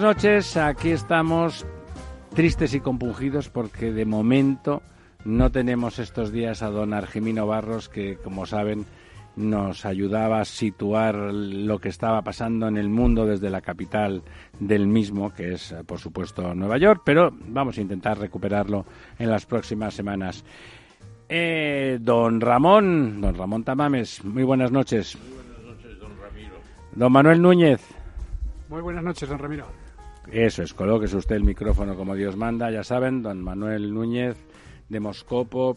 Buenas noches, aquí estamos tristes y compungidos porque de momento no tenemos estos días a don Argemino Barros que, como saben, nos ayudaba a situar lo que estaba pasando en el mundo desde la capital del mismo, que es, por supuesto, Nueva York, pero vamos a intentar recuperarlo en las próximas semanas. Eh, don Ramón, don Ramón Tamames, muy buenas noches. Muy buenas noches, don Ramiro. Don Manuel Núñez. Muy buenas noches, don Ramiro. Eso es, colóquese usted el micrófono como Dios manda, ya saben, don Manuel Núñez de Moscopo,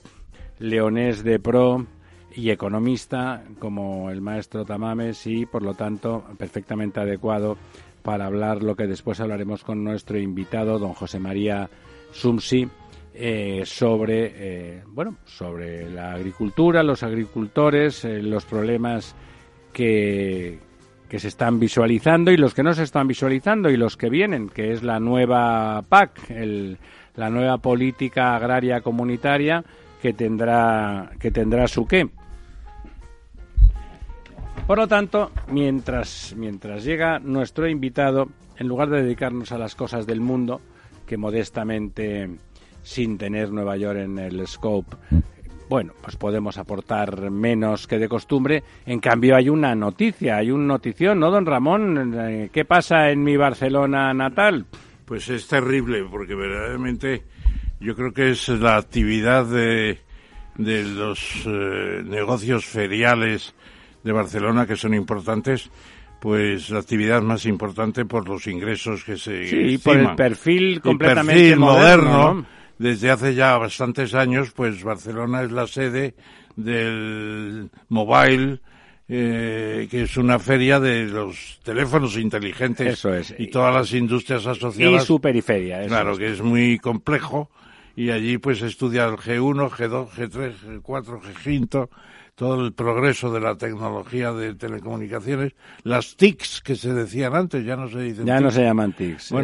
leonés de pro y economista como el maestro Tamames y por lo tanto perfectamente adecuado para hablar lo que después hablaremos con nuestro invitado, don José María Sumsi, eh, sobre eh, bueno sobre la agricultura, los agricultores, eh, los problemas que, que se están visualizando y los que no se están visualizando y los que vienen, que es la nueva PAC, la nueva política agraria comunitaria que tendrá que tendrá su qué. Por lo tanto, mientras mientras llega nuestro invitado, en lugar de dedicarnos a las cosas del mundo, que modestamente sin tener Nueva York en el scope bueno, pues podemos aportar menos que de costumbre. En cambio, hay una noticia, hay un notición, ¿no, don Ramón? Eh, ¿Qué pasa en mi Barcelona natal? Pues es terrible, porque verdaderamente yo creo que es la actividad de, de los eh, negocios feriales de Barcelona que son importantes, pues la actividad más importante por los ingresos que se Sí, por el perfil completamente perfil moderno, moderno ¿no? Desde hace ya bastantes años, pues Barcelona es la sede del mobile, eh, que es una feria de los teléfonos inteligentes Eso es. y todas las industrias Y asociadas. su periferia, eso claro, es. que es muy complejo y allí pues estudia el G1, G2, G3, G4, G5, todo el progreso de la tecnología de telecomunicaciones, las TICs que se decían antes, ya no se dicen Ya no TICs. se llaman TICs. eh.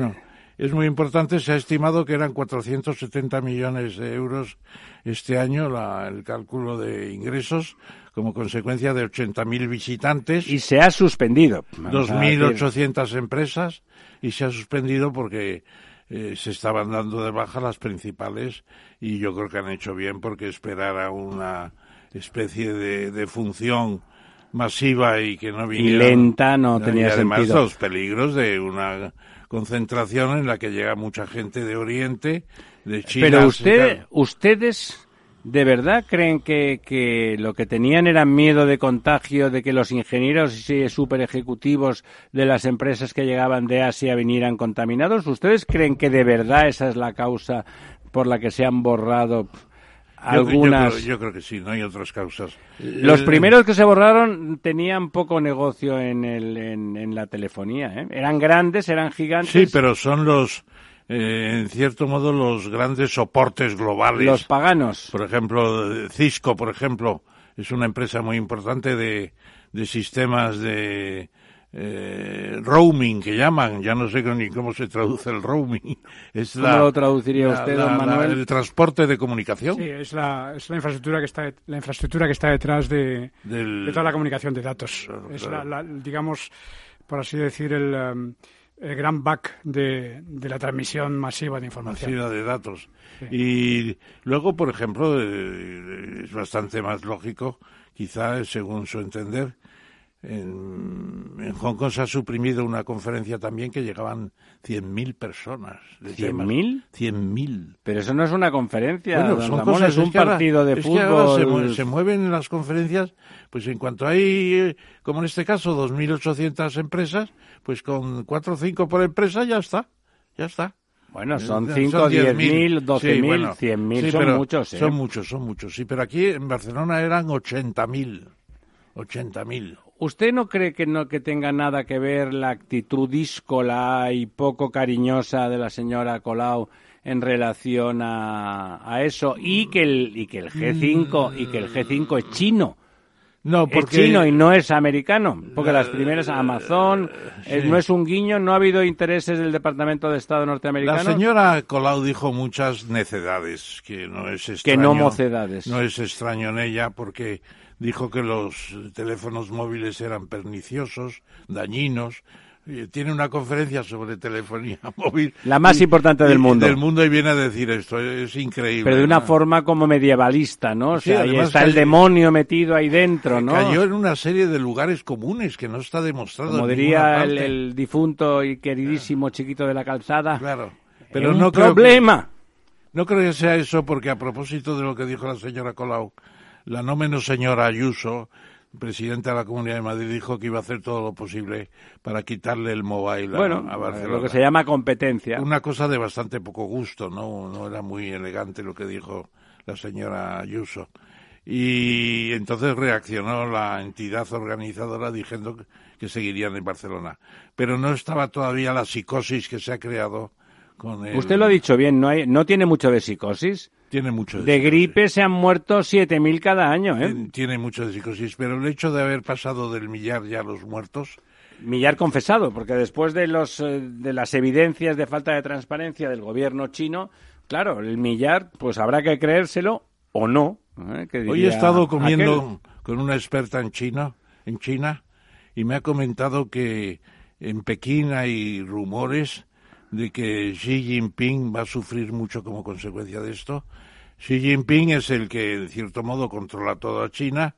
Es muy importante. Se ha estimado que eran 470 millones de euros este año la- el cálculo de ingresos como consecuencia de 80.000 visitantes, Y se ha suspendido. vamos a decir. 2.800 empresas y se ha suspendido porque eh, se estaban dando de baja las principales y yo creo que han hecho bien porque esperar a una especie de, de función masiva y que no viniera lenta no y tenía además sentido. los peligros de una concentración en la que llega mucha gente de Oriente, de China. Pero usted, ustedes de verdad creen que, que lo que tenían era miedo de contagio, de que los ingenieros y super ejecutivos de las empresas que llegaban de Asia vinieran contaminados. ¿Ustedes creen que de verdad esa es la causa por la que se han borrado algunas? Yo, creo, yo creo que sí, no hay otras causas. Los El- primeros que se borraron tenían poco negocio en, el, en, en la telefonía. ¿eh? Eran grandes, eran gigantes. Sí, pero son los, eh, en cierto modo, los grandes soportes globales. Los paganos. Por ejemplo, Cisco, por ejemplo, es una empresa muy importante de, de sistemas de eh, roaming que llaman. Ya no sé ni cómo se traduce el roaming. Es ¿Cómo la, lo traduciría la- usted, la- don la- Manuel? el transporte de comunicación. Sí, es la, es la infraestructura que está la infraestructura que está detrás de, Del- de toda la comunicación de datos. Claro, es claro. La, la- digamos, por así decir, el, um, el gran back de, de la transmisión masiva de información. masiva de datos. Y luego, por ejemplo, eh, es bastante más lógico, quizá según su entender, En, en Hong Kong se ha suprimido una conferencia también que llegaban 100.000 personas. de temas. ¿100.000? 100.000. Pero eso no es una conferencia, Bueno, don son Ramón, cosas, es un es que ahora- partido de es que ahora se, fútbol. mue- se mueven las conferencias, pues en cuanto hay, eh, como en este caso, 2.800 empresas, pues con 4 o 5 por empresa ya está, ya está. Bueno, son Eh, 5, 10.000, 10.000, 12.000, sí, bueno, 100.000, sí, son muchos, ¿eh? Son muchos, son muchos, sí, pero aquí en Barcelona eran 80.000, 80.000. ¿Usted no cree que no que tenga nada que ver la actitud díscola y poco cariñosa de la señora Colau en relación a, a eso y que el y que el G5 y que el G5 es chino? No, Es porque... chino y no es americano, porque las primeras Amazon eh, no es un guiño, no ha habido intereses del Departamento de Estado La norteamericano. señora Colau dijo muchas necedades, que no es extraño. Que no mocedades. No es extraño en ella porque dijo que los teléfonos móviles eran perniciosos, dañinos. Eh, Tiene una conferencia sobre telefonía móvil. La más y- importante del y- mundo. Del mundo y viene a decir esto, es increíble. pero de una ¿no? forma como medievalista, ¿no? O Sí, sea, ahí está el cayó- demonio metido ahí dentro, ¿no? Cayó en una serie de lugares comunes que no está demostrado Como en diría el, el difunto y queridísimo chiquito de la calzada. Claro. Pero Pero un no creo que- problema. No creo que sea eso porque a propósito de lo que dijo la señora Colau, la no menos señora Ayuso, presidenta de la Comunidad de Madrid, dijo que iba a hacer todo lo posible para quitarle el mobile a- Bueno, a, Barcelona. lo que se llama competencia. Una cosa de bastante poco gusto, ¿no? No era muy elegante lo que dijo la señora Ayuso. Y entonces reaccionó la entidad organizadora diciendo que- que seguirían en Barcelona. Pero no estaba todavía la psicosis que se ha creado con el... Usted lo ha dicho bien, no, hay, no tiene mucho de psicosis. Tiene mucho De psicosis. gripe se han muerto 7.000 cada año, ¿eh? Tien- Tiene mucho de psicosis, pero el hecho de haber pasado del millar ya a los muertos, Millar confesado, porque después de, los, eh, de las evidencias de falta de transparencia del gobierno chino, claro, el millar, pues habrá que creérselo o no. ¿eh? Hoy he estado comiendo aquel. con una experta en China, en China, y me ha comentado que en Pekín hay rumores de que Xi Jinping va a sufrir mucho como consecuencia de esto. Xi Jinping es el que, en cierto modo, controla toda China,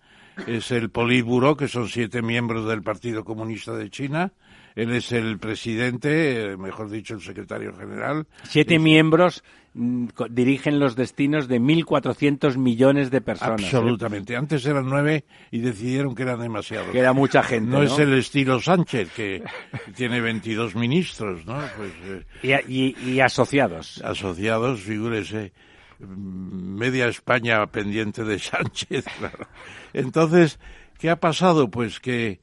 es el Politburo, que son siete miembros del Partido Comunista de China, él es el presidente, eh, mejor dicho, el secretario general, Siete miembros mm, dirigen los destinos de 1.400 millones de personas. ¿eh? Absolutamente. Antes eran nueve y decidieron que eran demasiados. Que era mucha gente. no, No, es el estilo Sánchez, que tiene 22 ministros, ¿no? Pues eh, y- y asociados. asociados, figúrese, mm, media España pendiente de Sánchez, claro. Entonces, ¿qué ha pasado? Pues que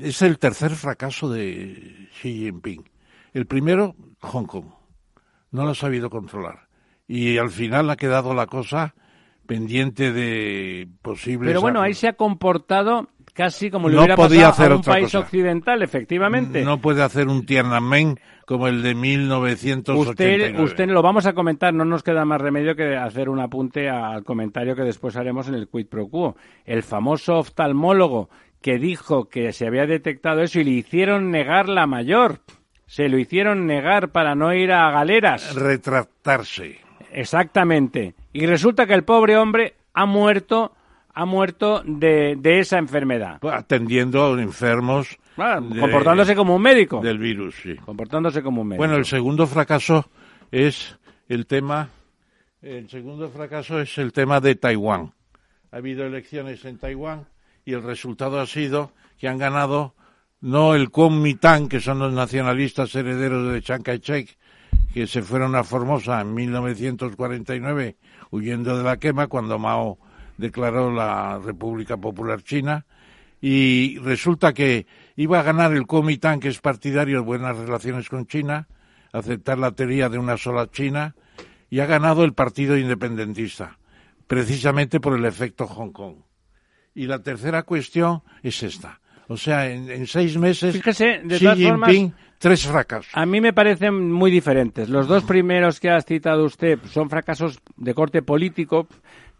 es el tercer fracaso de Xi Jinping. El primero, Hong Kong. No lo ha sabido controlar. Y al final ha quedado la cosa pendiente de posibles... Pero bueno, ahí se ha comportado casi como le No hubiera podía pasado hacer a un otra país cosa. occidental, efectivamente. No puede hacer un Tiananmen como el de 1989. Usted, usted lo vamos a comentar, no nos queda más remedio que hacer un apunte al comentario que después haremos en el quid pro quo. El famoso oftalmólogo que dijo que se había detectado eso y le hicieron negar la mayor. Se lo hicieron negar para no ir a galeras. Retractarse. Exactamente. Y resulta que el pobre hombre ha muerto, ha muerto de, de esa enfermedad. Atendiendo a enfermos Ah, de- comportándose como un médico. del virus, sí. Comportándose como un médico. Bueno, el segundo fracaso es el tema. El segundo fracaso es el tema de Taiwán. Ha habido elecciones en Taiwán y el resultado ha sido que han ganado no el Kuomintang, que son los nacionalistas herederos de Chiang Kai-shek, que se fueron a Formosa en 1949 huyendo de la quema cuando Mao declaró la República Popular China y resulta que iba a ganar el Kuomintang, que es partidario de buenas relaciones con China, aceptar la teoría de una sola China, y ha ganado el Partido Independentista, precisamente por el efecto Hong Kong. Y la tercera cuestión es esta. O sea, en, en seis meses, Fíjese, de Xi todas Jinping, formas- tres fracasos. A mí me parecen muy diferentes. Los dos primeros que ha citado usted son fracasos de corte político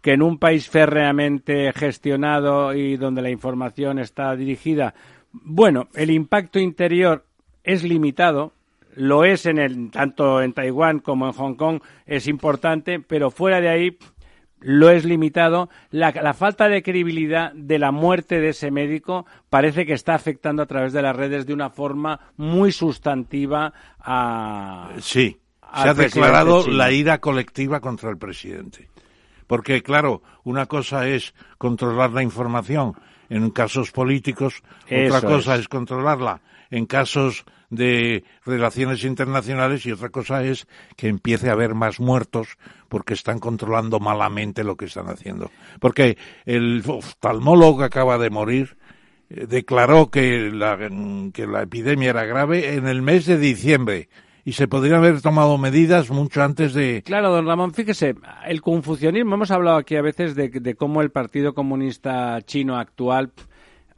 que en un país férreamente gestionado y donde la información está dirigida, bueno, el impacto interior es limitado, lo es en el tanto en Taiwán como en Hong Kong es importante, pero fuera de ahí lo es limitado. La, falta de credibilidad de la muerte de ese médico parece que está afectando a través de las redes de una forma muy sustantiva a. Sí, se ha declarado la ira colectiva contra el presidente. Porque, claro, una cosa es controlar la información en casos políticos, otra cosa es controlarla en casos de relaciones internacionales y otra cosa es que empiece a haber más muertos porque están controlando malamente lo que están haciendo. Porque el oftalmólogo que acaba de morir eh, declaró que la, epidemia era grave en el mes de diciembre y se podrían haber tomado medidas mucho antes de... Claro, don Ramón, fíjese, el confucianismo, hemos hablado aquí a veces de, de cómo el Partido Comunista Chino actual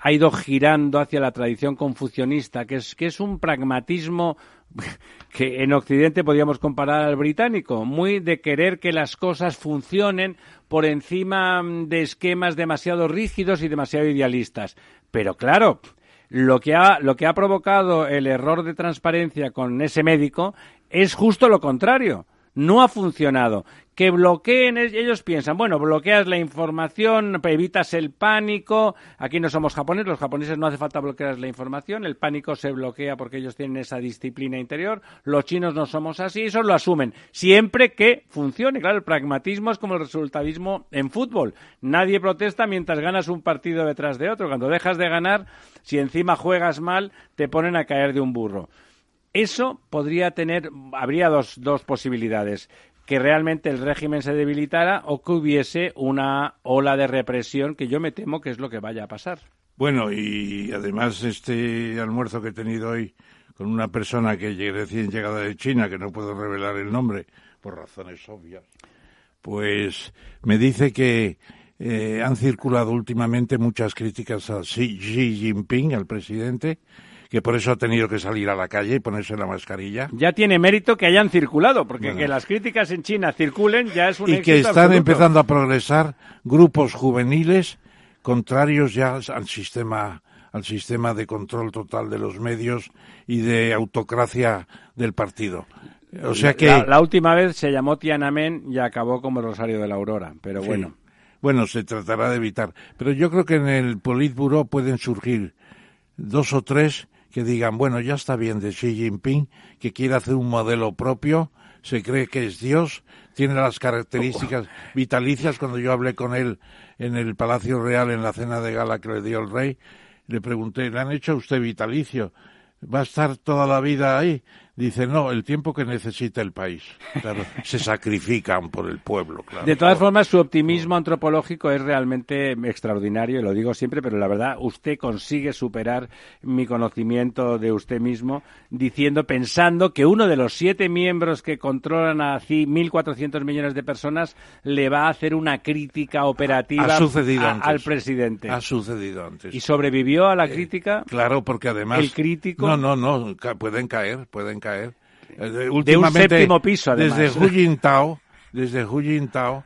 ha ido girando hacia la tradición confucionista, que es, que es un pragmatismo que en Occidente podríamos comparar al británico, muy de querer que las cosas funcionen por encima de esquemas demasiado rígidos y demasiado idealistas. Pero claro, lo que ha, lo que ha provocado el error de transparencia con ese médico es justo lo contrario. No ha funcionado. Que bloqueen, ellos piensan, bueno, bloqueas la información, evitas el pánico, aquí no somos japoneses, los japoneses no hace falta bloquear la información, el pánico se bloquea porque ellos tienen esa disciplina interior, los chinos no somos así, eso lo asumen, siempre que funcione, claro, el pragmatismo es como el resultadismo en fútbol, nadie protesta mientras ganas un partido detrás de otro, cuando dejas de ganar, si encima juegas mal, te ponen a caer de un burro. Eso podría tener, habría dos, dos posibilidades que realmente el régimen se debilitara o que hubiese una ola de represión que yo me temo que es lo que vaya a pasar. Bueno, y además este almuerzo que he tenido hoy con una persona que recién llegada de China, que no puedo revelar el nombre por razones obvias, pues me dice que eh, han circulado últimamente muchas críticas a Xi Jinping, al presidente, que por eso ha tenido que salir a la calle y ponerse la mascarilla. Ya tiene mérito que hayan circulado, porque que las críticas en China circulen ya es un Y que están empezando a progresar grupos juveniles contrarios ya al sistema al sistema de control total de los medios y de autocracia del partido. O sea que la, última vez se llamó Tiananmen y acabó como Rosario de la Aurora, pero bueno. Bueno, se tratará de evitar. Pero yo creo que en el Politburo pueden surgir dos o tres que digan, bueno, ya está bien de Xi Jinping, que quiere hacer un modelo propio, se cree que es Dios, tiene las características vitalicias. Cuando yo hablé con él en el Palacio Real, en la cena de gala que le dio el rey, le pregunté, ¿le han hecho a usted vitalicio? ¿Va a estar toda la vida ahí? Dice, no, el tiempo que necesita el país. Claro, se sacrifican por el pueblo, claro. De todas formas, su optimismo antropológico es realmente extraordinario, y lo digo siempre, pero la verdad, usted consigue superar mi conocimiento de usted mismo diciendo, pensando que uno de los siete miembros que controlan a 1.400 millones de personas le va a hacer una crítica operativa al presidente. Ha sucedido antes. ¿Y sobrevivió a la eh, crítica? claro, porque además... El crítico... No, no, no, pueden caer, pueden caer. Eh, de un séptimo piso, además. Desde Hu Jintao, desde Hu Jintao,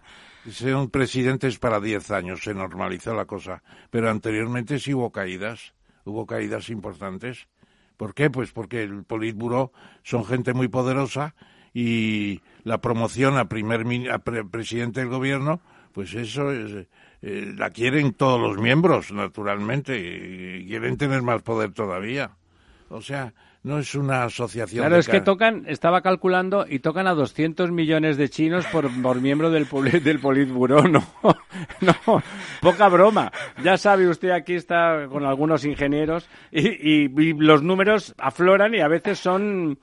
son presidentes para diez años, se normalizó la cosa. Pero anteriormente sí hubo caídas, hubo caídas importantes. ¿Por qué? Pues porque el Politburo son gente muy poderosa y la promoción a primer a presidente del gobierno, pues eso es, eh, la quieren todos los miembros, naturalmente, y quieren tener más poder todavía. O sea, no es una asociación. Claro, es que tocan, estaba calculando, y tocan a 200 millones de chinos por, por miembro del, del Politburo. No, no, poca broma. Ya sabe usted, aquí está con algunos ingenieros, y los números afloran y a veces son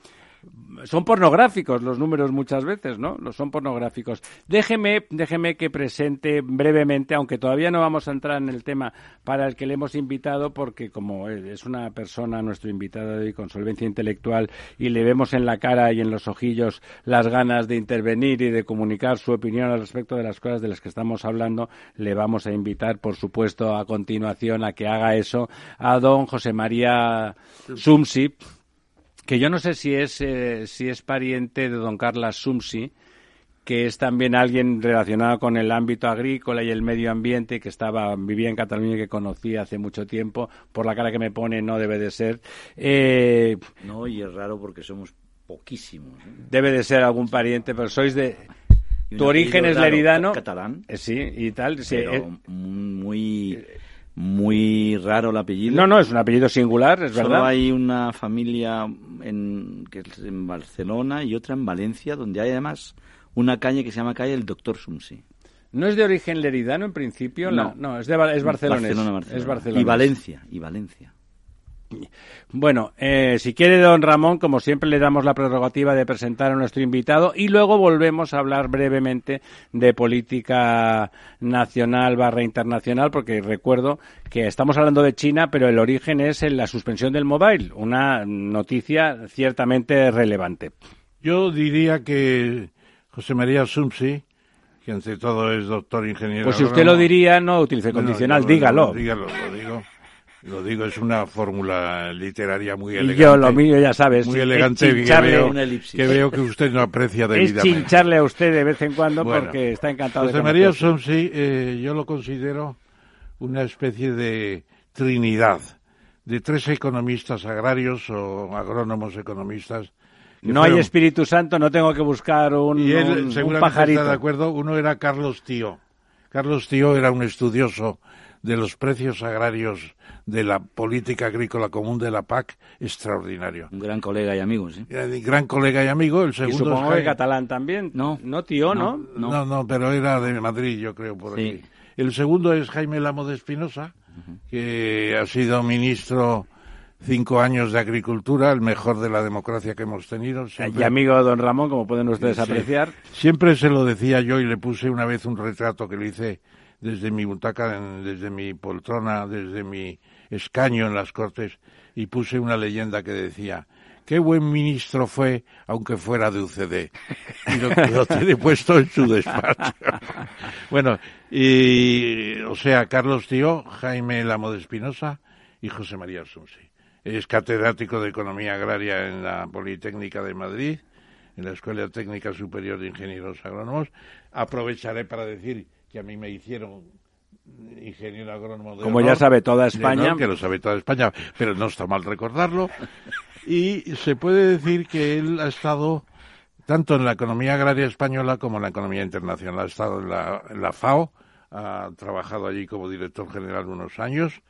son pornográficos los números muchas veces, ¿no? Los son pornográficos. Déjeme, déjeme que presente brevemente, aunque todavía no vamos a entrar en el tema para el que le hemos invitado, porque como es una persona, nuestro invitado de hoy, con solvencia intelectual, y le vemos en la cara y en los ojillos las ganas de intervenir y de comunicar su opinión al respecto de las cosas de las que estamos hablando, le vamos a invitar, por supuesto, a continuación a que haga eso a don José María Sumsi que yo no sé si es, eh, si es pariente de don Carlos Sumsi, que es también alguien relacionado con el ámbito agrícola y el medio ambiente, que estaba, vivía en Cataluña y que conocí hace mucho tiempo. Por la cara que me pone, no debe de ser. Eh, no, y es raro porque somos poquísimos. ¿eh? Debe de ser algún pariente, pero sois de... Tu origen es leridano. Catalán. Eh, Sí, y tal. sí, pero eh, muy, muy raro el apellido. no, no, es un apellido singular, es Solo verdad. hay una familia en, que es en Barcelona y otra en Valencia, donde hay además una calle que se llama calle el Doctor Sumsi. ¿No es de origen leridano en principio? No. No, es, de, Bar- es barcelonés. Barcelona, Barcelona. Es barcelonés. Y Valencia, y Valencia. Bueno, eh, si quiere don Ramón, como siempre le damos la prerrogativa de presentar a nuestro invitado y luego volvemos a hablar brevemente de política nacional barra internacional, porque recuerdo que estamos hablando de China, pero el origen es en la suspensión del mobile, una noticia ciertamente relevante. Yo diría que José María Sumsi, que ante todo es doctor ingeniero. Pues si usted lo diría, no utilice condicional, dígalo. Dígalo, lo digo. Lo digo, es una fórmula literaria muy Y elegante. yo, lo mío, ya sabes, Muy es elegante que chincharle- veo, Una que veo que usted no aprecia Es debidamente. chincharle a usted de vez en cuando Bueno, porque está encantado José de María. Somsi, eh, yo lo considero una especie de trinidad de tres economistas agrarios o agrónomos economistas. que No hay fueron- Espíritu Santo, no tengo que buscar un, Y él un- un seguramente pajarito. está de acuerdo. Uno era Carlos Tío. Carlos Tío era un estudioso de los precios agrarios de la política agrícola común de la PAC extraordinario. Un gran colega y amigo, ¿sí? Mi gran colega y amigo. El Y segundo supongo es que catalán también. No. No, tío, ¿no? No. No, no, pero era de Madrid, yo creo, por Sí. aquí. El segundo es Jaime Lamo de Espinosa, que ha sido ministro cinco años de Agricultura, el mejor de la democracia que hemos tenido. Y amigo de don Ramón, como pueden ustedes Sí. apreciar. Siempre se lo decía yo y le puse una vez un retrato que le hice desde mi butaca, desde mi poltrona, desde mi escaño en las Cortes y puse una leyenda que decía qué buen ministro fue aunque fuera de UCD y lo, lo tiene puesto en su despacho. bueno, y o sea, Carlos Tío, Jaime Lamo de Espinosa y José María Sunsi. Es catedrático de Economía Agraria en la Politécnica de Madrid en la Escuela Técnica Superior de Ingenieros Agrónomos. Aprovecharé para decir que a mí me hicieron ingeniero agrónomo de Como honor, ya sabe toda España. honor, que lo sabe toda España, pero no está mal recordarlo. Y se puede decir que él ha estado tanto en la economía agraria española como en la economía internacional. Ha estado en la, en la FAO, ha trabajado allí como director general unos años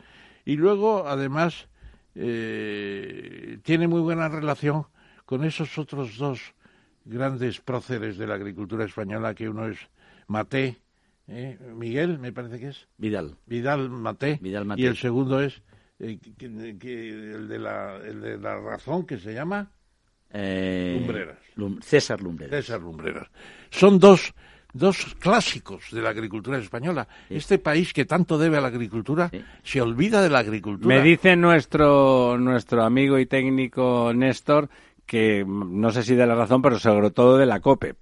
y luego, además, eh, tiene muy buena relación con esos otros dos grandes próceres de la agricultura española, que uno es Maté, ¿eh? Miguel, me parece que es, Vidal. Vidal Maté, Vidal Maté. y el segundo es eh, que- que- el, de la, el de la razón, que se llama Eh, Lumbreras. Lum- César Lumbreras. César Lumbreras. Son dos, dos clásicos de la agricultura española. Este país que tanto debe a la agricultura Sí. se olvida de la agricultura. Me dice nuestro, nuestro amigo y técnico Néstor que no sé si de la razón, pero sobre todo de la COPE.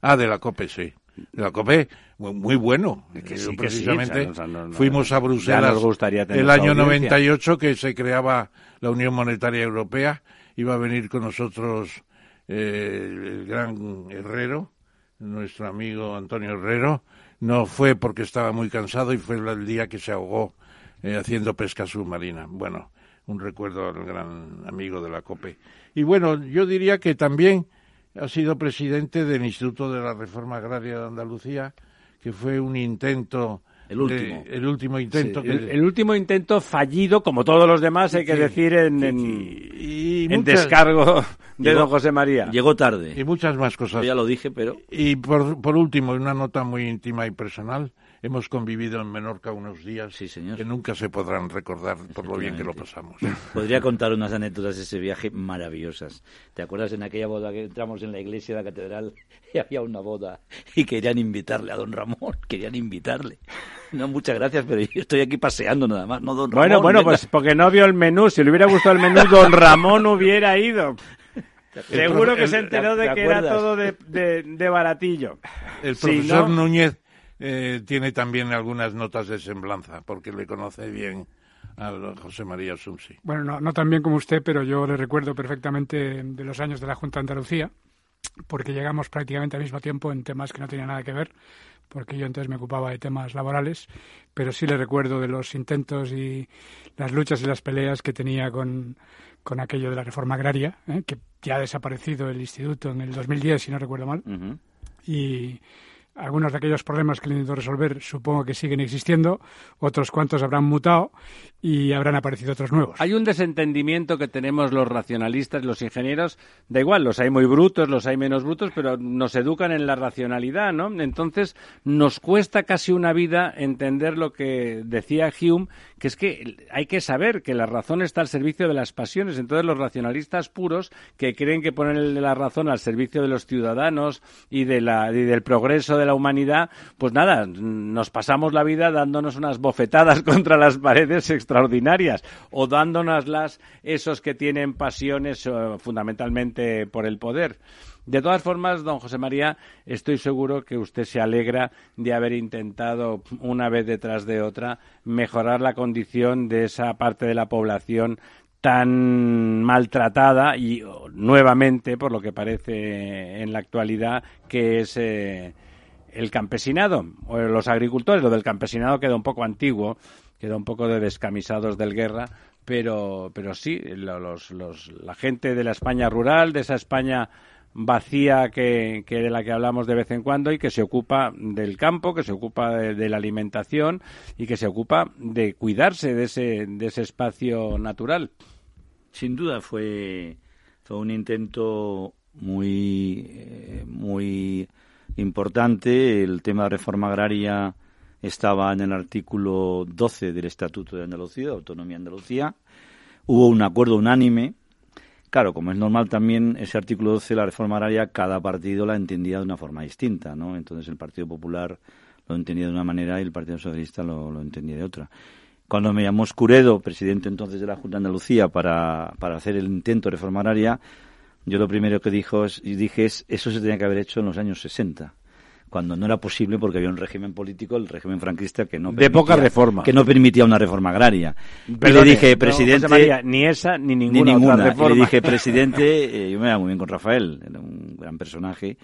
Ah, de la COPE, sí. De la COPE, mu- muy bueno. Que sí, que sí, precisamente o sea, no- no- fuimos a Bruselas nos gustaría tener el año audiencia. 98 que se creaba la Unión Monetaria Europea. Iba a venir con nosotros eh, el gran Herrero, nuestro amigo Antonio Herrero. No fue porque estaba muy cansado y fue el día que se ahogó eh, haciendo pesca submarina. Bueno, un recuerdo al gran amigo de la COPE. Y bueno, yo diría que también ha sido presidente del Instituto de la Reforma Agraria de Andalucía, que fue un intento. El último. de- el último intento. Sí, que- el, el último intento fallido, como todos los demás, hay que Sí, decir, en, sí, en- y, en muchas, descargo de Llegó- don José María. Llegó tarde. y muchas más cosas. Yo ya lo dije, pero Y por, por último, una nota muy íntima y personal, hemos convivido en Menorca unos días Sí, señor. que nunca se podrán recordar por lo bien que lo pasamos. podría contar unas anécdotas de ese viaje maravillosas. ¿Te acuerdas en aquella boda que entramos en la iglesia de la catedral y había una boda y querían invitarle a don Ramón? Querían invitarle. No, muchas gracias, pero yo estoy aquí paseando nada más, no don Ramón. Bueno, bueno, venga. pues porque no vio el menú. Si le hubiera gustado el menú, don Ramón hubiera ido. Seguro que se enteró de ¿te que era todo de, de- de baratillo. El profesor no- Núñez eh, tiene también algunas notas de semblanza, porque le conoce bien a José María Sumsi. Bueno, no, no tan bien como usted, pero yo le recuerdo perfectamente de los años de la Junta de Andalucía, porque llegamos prácticamente al mismo tiempo en temas que no tenían nada que ver, porque yo entonces me ocupaba de temas laborales, pero sí le recuerdo de los intentos y las luchas y las peleas que tenía con, con aquello de la reforma agraria, ¿eh? que ya ha desaparecido el instituto en el 2010, si no recuerdo mal y algunos de aquellos problemas que le intento resolver supongo que siguen existiendo, otros cuantos habrán mutado y habrán aparecido otros nuevos. Hay un desentendimiento que tenemos los racionalistas, los ingenieros, da igual, los hay muy brutos, los hay menos brutos, pero nos educan en la racionalidad, ¿no? Entonces nos cuesta casi una vida entender lo que decía Hume, que es que hay que saber que la razón está al servicio de las pasiones. Entonces los racionalistas puros que creen que ponen la razón al servicio de los ciudadanos y, de la, y del progreso de la humanidad, pues nada, nos pasamos la vida dándonos unas bofetadas contra las paredes extraordinarias o dándonoslas esos que tienen pasiones eh, fundamentalmente por el poder. De todas formas, don José María, estoy seguro que usted se alegra de haber intentado, una vez detrás de otra, mejorar la condición de esa parte de la población tan maltratada y nuevamente, por lo que parece en la actualidad, que es eh, el campesinado o los agricultores. Lo del campesinado queda un poco antiguo, queda un poco de descamisados del guerra, pero, pero sí, los, los, la gente de la España rural, de esa España vacía que, que, de la que hablamos de vez en cuando y que se ocupa del campo, que se ocupa de, la alimentación y que se ocupa de cuidarse de ese, de ese espacio natural. Sin duda fue, fue un intento muy, eh, muy importante. El tema de reforma agraria estaba en el artículo 12 del Estatuto de Andalucía, de Autonomía de Andalucía. Hubo un acuerdo unánime Claro, como es normal también ese artículo 12, la reforma agraria, cada partido la entendía de una forma distinta, ¿no? Entonces el Partido Popular lo entendía de una manera y el Partido Socialista lo, entendía de otra. Cuando me llamó Escuredo, presidente entonces de la Junta de Andalucía, para, para hacer el intento de reforma agraria, yo lo primero que dijo es, y dije es, eso se tenía que haber hecho en los años 60 cuando no era posible porque había un régimen político, el régimen franquista, que no de poca reforma, que no permitía una reforma agraria. Pero le dije, presidente, ni esa ni ninguna, reforma. le dije, presidente, eh, yo me iba muy bien con Rafael, era un gran personaje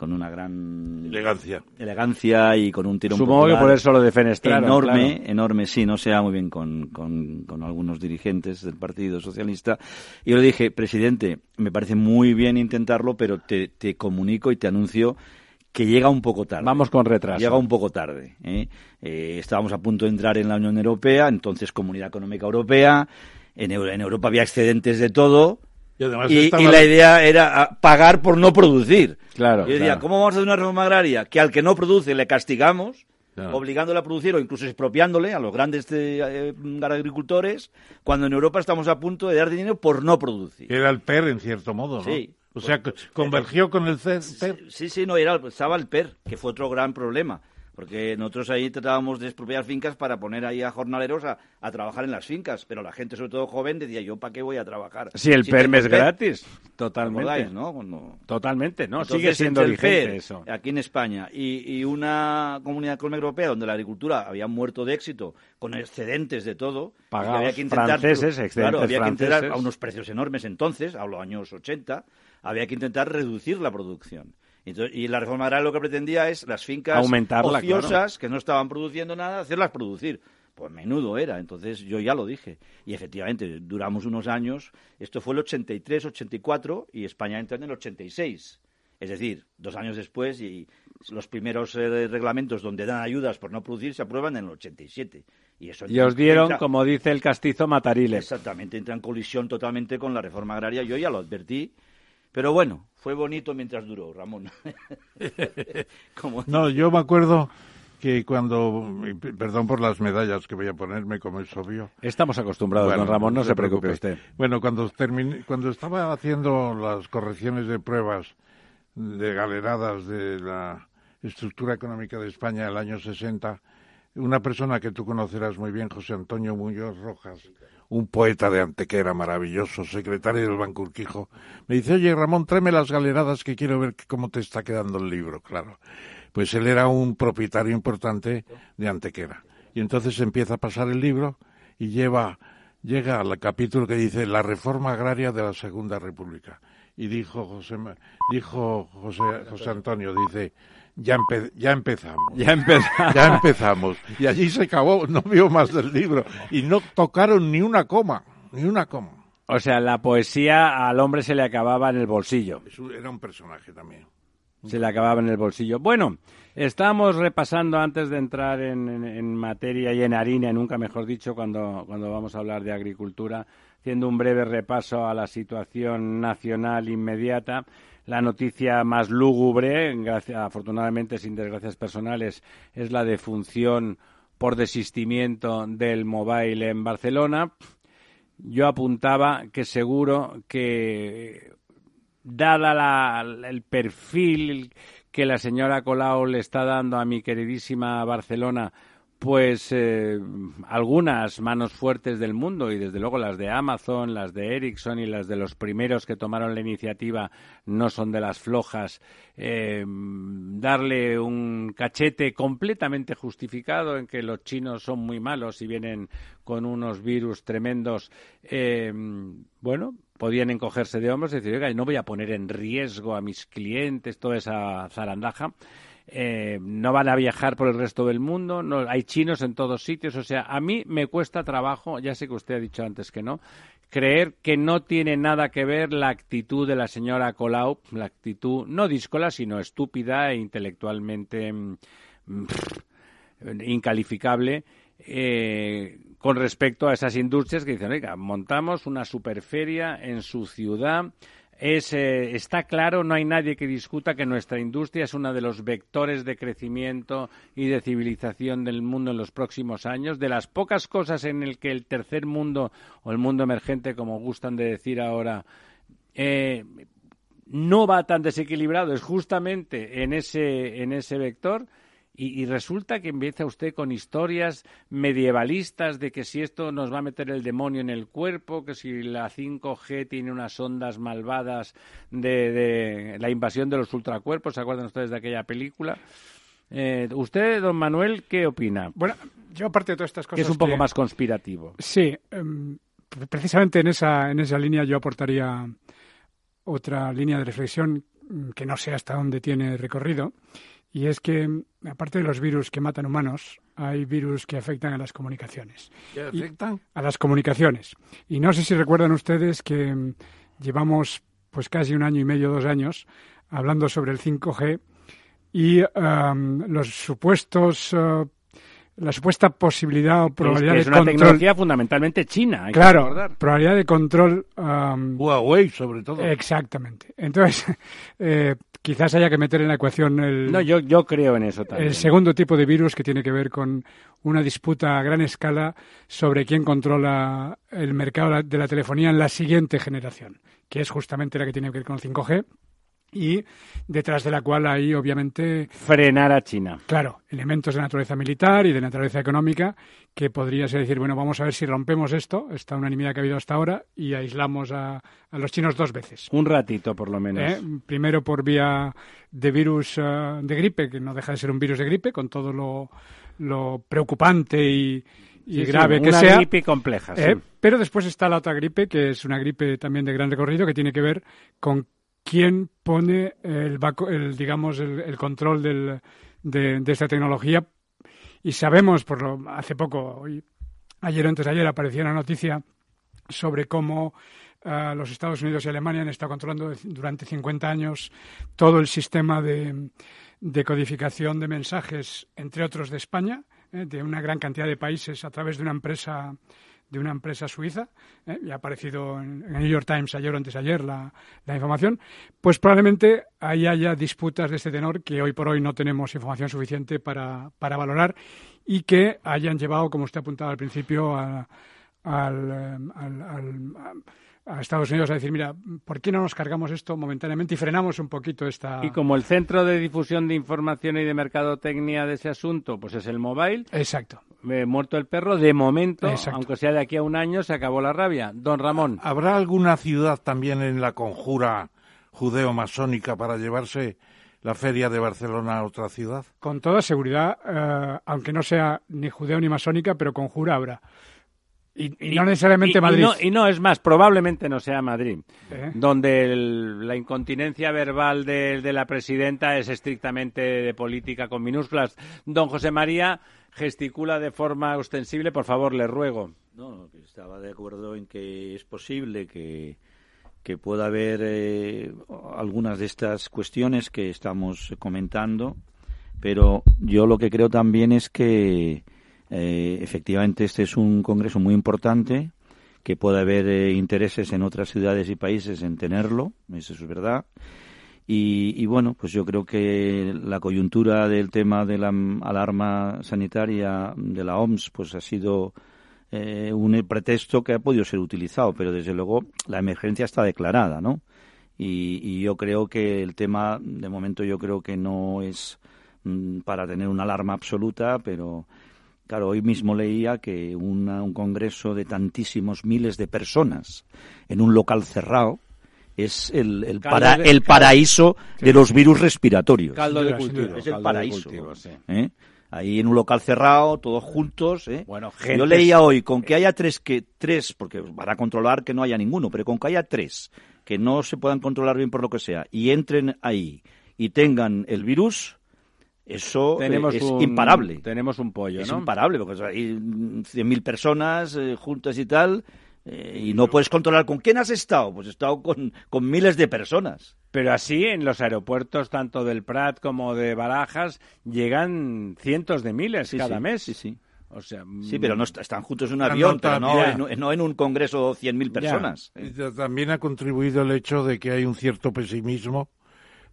con una gran elegancia elegancia y con un tiro supongo que por eso lo defenestraron enorme enorme sí no se va muy bien con, con, con, algunos dirigentes del partido socialista y yo le dije presidente me parece muy bien intentarlo pero te, te comunico y te anuncio que llega un poco tarde. Vamos con retraso. Llega un poco tarde. ¿eh? Eh, estábamos a punto de entrar en la Unión Europea, entonces Comunidad Económica Europea. En, Europa había excedentes de todo. Y, la idea era ah, pagar por no producir. Claro. Y decía, ¿cómo vamos a hacer una reforma agraria? Que al que no produce le castigamos, obligándole a producir o incluso expropiándole a los grandes eh, agricultores, cuando en Europa estamos a punto de dar dinero por no producir. Era el PER, en cierto modo, ¿no? Sí. O sea, convergió con el PER. Sí, sí, no, era, estaba el PER, que fue otro gran problema. Porque nosotros ahí tratábamos de expropiar fincas para poner ahí a jornaleros a, trabajar en las fincas, pero la gente, sobre todo joven, decía, ¿yo para qué voy a trabajar? Sí, el PER es gratis, totalmente. ¿no? Totalmente, ¿no? Sigue siendo vigente eso. Aquí en España, y, una comunidad económica europea donde la agricultura había muerto de éxito, con excedentes de todo, Pagados, había que intentar, franceses, claro, había que intentar a unos precios enormes entonces, a los años 80, había que intentar reducir la producción. Y la reforma agraria lo que pretendía es las fincas ociosas que no estaban produciendo nada, hacerlas producir. Pues menudo era, entonces yo ya lo dije. Y efectivamente, duramos unos años, esto fue el 83, 84 y España entra en el 86. Es decir, dos años después y los primeros eh, reglamentos donde dan ayudas por no producir se aprueban en el 87. Y, eso y os dieron, como dice el castizo, matariles. Exactamente, entra en colisión totalmente con la reforma agraria. Yo ya lo advertí pero bueno, fue bonito mientras duró, Ramón. no, yo me acuerdo que cuando, perdón por las medallas que voy a ponerme, como es obvio. Estamos acostumbrados, don Ramón, no, se, preocupe, usted. Bueno, cuando, terminé, cuando estaba haciendo las correcciones de pruebas de galeradas de la estructura económica de España el año 60, una persona que tú conocerás muy bien, José Antonio Muñoz Rojas, un poeta de Antequera maravilloso, secretario del Banco Urquijo, me dice, oye Ramón, tráeme las galeradas que quiero ver cómo te está quedando el libro, claro. Pues él era un propietario importante de Antequera. Y entonces empieza a pasar el libro y lleva, llega al capítulo que dice La reforma agraria de la Segunda República. Y dijo José, dijo José, José Antonio, dice, ya, ya empezamos. Ya empezamos. ya empezamos. Y allí se acabó, no vio más del libro. Y no tocaron ni una coma, ni una coma. O sea, la poesía al hombre se le acababa en el bolsillo. era un personaje también. Se le acababa en el bolsillo. Bueno, Estamos repasando antes de entrar en, materia y en harina, nunca mejor dicho, cuando, cuando vamos a hablar de agricultura, haciendo un breve repaso a la situación nacional inmediata. La noticia más lúgubre, afortunadamente sin desgracias personales, es la defunción por desistimiento del mobile en Barcelona. Yo apuntaba que seguro que, dada el perfil que la señora Colau le está dando a mi queridísima Barcelona pues eh, algunas manos fuertes del mundo y desde luego las de Amazon, las de Ericsson y las de los primeros que tomaron la iniciativa no son de las flojas. Eh, darle un cachete completamente justificado en que los chinos son muy malos y vienen con unos virus tremendos. Eh, bueno, podían encogerse de hombros y decir, oiga, no voy a poner en riesgo a mis clientes toda esa zarandaja. Eh, no van a viajar por el resto del mundo, no, hay chinos en todos sitios, o sea, a mí me cuesta trabajo, ya sé que usted ha dicho antes que no, creer que no tiene nada que ver la actitud de la señora Colau, la actitud no díscola, sino estúpida e intelectualmente mm, incalificable, eh, con respecto a esas industrias que dicen, oiga, montamos una superferia en su ciudad, es, eh, está claro, no hay nadie que discuta que nuestra industria es uno de los vectores de crecimiento y de civilización del mundo en los próximos años. De las pocas cosas en el que el tercer mundo o el mundo emergente, como gustan de decir ahora, eh, no va tan desequilibrado es justamente en ese, en ese vector y, resulta que empieza usted con historias medievalistas de que si esto nos va a meter el demonio en el cuerpo, que si la 5G tiene unas ondas malvadas de, la invasión de los ultracuerpos, ¿se acuerdan ustedes de aquella película? Eh, ¿Usted, don Manuel, qué opina? Bueno, yo aparte de todas estas cosas... Que es un poco más conspirativo. Sí, em, precisamente en esa, en esa línea yo aportaría otra línea de reflexión que no sé hasta dónde tiene recorrido, y es que, aparte de los virus que matan humanos, hay virus que afectan a las comunicaciones. ¿Qué afectan? a las comunicaciones. Y no sé si recuerdan ustedes que mm, llevamos pues casi un año y medio, dos años, hablando sobre el 5G y los supuestos uh, la supuesta posibilidad o probabilidad es, de una tecnología fundamentalmente china. claro, probabilidad de control. Huawei, sobre todo. Exactamente. Entonces, eh, quizás haya que meter en la ecuación el. No, yo, yo creo en eso también. El segundo tipo de virus que tiene que ver con una disputa a gran escala sobre quién controla el mercado de la telefonía en la siguiente generación, que es justamente la que tiene que ver con el 5G y detrás de la cual hay obviamente frenar a China. Claro, elementos de naturaleza militar y de naturaleza económica que podría ser decir, bueno, vamos a ver si rompemos esto, esta unanimidad que ha habido hasta ahora y aislamos a, los chinos dos veces. Un ratito por lo menos. ¿Eh? Primero por vía de virus eh, de gripe, que no deja de ser un virus de gripe con todo lo, lo preocupante y, grave que sea. Una gripe compleja. ¿eh? Pero después está la otra gripe, que es una gripe también de gran recorrido, que tiene que ver con quién pone el, el digamos, el, control del, de, esta tecnología. Y sabemos, por lo, hace poco, hoy, ayer o antes de ayer, apareció una noticia sobre cómo eh, los Estados Unidos y Alemania han estado controlando durante 50 años todo el sistema de, de codificación de mensajes, entre otros de España, eh, de una gran cantidad de países a través de una empresa de una empresa suiza, ¿eh? y ha aparecido en, el New York Times ayer o antes de ayer la, la, información, pues probablemente ahí haya disputas de este tenor que hoy por hoy no tenemos información suficiente para, para valorar y que hayan llevado, como usted apuntaba al principio, al, al, a Estados Unidos a decir, mira, ¿por qué no nos cargamos esto momentáneamente y frenamos un poquito esta... Y como el centro de difusión de información y de mercadotecnia de ese asunto, pues es el mobile. Exacto. Me muerto el perro, de momento, aunque sea de aquí a un año, se acabó la rabia. Don Ramón. ¿Habrá alguna ciudad también en la conjura judeo-masónica para llevarse la feria de Barcelona a otra ciudad? Con toda seguridad, eh, aunque no sea ni judeo ni masónica, pero conjura habrá. Y, no necesariamente Madrid. Y no, es más, probablemente no sea Madrid, ¿Eh? donde la incontinencia verbal de, de, la presidenta es estrictamente de política con minúsculas. Don José María gesticula de forma ostensible, por favor, le ruego. No, estaba de acuerdo en que es posible que, que pueda haber eh, algunas de estas cuestiones que estamos comentando Pero yo lo que creo también es que eh, efectivamente este es un congreso muy importante, que puede haber eh, intereses en otras ciudades y países en tenerlo, eso es verdad. Y, bueno, pues yo creo que la coyuntura del tema de la alarma sanitaria de la OMS pues ha sido eh, un pretexto que ha podido ser utilizado, pero desde luego la emergencia está declarada, ¿no? Y, yo creo que el tema, de momento, yo creo que no es mm, para tener una alarma absoluta, pero claro, hoy mismo leía que un congreso de tantísimos miles de personas en un local cerrado es el, el, el paraíso de los virus respiratorios. Caldo de cultivo. Es el paraíso. ¿eh? Ahí en un local cerrado, todos juntos. ¿eh? Bueno, Yo leía hoy, con que haya tres, que tres, porque van a controlar que no haya ninguno, pero con que haya tres que no se puedan controlar bien por lo que sea y entren ahí y tengan el virus, eso eh, es imparable. Tenemos un pollo, Es imparable, porque hay 100.000 personas eh, juntas y tal, eh, y no puedes controlar con quién has estado. Pues he estado con, con miles de personas. Pero así en los aeropuertos, tanto del Prat como de Barajas, llegan cientos de miles cada mes. Sí, sí. O sea, sí, pero no están juntos en un avión, pero no, en un congreso 100.000 personas. También ha contribuido el hecho de que hay un cierto pesimismo,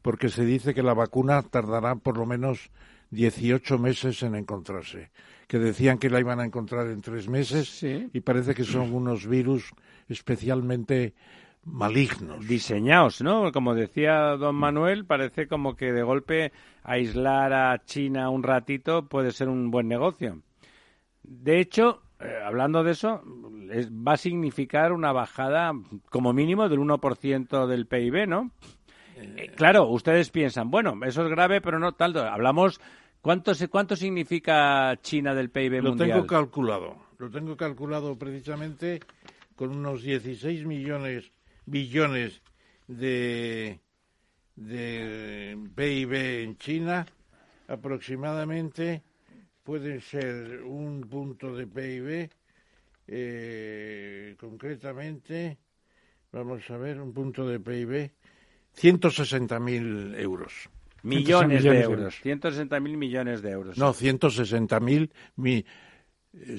porque se dice que la vacuna tardará por lo menos 18 meses en encontrarse. Que decían que la iban a encontrar en tres meses y parece que son unos virus especialmente malignos. Diseñados, ¿no? Como decía don Manuel, parece como que de golpe aislar a China un ratito puede ser un buen negocio. De hecho, eh, hablando de eso, va a significar una bajada como mínimo del 1% del PIB, ¿no? Eh, claro, ustedes piensan, bueno, eso es grave, pero no tanto. Hablamos, ¿cuánto, cuánto significa China del PIB mundial? Lo tengo calculado, lo tengo calculado precisamente con unos 16 millones, billones de, de PIB en China, aproximadamente pueden ser un punto de PIB, eh, concretamente, vamos a ver, un punto de PIB, 160.000 euros. Millones de euros. 160.000 millones de euros. No, 160.000 mi,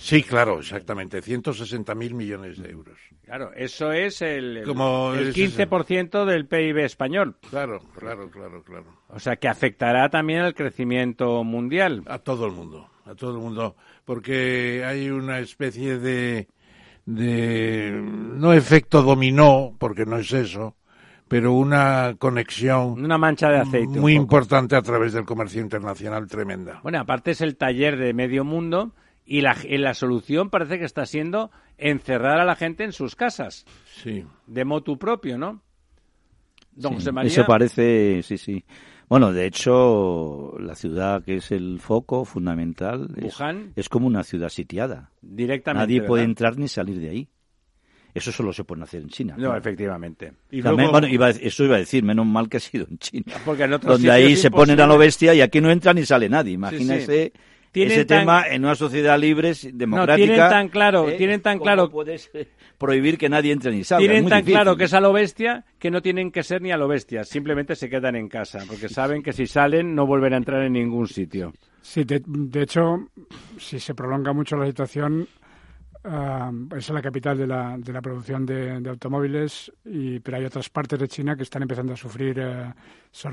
Sí, claro, exactamente, 160.000 millones de euros. Claro, eso es el, el, 15% del PIB español. Claro, claro, claro, claro. O sea, que afectará también al crecimiento mundial. A todo el mundo, a todo el mundo, porque hay una especie de, de no efecto dominó, porque no es eso, pero una conexión. Una mancha de aceite. Muy importante a través del comercio internacional tremenda. Bueno, aparte es el taller de medio mundo y la, la solución parece que está siendo encerrar a la gente en sus casas. Sí. De motu propio, ¿no? Don José María. Eso parece, sí, sí. Bueno, de hecho, la ciudad que es el foco fundamental es, como una ciudad sitiada. Directamente. Nadie puede entrar ni salir de ahí. Eso solo se puede hacer en China. No, efectivamente. Y bueno, eso iba a decir, menos mal que ha sido en China. Porque en donde ahí se ponen a lo bestia y aquí no entra ni sale nadie. Imagínese ese tema en una sociedad libre, democrática. No, tienen tan claro, ¿eh? tienen tan claro. puedes eh, prohibir que nadie entre ni salga? Tienen tan claro que es a lo bestia que no tienen que ser ni a lo bestia, simplemente se quedan en casa, porque saben que si salen no vuelven a entrar en ningún sitio. Sí, de, de hecho, si se prolonga mucho la situación, es la capital de la, de la producción de, automóviles, y, pero hay otras partes de China que están empezando a sufrir uh,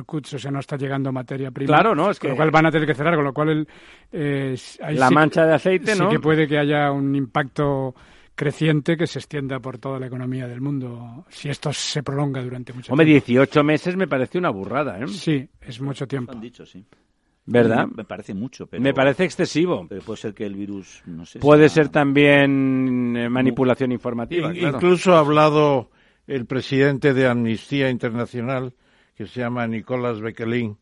o sea, no está llegando materia prima. Claro, ¿no? Es que... Con lo cual van a tener que cerrar, con lo cual el, eh, la mancha de aceite, ¿no? Sí que puede que haya un impacto creciente que se extienda por toda la economía del mundo si esto se prolonga durante mucho tiempo. Hombre, 18 meses me parece una burrada, ¿eh? Sí, es mucho tiempo. Han dicho, sí. ¿Verdad? Me parece mucho, pero... Me parece excesivo. puede ser que el virus, no sé... Puede ser también eh, manipulación informativa, Incluso ha hablado el presidente de Amnistía Internacional, que se llama Nicolás Bekelin,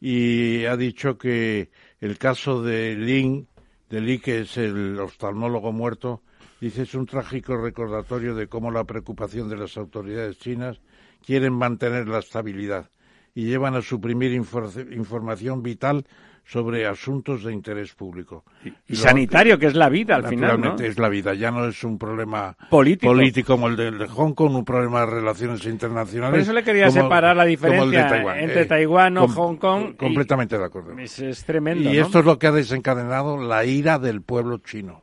y ha dicho que el caso de Lin, de Li, que es el oftalmólogo muerto, dice es un trágico recordatorio de cómo la preocupación de las autoridades chinas quieren mantener la estabilidad y llevan a suprimir información vital sobre asuntos de interés público. Y, sanitario, que es la vida al final. ¿no? es la vida, ya no es un problema político, como el de, Hong Kong, un problema de relaciones internacionales. Por eso le quería separar la diferencia entre eh, Taiwán o Hong Kong. Completamente de acuerdo. Es, tremendo. Y esto es lo que ha desencadenado la ira del pueblo chino,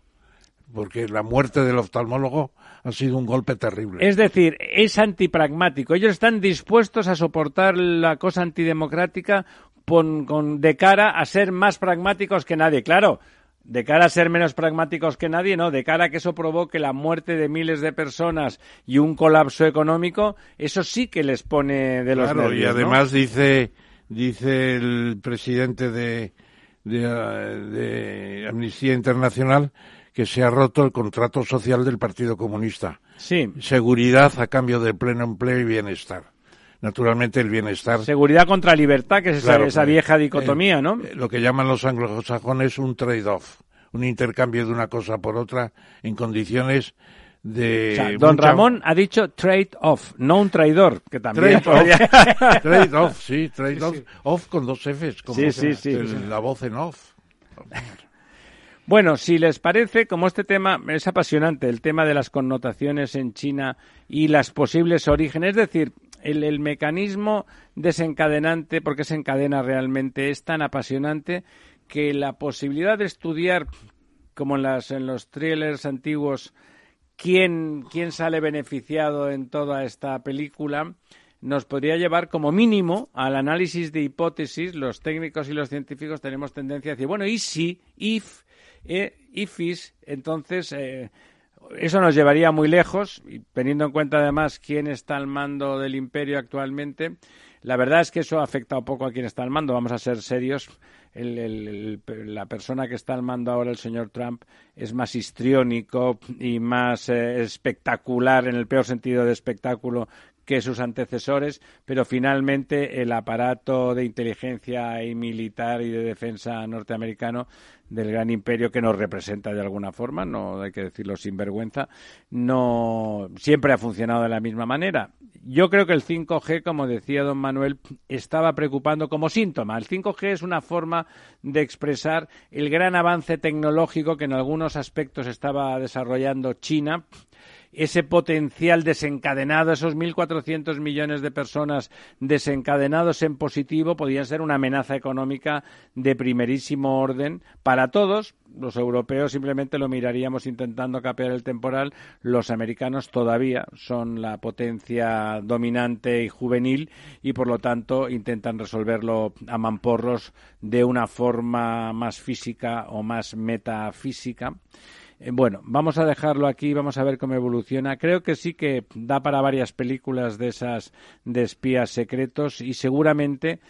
porque la muerte del oftalmólogo ha sido un golpe terrible. Es decir, es antipragmático. Ellos están dispuestos a soportar la cosa antidemocrática con, de cara a ser más pragmáticos que nadie. Claro, de cara a ser menos pragmáticos que nadie, no, de cara a que eso provoque la muerte de miles de personas y un colapso económico, eso sí que les pone de los claro, y además dice dice el presidente de, de, Amnistía Internacional que se ha roto el contrato social del Partido Comunista. Sí. Seguridad a cambio de pleno empleo y bienestar naturalmente el bienestar. Seguridad contra libertad, que es esa, esa, vieja dicotomía, ¿no? Eh, lo que llaman los anglosajones un trade-off, un intercambio de una cosa por otra en condiciones de... don Ramón ha dicho trade-off, no un traidor, que también Trade-off, sí, trade-off, off con dos Fs, como sí, sí, sí, la voz en off. Bueno, si les parece, como este tema es apasionante, el tema de las connotaciones en China y las posibles orígenes, es decir, el, mecanismo desencadenante, porque se encadena realmente, es tan apasionante que la posibilidad de estudiar, como en, las, en los thrillers antiguos, quién, quién sale beneficiado en toda esta película, nos podría llevar como mínimo al análisis de hipótesis. Los técnicos y los científicos tenemos tendencia a decir, bueno, ¿y si? If, eh, if is, entonces eh, eso nos llevaría muy lejos, y teniendo en cuenta además quién está al mando del imperio actualmente. La verdad es que eso ha afectado poco a quién está al mando, vamos a ser serios. la persona que está al mando ahora, el señor Trump, es más histriónico y más eh, espectacular, en el peor sentido de espectáculo, que sus antecesores, pero finalmente el aparato de inteligencia y militar y de defensa norteamericano del gran imperio que nos representa de alguna forma, no hay que decirlo sin vergüenza, no siempre ha funcionado de la misma manera. Yo creo que el 5G, como decía don Manuel, estaba preocupando como síntoma. El 5G es una forma de expresar el gran avance tecnológico que en algunos aspectos estaba desarrollando China ese potencial desencadenado, esos 1.400 millones de personas desencadenados en positivo, podían ser una amenaza económica de primerísimo orden para todos. Los europeos simplemente lo miraríamos intentando capear el temporal. Los americanos todavía son la potencia dominante y juvenil y, por lo tanto, intentan resolverlo a mamporros de una forma más física o más metafísica. Eh, bueno, vamos a dejarlo aquí, vamos a ver cómo evoluciona. Creo que sí que da para varias películas de esas de espías secretos y seguramente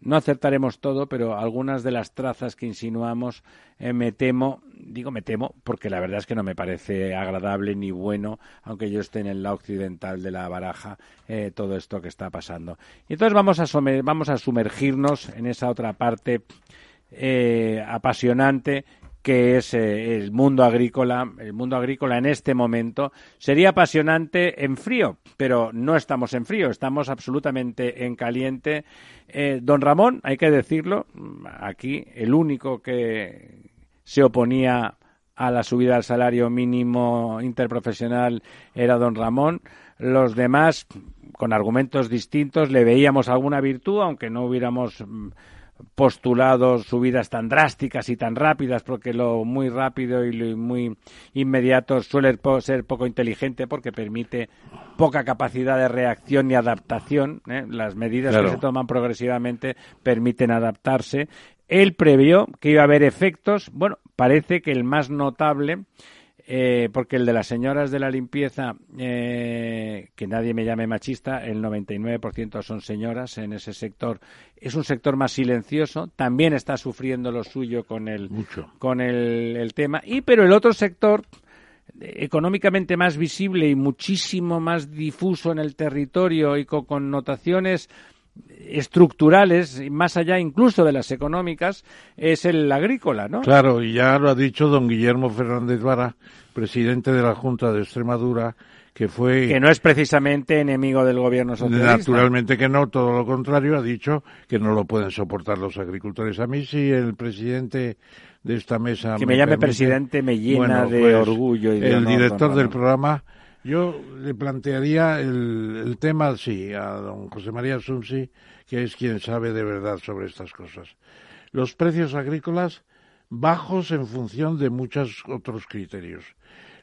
no acertaremos todo, pero algunas de las trazas que insinuamos eh, me temo, digo me temo, porque la verdad es que no me parece agradable ni bueno, aunque yo esté en el lado occidental de la baraja, eh, todo esto que está pasando. Y entonces vamos a, vamos a sumergirnos en esa otra parte apasionante que es eh, el mundo agrícola, el mundo agrícola en este momento. Sería apasionante en frío, pero no estamos en frío, estamos absolutamente en caliente. Eh, don Ramón, hay que decirlo, aquí el único que se oponía a la subida del salario mínimo interprofesional era don Ramón. Los demás, con argumentos distintos, le veíamos alguna virtud, aunque no hubiéramos mm, postulado subidas tan drásticas y tan rápidas, porque lo muy rápido y lo muy inmediato suele ser poco inteligente porque permite poca capacidad de reacción y adaptación. ¿eh? Las medidas que se toman progresivamente permiten adaptarse. Él previó que iba a haber efectos. Bueno, parece que el más notable eh, porque el de las señoras de la limpieza, eh, que nadie me llame machista, el 99% son señoras en ese sector. Es un sector más silencioso, también está sufriendo lo suyo con el, con el, tema. Y pero el otro sector económicamente más visible y muchísimo más difuso en el territorio y con connotaciones estructurales, más allá incluso de las económicas, es el agrícola, ¿no? Claro, y ya lo ha dicho don Guillermo Fernández Vara, presidente de la Junta de Extremadura, que fue... Que no es precisamente enemigo del gobierno socialista. Naturalmente que no, todo lo contrario, ha dicho que no lo pueden soportar los agricultores. A mí sí el presidente de esta mesa... Que me, llame presidente me llena de pues, orgullo y de El director del programa, yo le plantearía el, tema, sí, a don José María Sumsi, que es quien sabe de verdad sobre estas cosas. Los precios agrícolas bajos en función de muchos otros criterios.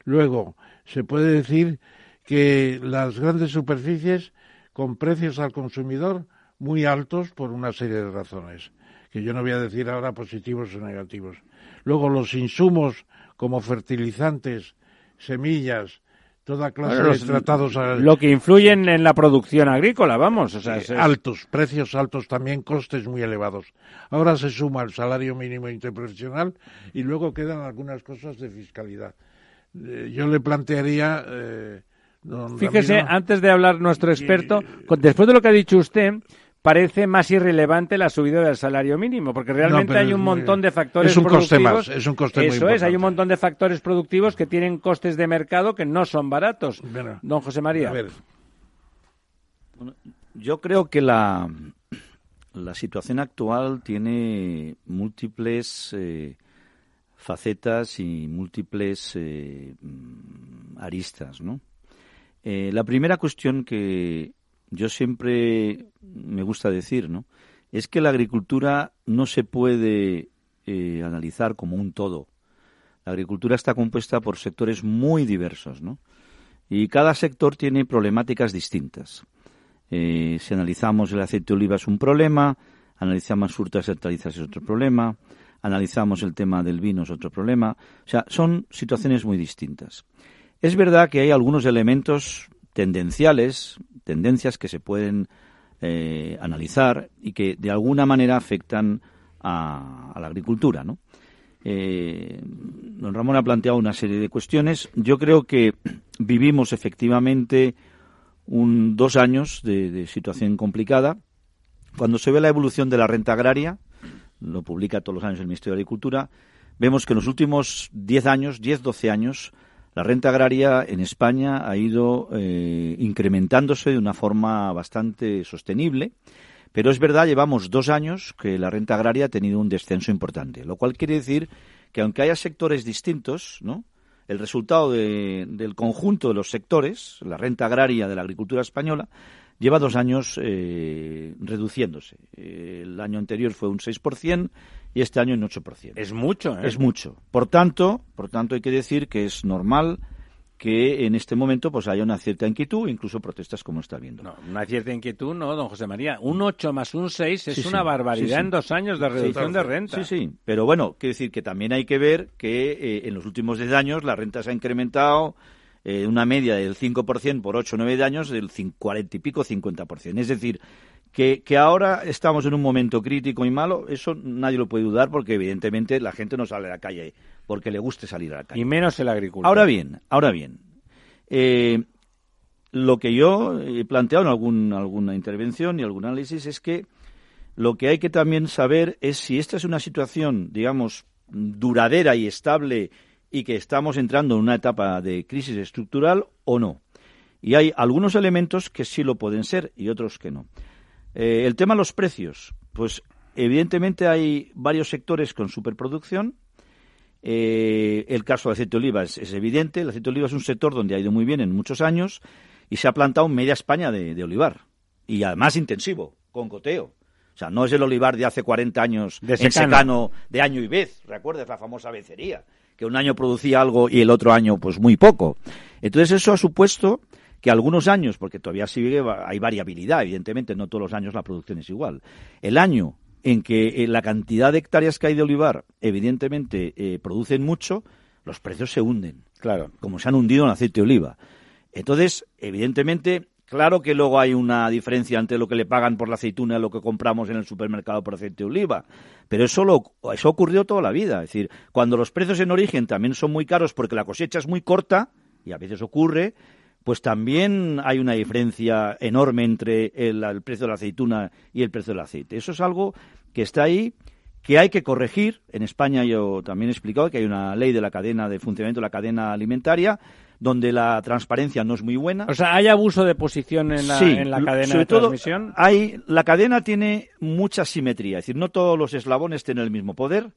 Luego, se puede decir que las grandes superficies con precios al consumidor muy altos por una serie de razones, que yo no voy a decir ahora positivos o negativos. Luego los insumos como fertilizantes, semillas, toda clase de tratados. Lo que influyen en la producción agrícola, vamos. O sea, Altos, precios altos también, costes muy elevados. Ahora se suma el salario mínimo interprofesional y luego quedan algunas cosas de fiscalidad. Eh, yo le plantearía. Eh, Fíjese, antes de hablar nuestro experto, después de lo que ha dicho usted, parece más irrelevante la subida del salario mínimo, porque realmente hay un montón de factores es un Coste más, es un coste Eso es, hay un montón de factores productivos que tienen costes de mercado que no son baratos. Don José María. yo creo que la, la situación actual tiene múltiples eh, facetas y múltiples eh, mm, aristas, ¿no? Eh, la primera cuestión que yo siempre me gusta decir, ¿no? Es que la agricultura no se puede eh, analizar como un todo. La agricultura está compuesta por sectores muy diversos, ¿no? Y cada sector tiene problemáticas distintas. Eh, si analizamos el aceite de oliva es un problema, analizamos frutas y hortalizas es otro problema, analizamos el tema del vino es otro problema. O sea, son situaciones muy distintas. Es verdad que hay algunos elementos tendenciales, tendencias que se pueden eh, analizar y que de alguna manera afectan a, la agricultura, ¿no? Eh, don Ramón ha planteado una serie de cuestiones. Yo creo que vivimos efectivamente un, dos años de, de, situación complicada. Cuando se ve la evolución de la renta agraria, lo publica todos los años el Ministerio de Agricultura, vemos que en los últimos 10 años, 10, 12 años, la renta agraria en España ha ido eh, incrementándose de una forma bastante sostenible, pero es verdad, llevamos dos años que la renta agraria ha tenido un descenso importante, lo cual quiere decir que aunque haya sectores distintos, ¿no? el resultado del conjunto de los sectores, la renta agraria de la agricultura española, lleva dos años eh, reduciéndose. el año anterior fue un 6% y este año un 8%. Es mucho, ¿eh? Es mucho. Por tanto, por tanto hay que decir que es normal que en este momento pues haya una cierta inquietud, incluso protestas como está viendo. No, una cierta inquietud no, don José María. Un 8 más un 6 es una barbaridad en dos años de reducción de renta. Sí, sí. Pero bueno, quiero decir que también hay que ver que eh, en los últimos 10 años la renta se ha incrementado eh, una media del 5% por 8 o 9 años del 40 y pico, 50%. Es decir, que, que, ahora estamos en un momento crítico y malo, eso nadie lo puede dudar porque evidentemente la gente no sale a la calle porque le guste salir a la calle. Y menos el agricultor. Ahora bien, ahora bien, eh, lo que yo he planteado en algún, alguna intervención y algún análisis es que lo que hay que también saber es si esta es una situación, digamos, duradera y estable y que estamos entrando en una etapa de crisis estructural o no. Y hay algunos elementos que sí lo pueden ser y otros que no. Eh, el tema de los precios, pues evidentemente hay varios sectores con superproducción. Eh, el caso del aceite de oliva es, evidente. El aceite de oliva es un sector donde ha ido muy bien en muchos años y se ha plantado media España de, olivar. Y además intensivo, con goteo. O sea, no es el olivar de hace 40 años de secano. de año y vez. ¿Recuerdas la famosa becería? que un año producía algo y el otro año pues muy poco. Entonces eso ha supuesto que algunos años, porque todavía sigue, hay variabilidad, evidentemente, no todos los años la producción es igual. El año en que eh, la cantidad de hectáreas que hay de olivar, evidentemente, eh, producen mucho, los precios se hunden. Claro. Como se han hundido en aceite de oliva. Entonces, evidentemente, Claro que luego hay una diferencia entre lo que le pagan por la aceituna y lo que compramos en el supermercado por aceite de oliva. Pero eso, lo, eso ocurrió toda la vida. Es decir, cuando los precios en origen también son muy caros porque la cosecha es muy corta, y a veces ocurre, pues también hay una diferencia enorme entre el, el precio de la aceituna y el precio del aceite. Eso es algo que está ahí que hay que corregir. En España yo también he explicado que hay una ley de la cadena de funcionamiento de la cadena alimentaria donde la transparencia no es muy buena. O sea, ¿hay abuso de posición en la, Sí, en la cadena sobre de todo, transmisión? Hay, la cadena tiene mucha simetría, es decir, no todos los eslabones tienen el mismo poder.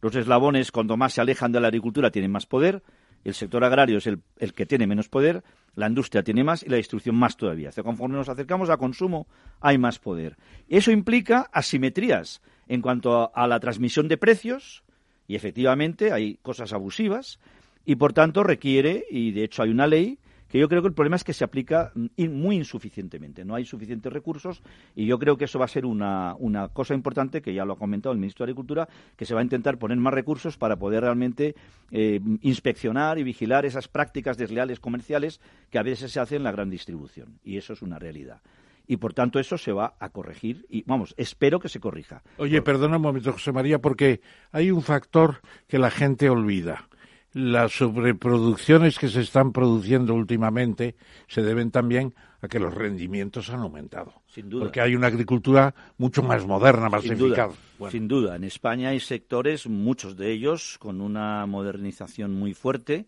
Los eslabones, cuando más se alejan de la agricultura, tienen más poder. El sector agrario es el, que tiene menos poder. La industria tiene más y la distribución más todavía. O sea, conforme nos acercamos a consumo, hay más poder. Eso implica asimetrías en cuanto a, a la transmisión de precios, y efectivamente hay cosas abusivas, y por tanto requiere, y de hecho hay una ley, que yo creo que el problema es que se aplica muy insuficientemente. No hay suficientes recursos y yo creo que eso va a ser una, una cosa importante que ya lo ha comentado el ministro de Agricultura, que se va a intentar poner más recursos para poder realmente eh, inspeccionar y vigilar esas prácticas desleales comerciales que a veces se hacen en la gran distribución. Y eso es una realidad. Y por tanto eso se va a corregir y, vamos, espero que se corrija. Oye, perdona un momento, José María, porque hay un factor que la gente olvida. Las sobreproducciones que se están produciendo últimamente se deben también a que los rendimientos han aumentado. Sin duda. Porque hay una agricultura mucho más moderna, más Sin duda, eficaz. Bueno, sin duda. En España hay sectores, muchos de ellos, con una modernización muy fuerte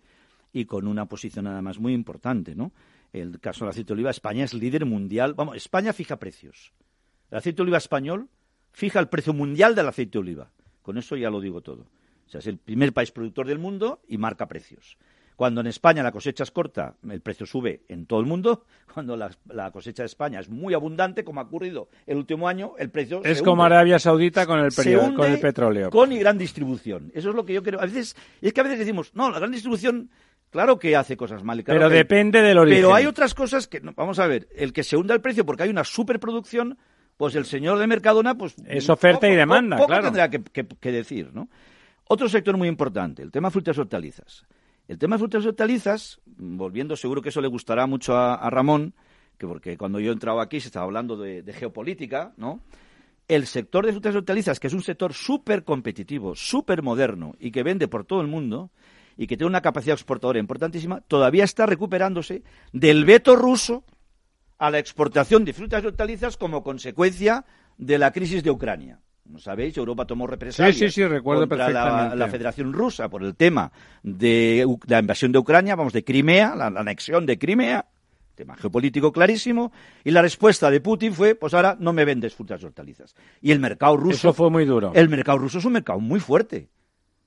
y con una posición además muy importante, ¿no? El caso del aceite de oliva, España es líder mundial. Vamos, España fija precios. El aceite de oliva español fija el precio mundial del aceite de oliva. Con eso ya lo digo todo. O sea, es el primer país productor del mundo y marca precios. Cuando en España la cosecha es corta, el precio sube en todo el mundo. Cuando la, la cosecha de España es muy abundante, como ha ocurrido el último año, el precio Es se como hunde Arabia Saudita con el, se perio- hunde con el petróleo. Con y gran distribución. Eso es lo que yo creo. A veces, es que a veces decimos, no, la gran distribución, claro que hace cosas mal. claro Pero que- depende del origen. Pero hay otras cosas que, vamos a ver, el que se hunda el precio porque hay una superproducción, pues el señor de Mercadona, pues. Es oferta y poco- demanda, poco claro. tendrá que, que- que decir, ¿no? Otro sector muy importante, el tema frutas y hortalizas. El tema frutas y hortalizas, volviendo, seguro que eso le gustará mucho a, Ramón, que porque cuando yo entraba aquí se estaba hablando de, de geopolítica, ¿no? El sector de frutas y hortalizas, que es un sector súper competitivo, súper moderno y que vende por todo el mundo y que tiene una capacidad exportadora importantísima, todavía está recuperándose del veto ruso a la exportación de frutas y hortalizas como consecuencia de la crisis de Ucrania. Como sabéis, Europa tomó represalias Sí, sí, sí, recuerdo contra la, Federación Rusa por el tema de, la invasión de Ucrania, vamos, de Crimea, la, la anexión de Crimea, tema geopolítico clarísimo, y la respuesta de Putin fue, pues ahora no me vendes frutas y hortalizas. Y el mercado ruso... Eso fue muy duro. El mercado ruso es un mercado muy fuerte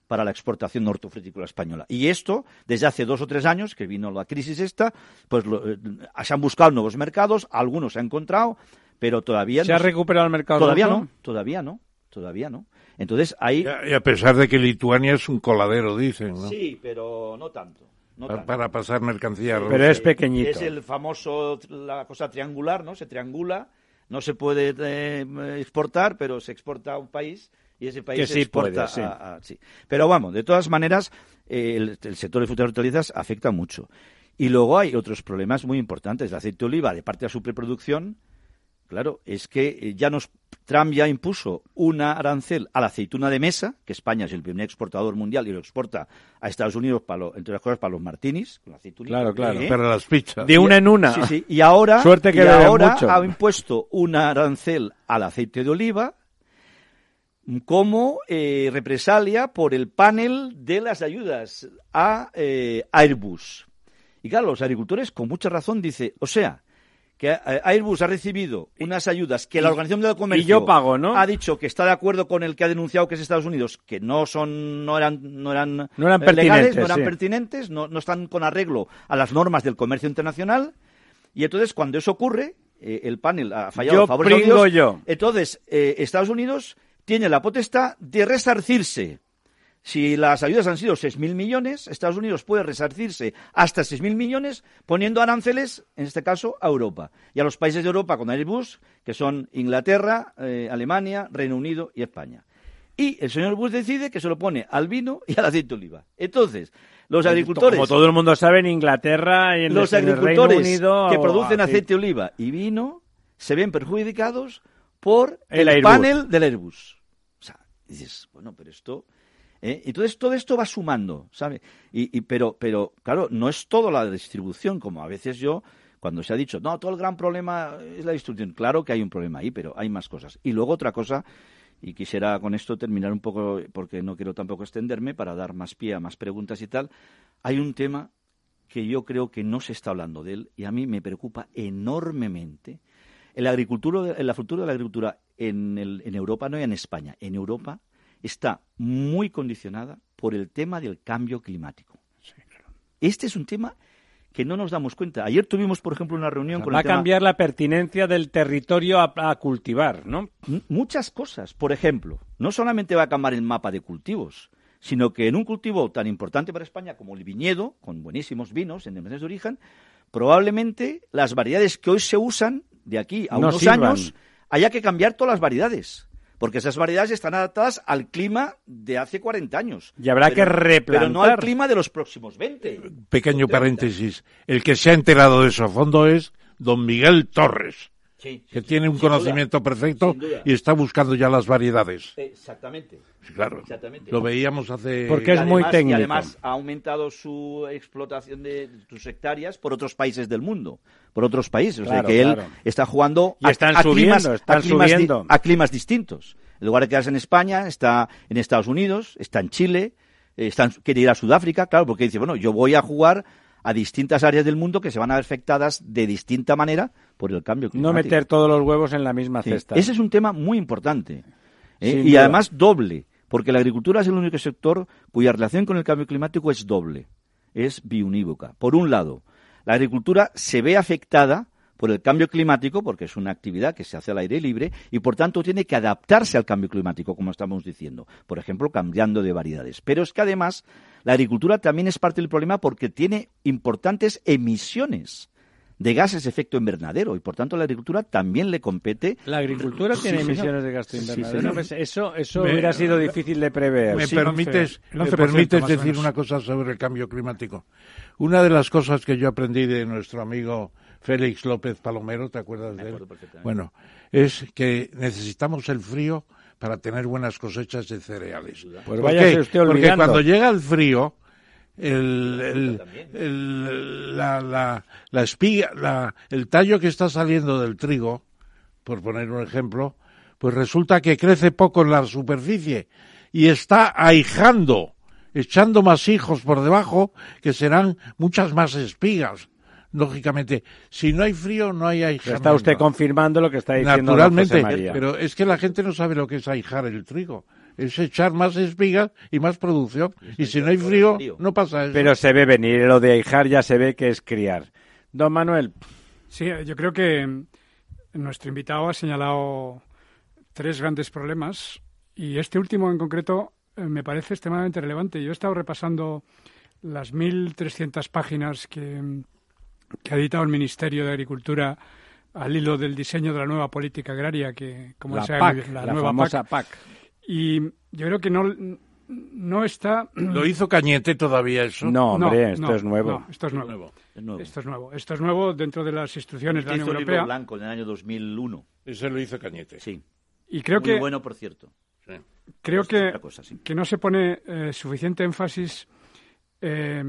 para la exportación hortofrutícola española. Y esto, desde hace dos o tres años, que vino la crisis esta, pues lo- eh, se han buscado nuevos mercados, algunos se han encontrado, pero todavía ¿Se no ha recuperado el mercado Todavía ruso? no, todavía no, todavía no. Entonces ahí... y a pesar de que Lituania es un coladero, dicen, ¿no? Sí, pero no tanto. no. Para pasar mercancía. a Pero es pequeñito. Es el famoso, la cosa triangular, ¿no? Se triangula, no se puede eh, exportar, pero se exporta a un país y ese país Que se sí exporta puede, sí. a- a- sí. Pero vamos, de todas maneras, eh, el, el sector de frutas y hortalizas afecta mucho. Y luego hay otros problemas muy importantes. El aceite de oliva, de parte de la superproducción, claro, es que eh, ya nos Trump ya impuso una arancel a la aceituna de mesa, que España es el primer exportador mundial y lo exporta a Estados Unidos, para lo- entre otras cosas, para los martinis, con la aceitunita. Claro, claro. ¿eh? Para las pizzas. De una en una. Sí, sí. Y ahora, Suerte que y ahora mucho. ha impuesto una arancel al aceite de oliva como eh, represalia por el panel de las ayudas a eh, Airbus. Y claro, los agricultores con mucha razón dice, o sea, que eh, Airbus ha recibido unas ayudas que la Organización del Comercio yo pago, ¿no? ha dicho que está de acuerdo con el que ha denunciado que es Estados Unidos, que no son no eran no eran, No eran eh, legales, pertinentes, no eran sí. pertinentes, no, no están con arreglo a las normas del comercio internacional. Y entonces, cuando eso ocurre, eh, el panel ha fallado Yo a favor de Estados Unidos. yo. Entonces, eh, Estados Unidos tiene la potestad de resarcirse. Si las ayudas han sido 6.000 millones, Estados Unidos puede resarcirse hasta 6.000 millones poniendo aranceles, en este caso, a Europa. Y a los países de Europa con Airbus, que son Inglaterra, eh, Alemania, Reino Unido y España. Y el señor Bush decide que se lo pone al vino y al aceite de oliva. Entonces, los agricultores Como todo el mundo sabe, en Inglaterra y en, los en el Reino agricultores Unido... que producen así. aceite de oliva y vino se ven perjudicados por El el, panel del Airbus. O sea, dices, bueno, pero esto... ¿eh? Entonces todo esto va sumando, ¿sabe? Y, pero, pero, claro, no es todo la distribución, como a veces yo, cuando se ha dicho, no, todo el gran problema es la distribución. Claro que hay un problema ahí, pero hay más cosas. Y luego otra cosa, y quisiera con esto terminar un poco, porque no quiero tampoco extenderme, para dar más pie a más preguntas y tal, hay un tema que yo creo que no se está hablando de él y a mí me preocupa enormemente. En la agricultura, la futuro de la agricultura en, el, en Europa, no en España, en Europa está muy condicionada por el tema del cambio climático. Este es un tema que no nos damos cuenta. Ayer tuvimos, por ejemplo, una reunión con Va el a tema- cambiar la pertinencia del territorio a, a cultivar, ¿no? M- muchas cosas. Por ejemplo, no solamente va a cambiar el mapa de cultivos, sino que en un cultivo tan importante para España como el viñedo, con buenísimos vinos en denominaciones de origen, probablemente las variedades que hoy se usan de aquí a No unos sirvan. años haya que cambiar todas las variedades. Porque esas variedades están adaptadas al clima de hace 40 años. Y habrá que Pero no al replantar. clima de los próximos 20. Pequeño paréntesis. El que se ha enterado de eso a fondo es don Miguel Torres, Sí, que sí, tiene un duda. conocimiento perfecto y está buscando ya las variedades. Exactamente. Claro. Exactamente. Lo veíamos hace... Porque es muy técnico. Y además ha aumentado su explotación de sus hectáreas por otros países del mundo, por otros países. o sea Claro, que él claro. está jugando Y están a, subiendo, climas, están a, climas di- subiendo. a climas distintos. En lugar de quedarse en España, está en Estados Unidos, está en Chile, eh, está en- quiere ir a Sudáfrica, claro, porque dice, bueno, yo voy a jugar a distintas áreas del mundo que se van a ver afectadas de distinta manera por el cambio No climático. meter todos los huevos en la misma Sí, cesta. Ese es un tema muy importante. ¿eh? Y duda. además doble, porque la agricultura es el único sector cuya relación con el cambio climático es doble, es biunívoca. Por un lado, la agricultura se ve afectada por el cambio climático, porque es una actividad que se hace al aire libre, y por tanto tiene que adaptarse al cambio climático, como estamos diciendo. Por ejemplo, cambiando de variedades. Pero es que además la agricultura también es parte del problema porque tiene importantes emisiones de gases de efecto invernadero y por tanto la agricultura también le compete La agricultura Sí, tiene señor. emisiones de gasto Sí, invernadero. Pues eso eso Me- hubiera sido difícil de prever. ¿Me Sí, permites, 11, el me 11% permites más o decir una cosa sobre el cambio climático? Una de las cosas que yo aprendí de nuestro amigo Félix López Palomero, ¿te acuerdas de él? Bueno, es que necesitamos el frío para tener buenas cosechas de cereales. Pues Porque cuando llega el frío, el, el, el- la, la, la espiga, la- el tallo que está saliendo del trigo, por poner un ejemplo, pues resulta que crece poco en la superficie y está ahijando, echando más hijos por debajo, que serán muchas más espigas. Lógicamente, si no hay frío, no hay ahijamiento. Está usted confirmando lo que está diciendo don Naturalmente, José María. pero es que la gente no sabe lo que es ahijar el trigo. Es echar más espigas y más producción. Y si no hay frío, frío. no pasa eso. Pero se ve venir, lo de ahijar ya se ve que es criar. Don Manuel, Sí, yo creo que nuestro invitado ha señalado tres grandes problemas y este último en concreto eh, me parece extremadamente relevante. Yo he estado repasando las 1.300 páginas que, que ha editado el Ministerio de Agricultura al hilo del diseño de la nueva política agraria, que como la sabe PAC, la, la, nueva famosa PAC. PAC. Y yo creo que no, no está... ¿Lo hizo Cañete todavía eso? No, hombre, No, esto no, es nuevo. no, esto es nuevo. Nuevo. Es nuevo. Esto es nuevo. Esto es nuevo dentro de las instrucciones de la Unión el libro Europea. blanco en el año 2001. Ese lo hizo Cañete. Sí. Y creo Muy que bueno, por cierto. Sí. creo Esto que, cosa, sí. que no se pone eh, suficiente énfasis eh,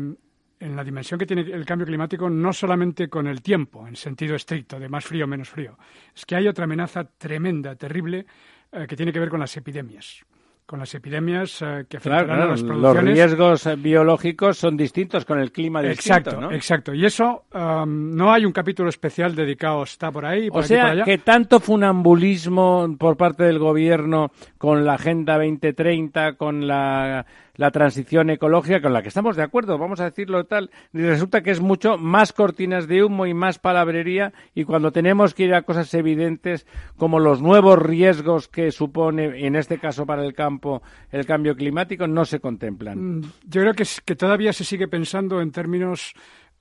en la dimensión que tiene el cambio climático, no solamente con el tiempo, en sentido estricto, de más frío o menos frío. Es que hay otra amenaza tremenda, terrible, eh, que tiene que ver con las epidemias. Con las epidemias eh, que afectarán Claro, claro, a las los producciones. riesgos eh, biológicos son distintos con el clima distinto, Exacto, ¿no? exacto. Y eso um, no hay un capítulo especial dedicado, está por ahí, por O aquí, por sea, allá. que tanto funambulismo por parte del gobierno con la Agenda 2030, con la, la transición ecológica, con la que estamos de acuerdo, vamos a decirlo tal, y resulta que es mucho más cortinas de humo y más palabrería, y cuando tenemos que ir a cosas evidentes como los nuevos riesgos que supone, en este caso para el campo, el cambio climático, no se contemplan. Mm, Yo creo que, todavía se sigue pensando en términos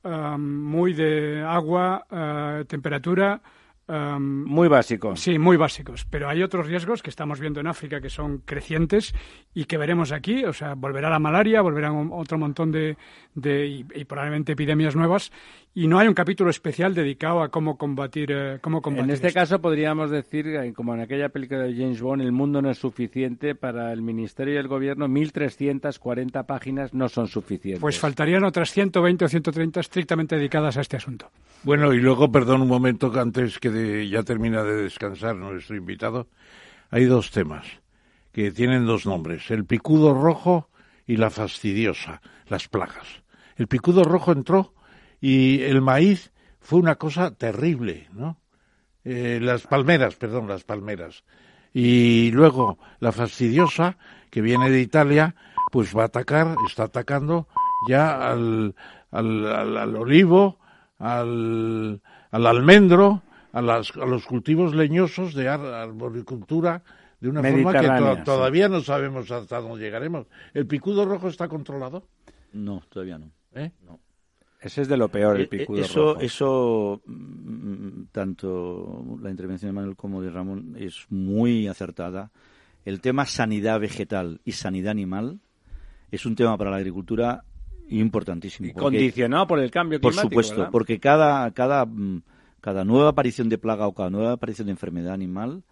um, muy de agua, eh, temperatura. Um, Muy básico. Sí, muy básicos. Pero hay otros riesgos que estamos viendo en África que son crecientes y que veremos aquí. O sea, volverá la malaria, volverán otro montón de, de- y, y probablemente epidemias nuevas. Y no hay un capítulo especial dedicado a cómo combatir, eh, cómo combatir En este esto. caso podríamos decir, eh, como en aquella película de James Bond, el mundo no es suficiente para el Ministerio y el Gobierno, 1.340 páginas no son suficientes. Pues faltarían otras 120 o 130 estrictamente dedicadas a este asunto. Bueno, y luego, perdón un momento, que antes que ya termina de descansar nuestro invitado, hay dos temas que tienen dos nombres, el picudo rojo y la fastidiosa, las plagas. El picudo rojo entró Y el maíz fue una cosa terrible, ¿no? Eh, las palmeras, perdón, las palmeras. Y luego la fastidiosa, que viene de Italia, pues va a atacar, está atacando ya al, al, al, olivo, al, al almendro, a, las, a, los cultivos leñosos de arboricultura de una forma que to todavía no sabemos hasta dónde llegaremos. ¿El picudo rojo está controlado? No, todavía no. ¿Eh? no. Ese es de lo peor, el Eh, picudo eso, rojo. Eso, mm, tanto la intervención de Manuel como de Ramón es muy acertada. El tema sanidad vegetal y sanidad animal es un tema para la agricultura importantísimo. Y porque- condicionado por el cambio por climático. supuesto, ¿verdad? porque cada, cada, mm, cada nueva aparición de plaga o cada nueva aparición de enfermedad animal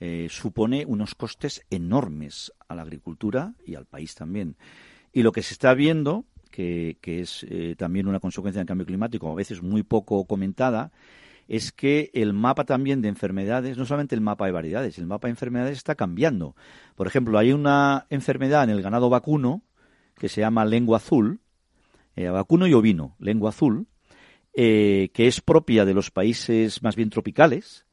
eh, supone unos costes enormes a la agricultura y al país también. Y lo que se está viendo, que, es eh, también una consecuencia del cambio climático, a veces muy poco comentada, es que el mapa también de enfermedades, no solamente el mapa de variedades, el mapa de enfermedades está cambiando. Por ejemplo, hay una enfermedad en el ganado vacuno que se llama lengua azul, eh, vacuno y ovino, lengua azul, eh, que es propia de los países más bien tropicales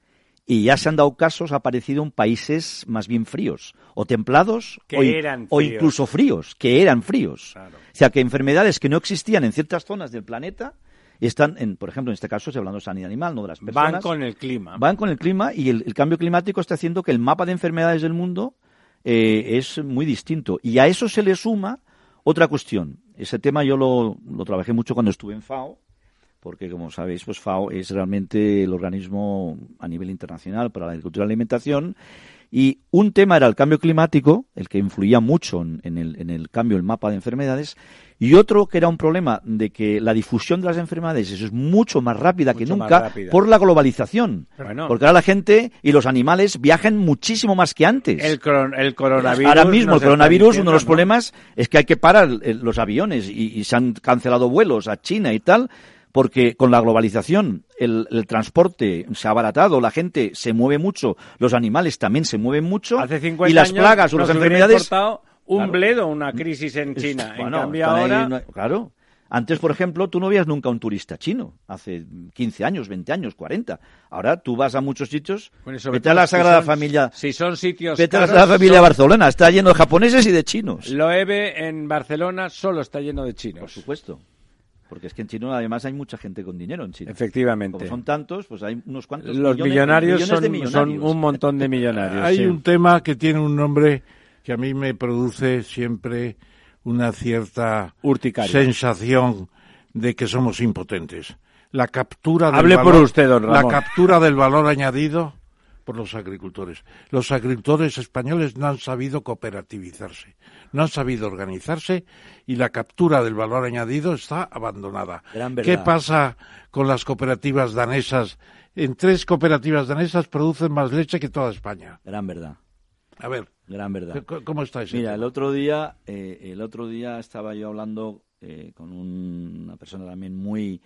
y ya se han dado casos, ha aparecido en países más bien fríos, o templados, Que o, eran o incluso fríos, que eran fríos. Claro. O sea, que enfermedades que no existían en ciertas zonas del planeta están, en, por ejemplo, en este caso, estoy hablando de sanidad animal, no de las personas. Van con el clima. Van con el clima y el, el cambio climático está haciendo que el mapa de enfermedades del mundo eh, es muy distinto. Y a eso se le suma otra cuestión. Ese tema yo lo, lo trabajé mucho cuando estuve en FAO, porque como sabéis, pues FAO es realmente el organismo a nivel internacional para la agricultura y la alimentación. Y un tema era el cambio climático, el que influía mucho en, en el, en el cambio del mapa de enfermedades, y otro que era un problema de que la difusión de las enfermedades es mucho más rápida que Mucho nunca rápida. por la globalización. Bueno. Porque ahora la gente y los animales viajan muchísimo más que antes. El, coron- el coronavirus. Ahora mismo el coronavirus, uno de los problemas es que hay que parar el- los aviones y, y se han cancelado vuelos a China y tal, porque con la globalización el, el transporte se ha abaratado, la gente se mueve mucho, los animales también se mueven mucho Hace 50 y las años plagas o las enfermedades... un Claro. bledo, una crisis en China. en cambio ahora... una- claro. Antes, por ejemplo, tú no veías nunca un turista chino, hace 15 años, 20 años, 40. Ahora tú vas a muchos sitios, Bueno, vete a la si Sagrada son- Familia, Si son sitios vete a la Sagrada Familia son- Barcelona, está lleno de japoneses y de chinos. Lo EVE en Barcelona solo está lleno de Por chinos. supuesto. Porque es que en China además hay mucha gente con dinero en China. Efectivamente. Como son tantos, pues hay unos cuantos Los millones- millonarios, millones son, de son millonarios. un montón de millonarios. Hay sí. un tema que tiene un nombre que a mí me produce siempre una cierta Urticaria. sensación de que somos impotentes. La captura del Hable valor, por usted, don La Ramón. captura del valor añadido por los agricultores. Los agricultores españoles no han sabido cooperativizarse, no han sabido organizarse y la captura del valor añadido está abandonada. Gran ¿Qué pasa con las cooperativas danesas? En tres cooperativas danesas producen más leche que toda España. Gran verdad, A ver, gran verdad. ¿cómo está Mira, el otro día, eh, el otro día estaba yo hablando eh, con un- una persona también muy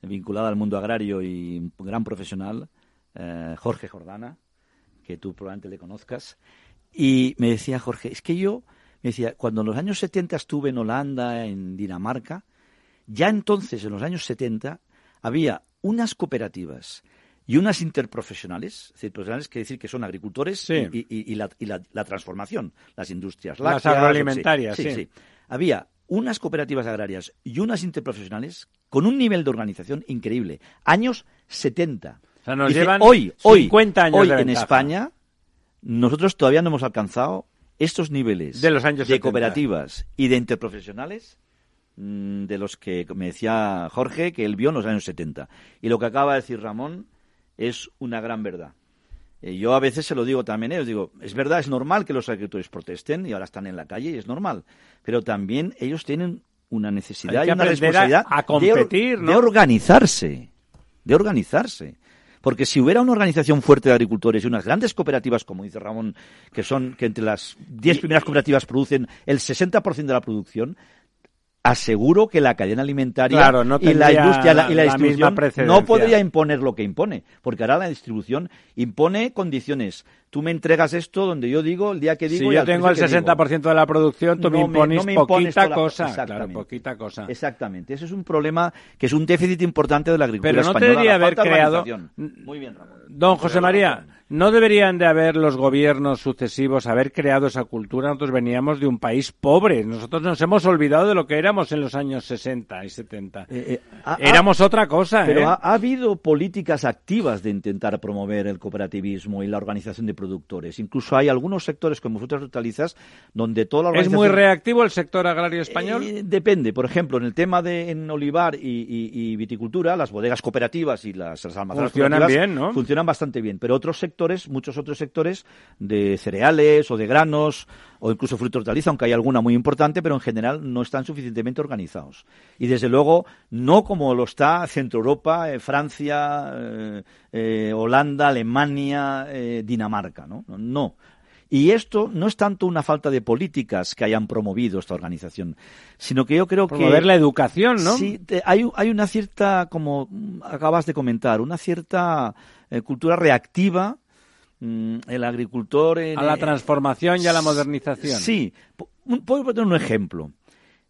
vinculada al mundo agrario y un gran profesional, eh, Jorge Jordana, que tú probablemente le conozcas, y me decía Jorge, es que yo, me decía, cuando en los años 70 estuve en Holanda, en Dinamarca, ya entonces, en los años 70, había unas cooperativas y unas interprofesionales, es decir, profesionales que decir que son agricultores Sí. y, y- y la, y la- la transformación, las industrias Las lácteas, agroalimentarias, sí, sí. Había unas cooperativas agrarias y unas interprofesionales con un nivel de organización increíble. Años 70. Sea, nos Dice, llevan hoy, hoy, 50 años hoy de en. España, nosotros todavía no hemos alcanzado estos niveles De los años de 70. cooperativas y de interprofesionales mm, de los que me decía Jorge que él vio en los años 70. Y lo que acaba de decir Ramón es una gran verdad. Eh, yo a veces se lo digo también, eh, os digo, es verdad, es normal que los agricultores protesten y ahora están en la calle y es normal, pero también ellos tienen una necesidad y una a- responsabilidad a de or- competir, ¿no? de organizarse, de organizarse. Porque si hubiera una organización fuerte de agricultores y unas grandes cooperativas, como dice Ramón, que son que entre las 10 primeras cooperativas producen el 60% de la producción, aseguro que la cadena alimentaria Claro, no y la industria la- y la, distribución no podría imponer lo que impone, porque ahora la distribución impone condiciones. Tú me entregas esto donde yo digo, el día que digo... Si y yo tengo el precio que digo. 60% de la producción, tú No me- impones no me impones poquita cosa. Claro, Exactamente. poquita cosa. Exactamente. Ese es un problema que es un déficit importante de la agricultura Pero no española. debería haber creado-. Muy bien, Ramón. Don José María, ¿no deberían de haber los gobiernos sucesivos haber creado esa cultura? Nosotros veníamos de un país pobre. Nosotros nos hemos olvidado de lo que éramos en los años 60 y 70. Eh, eh, ha- Éramos otra cosa, Pero ¿eh? ha, ha habido políticas activas de intentar promover el cooperativismo y la organización de productores. Incluso hay algunos sectores como frutas y hortalizas donde toda la ¿Es organización... muy reactivo el sector agrario español? Eh, depende. Por ejemplo, en el tema de en olivar y, y- y viticultura, las bodegas cooperativas y las, las almacenas Funcionan bien, ¿no? Funcionan bastante bien. Pero otros sectores, muchos otros sectores de cereales o de granos o incluso fruta y hortaliza, aunque hay alguna muy importante, pero en general no están suficientemente organizados. Y desde luego, no como lo está Centro Europa, eh, Francia, eh, eh, Holanda, Alemania, Dinamarca, ¿no? No. Y esto no es tanto una falta de políticas que hayan promovido esta organización, sino que yo creo Promover que... la educación, ¿no? Sí, te- hay, hay una cierta, como acabas de comentar, una cierta eh, cultura reactiva. Mm, el agricultor... en- A la eh, transformación y a la modernización. Sí. Puedo poner un ejemplo.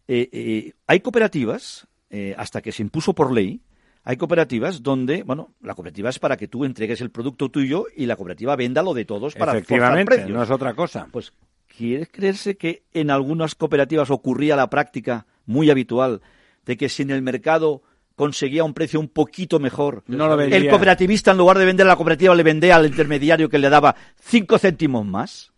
Eh, eh, hay cooperativas, eh, hasta que se impuso por ley, hay cooperativas donde, bueno, la cooperativa es para que tú entregues el producto tuyo y la cooperativa venda lo de todos para Efectivamente, precios. no es otra cosa. Pues, ¿quieres creerse que en algunas cooperativas ocurría la práctica muy habitual de que si en el mercado conseguía un precio un poquito mejor, No lo vendía. el cooperativista en lugar de vender a la cooperativa le vendía al intermediario que le daba cinco céntimos más?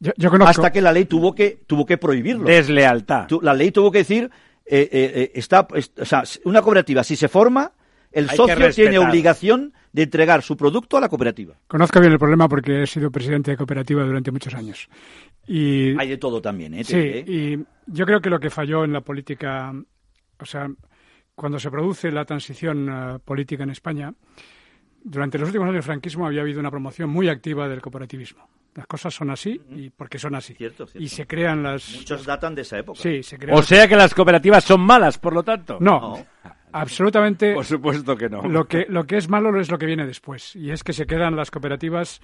Yo, yo conozco. Hasta que la ley tuvo que, tuvo que prohibirlo. Deslealtad. La ley tuvo que decir, eh, eh, eh, está, es- o sea, una cooperativa, si se forma, el Hay socio tiene obligación de entregar su producto a la cooperativa. Conozco bien el problema porque he sido presidente de cooperativa durante muchos años. Y, Hay de todo también, ¿eh? Sí, y yo creo que lo que falló en la política, o sea, cuando se produce la transición eh, política en España, durante los últimos años del franquismo había habido una promoción muy activa del cooperativismo. Las cosas son así y porque son así. Cierto, cierto. Y se crean las... Muchos datan de esa época. Sí, se crean... O sea que las cooperativas son malas, por lo tanto. no, No. absolutamente... Por supuesto que no. Lo que, lo que es malo es lo que viene después. Y es que se quedan las cooperativas,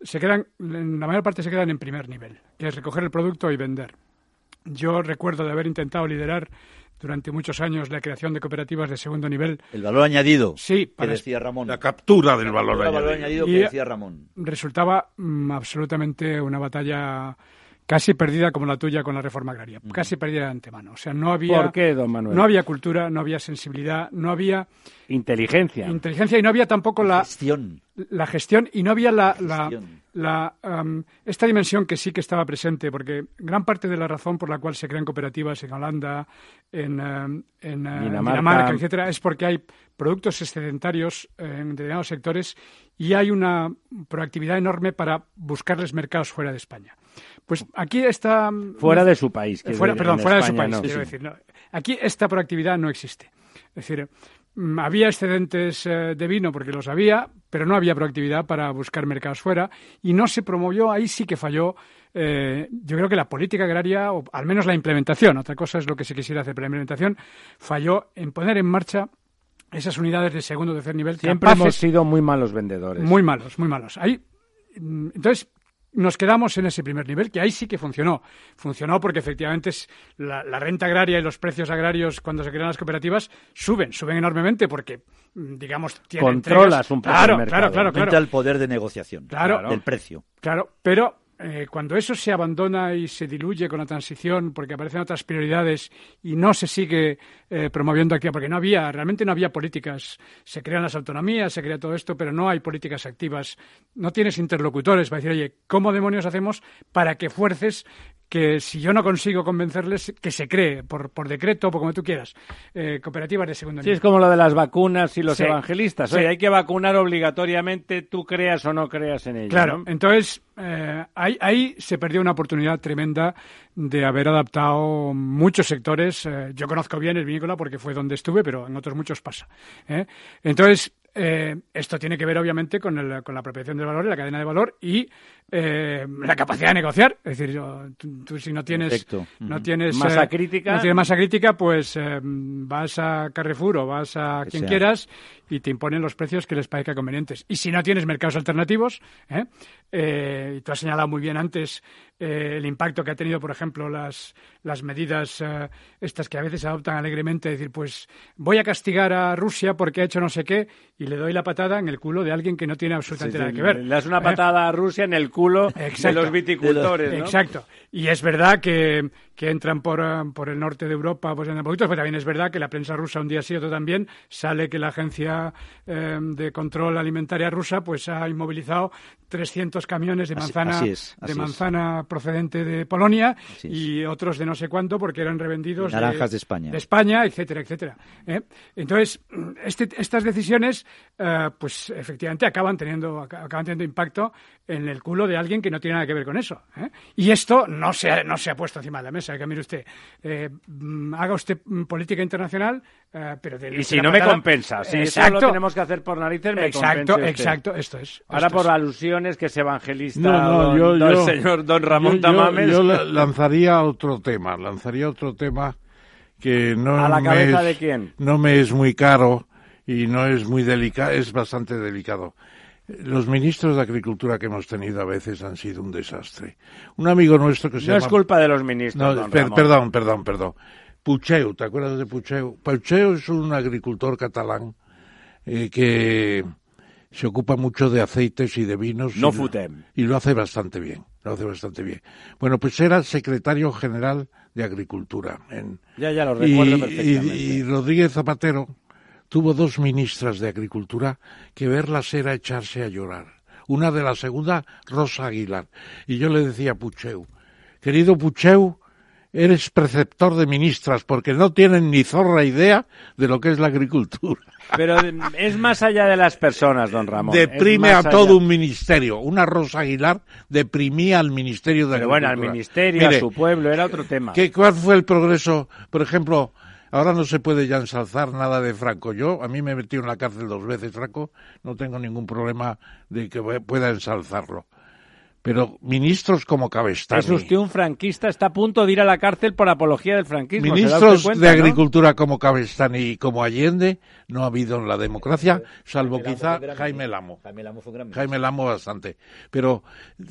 se quedan, en la mayor parte se quedan en primer nivel, que es recoger el producto y vender. Yo recuerdo de haber intentado liderar durante muchos años la creación de cooperativas de segundo nivel. El valor añadido. Sí, que decía Ramón. La captura del valor añadido. Y- que decía Ramón. Resultaba mm, absolutamente una batalla casi perdida como la tuya con la reforma agraria, casi perdida de antemano. O sea, no había, ¿Por qué, don Manuel? no había cultura, no había sensibilidad, no había Inteligencia. inteligencia y no había tampoco la, Gestión. la gestión y no había la, la, la, esta dimensión que sí que estaba presente, porque gran parte de la razón por la cual se crean cooperativas en Holanda, en, en, Dinamarca. Dinamarca, etcétera, es porque hay productos excedentarios eh, en determinados sectores y hay una proactividad enorme para buscarles mercados fuera de España. Pues aquí está Fuera de su país. fuera, perdón, fuera de su país, no. quiero decir. no. Aquí esta proactividad no existe. Es decir, mm, había excedentes eh, de vino porque los había, pero no había proactividad para buscar mercados fuera y no se promovió, ahí sí que falló. eh, yo creo que la política agraria, o al menos la implementación, otra cosa es lo que se quisiera hacer, pero la implementación falló en poner en marcha esas unidades de segundo o tercer nivel Siempre capaces- hemos sido muy malos vendedores. muy malos, muy malos. Ahí, mm, entonces, nos quedamos en ese primer nivel, que ahí sí que funcionó. Funcionó porque efectivamente es la, la renta agraria y los precios agrarios cuando se crean las cooperativas suben, suben enormemente porque, mm, digamos, tienen Controlas entregas- un poco claro, mercado. Claro, claro, claro. el poder de negociación. Claro. Del precio. Claro, pero eh, cuando eso se abandona y se diluye con la transición porque aparecen otras prioridades y no se sigue eh, promoviendo aquí, porque no había, realmente no había políticas, se crean las autonomías, se crea todo esto, pero no hay políticas activas, no tienes interlocutores para decir, oye, ¿cómo demonios hacemos para que fuerces que si yo no consigo convencerles, que se cree por, por decreto, por como tú quieras, eh, cooperativas de segundo Sí, nivel? es como lo de las vacunas y los Sí. evangelistas. Sí. Oye, hay que vacunar obligatoriamente, tú creas o no creas en ello. Claro, ¿no? entonces eh, ahí, ahí se perdió una oportunidad tremenda de haber adaptado muchos sectores. Eh, yo conozco bien el vinícola porque fue donde estuve, pero en otros muchos pasa. ¿eh? Entonces, eh, esto tiene que ver, obviamente, con, el, con la apropiación del valor y la cadena de valor y eh, la capacidad de negociar. Es decir, yo, tú, tú si no tienes, Perfecto. no tienes Masa eh, crítica. no tienes masa crítica, pues eh, vas a Carrefour o vas a Que quien sea. quieras y te imponen los precios que les parezca convenientes. Y si no tienes mercados alternativos, ¿eh? Eh, y tú has señalado muy bien antes eh, el impacto que ha tenido, por ejemplo, las, las medidas estas que a veces adoptan alegremente, decir, pues voy a castigar a Rusia porque ha hecho no sé qué y le doy la patada en el culo de alguien que no tiene absolutamente nada que ver. Le das una patada a Rusia en el culo Exacto. de los viticultores, ¿no? Exacto. Y es verdad que, que entran por, por el norte de Europa, pues en poquitos, pero también es verdad que la prensa rusa un día sí, otro también, sale que la Agencia eh, de Control Alimentaria rusa pues ha inmovilizado 300 camiones de manzana, así es, de es. manzana procedente de Polonia y otros de no sé cuánto porque eran revendidos Naranjas de España. de España, etcétera, etcétera. ¿eh? Entonces, este- estas decisiones, eh, pues efectivamente acaban teniendo, aca- acaban teniendo impacto en el culo de alguien que no tiene nada que ver con eso. ¿eh? Y esto no se, ha, no se ha puesto encima de la mesa. Que mire usted, eh, mm, haga usted mm, política internacional, eh, pero de Y si no me compensa, si eso exacto, lo tenemos que hacer por narices, me exacto, usted. exacto, esto es. Ahora esto por es. alusiones que es evangelista No, no, don, yo, don yo- señor don Ramón yo- Tamames. Yo, la- lanzaría otro tema, lanzaría otro tema que no ¿A la me cabeza es- de quién? No me es muy caro y no es muy delicado, es bastante delicado. Los ministros de Agricultura que hemos tenido a veces han sido un desastre. Un amigo nuestro que se no llama... es culpa de los ministros, No, don per- Ramón. perdón, perdón, perdón. Pucheu, ¿te acuerdas de Pucheu? Pucheu es un agricultor catalán eh, que se ocupa mucho de aceites y de vinos. No y lo- futem. Y lo hace bastante bien, lo hace bastante bien. Bueno, pues era secretario general de Agricultura. En, Ya, ya lo recuerdo y, perfectamente. y- y Rodríguez Zapatero tuvo dos ministras de Agricultura que verlas era echarse a llorar. Una de la segunda, Rosa Aguilar. Y yo le decía a Pucheu, querido Pucheu, eres preceptor de ministras porque no tienen ni zorra idea de lo que es la agricultura. Pero es más allá de las personas, don Ramón. Deprime a todo allá. un ministerio. Una Rosa Aguilar deprimía al ministerio de Pero bueno, al Agricultura. ministerio, Mire, a su pueblo, era otro tema. ¿Qué, ¿Cuál fue el progreso? Por ejemplo, ahora no se puede ya ensalzar nada de Franco. Yo, a mí me metió en la cárcel dos veces Franco, no tengo ningún problema de que pueda ensalzarlo. Pero ministros como Cabestani, Es usted un franquista, está a punto de ir a la cárcel por apología del franquismo. ¿se da usted ministros cuenta, de no? Agricultura como Cabestani y como Allende, no ha habido en la democracia, salvo Jaime quizá Jaime. Lamo. Jaime Lamo fue gran Jaime Lamo bastante. Pero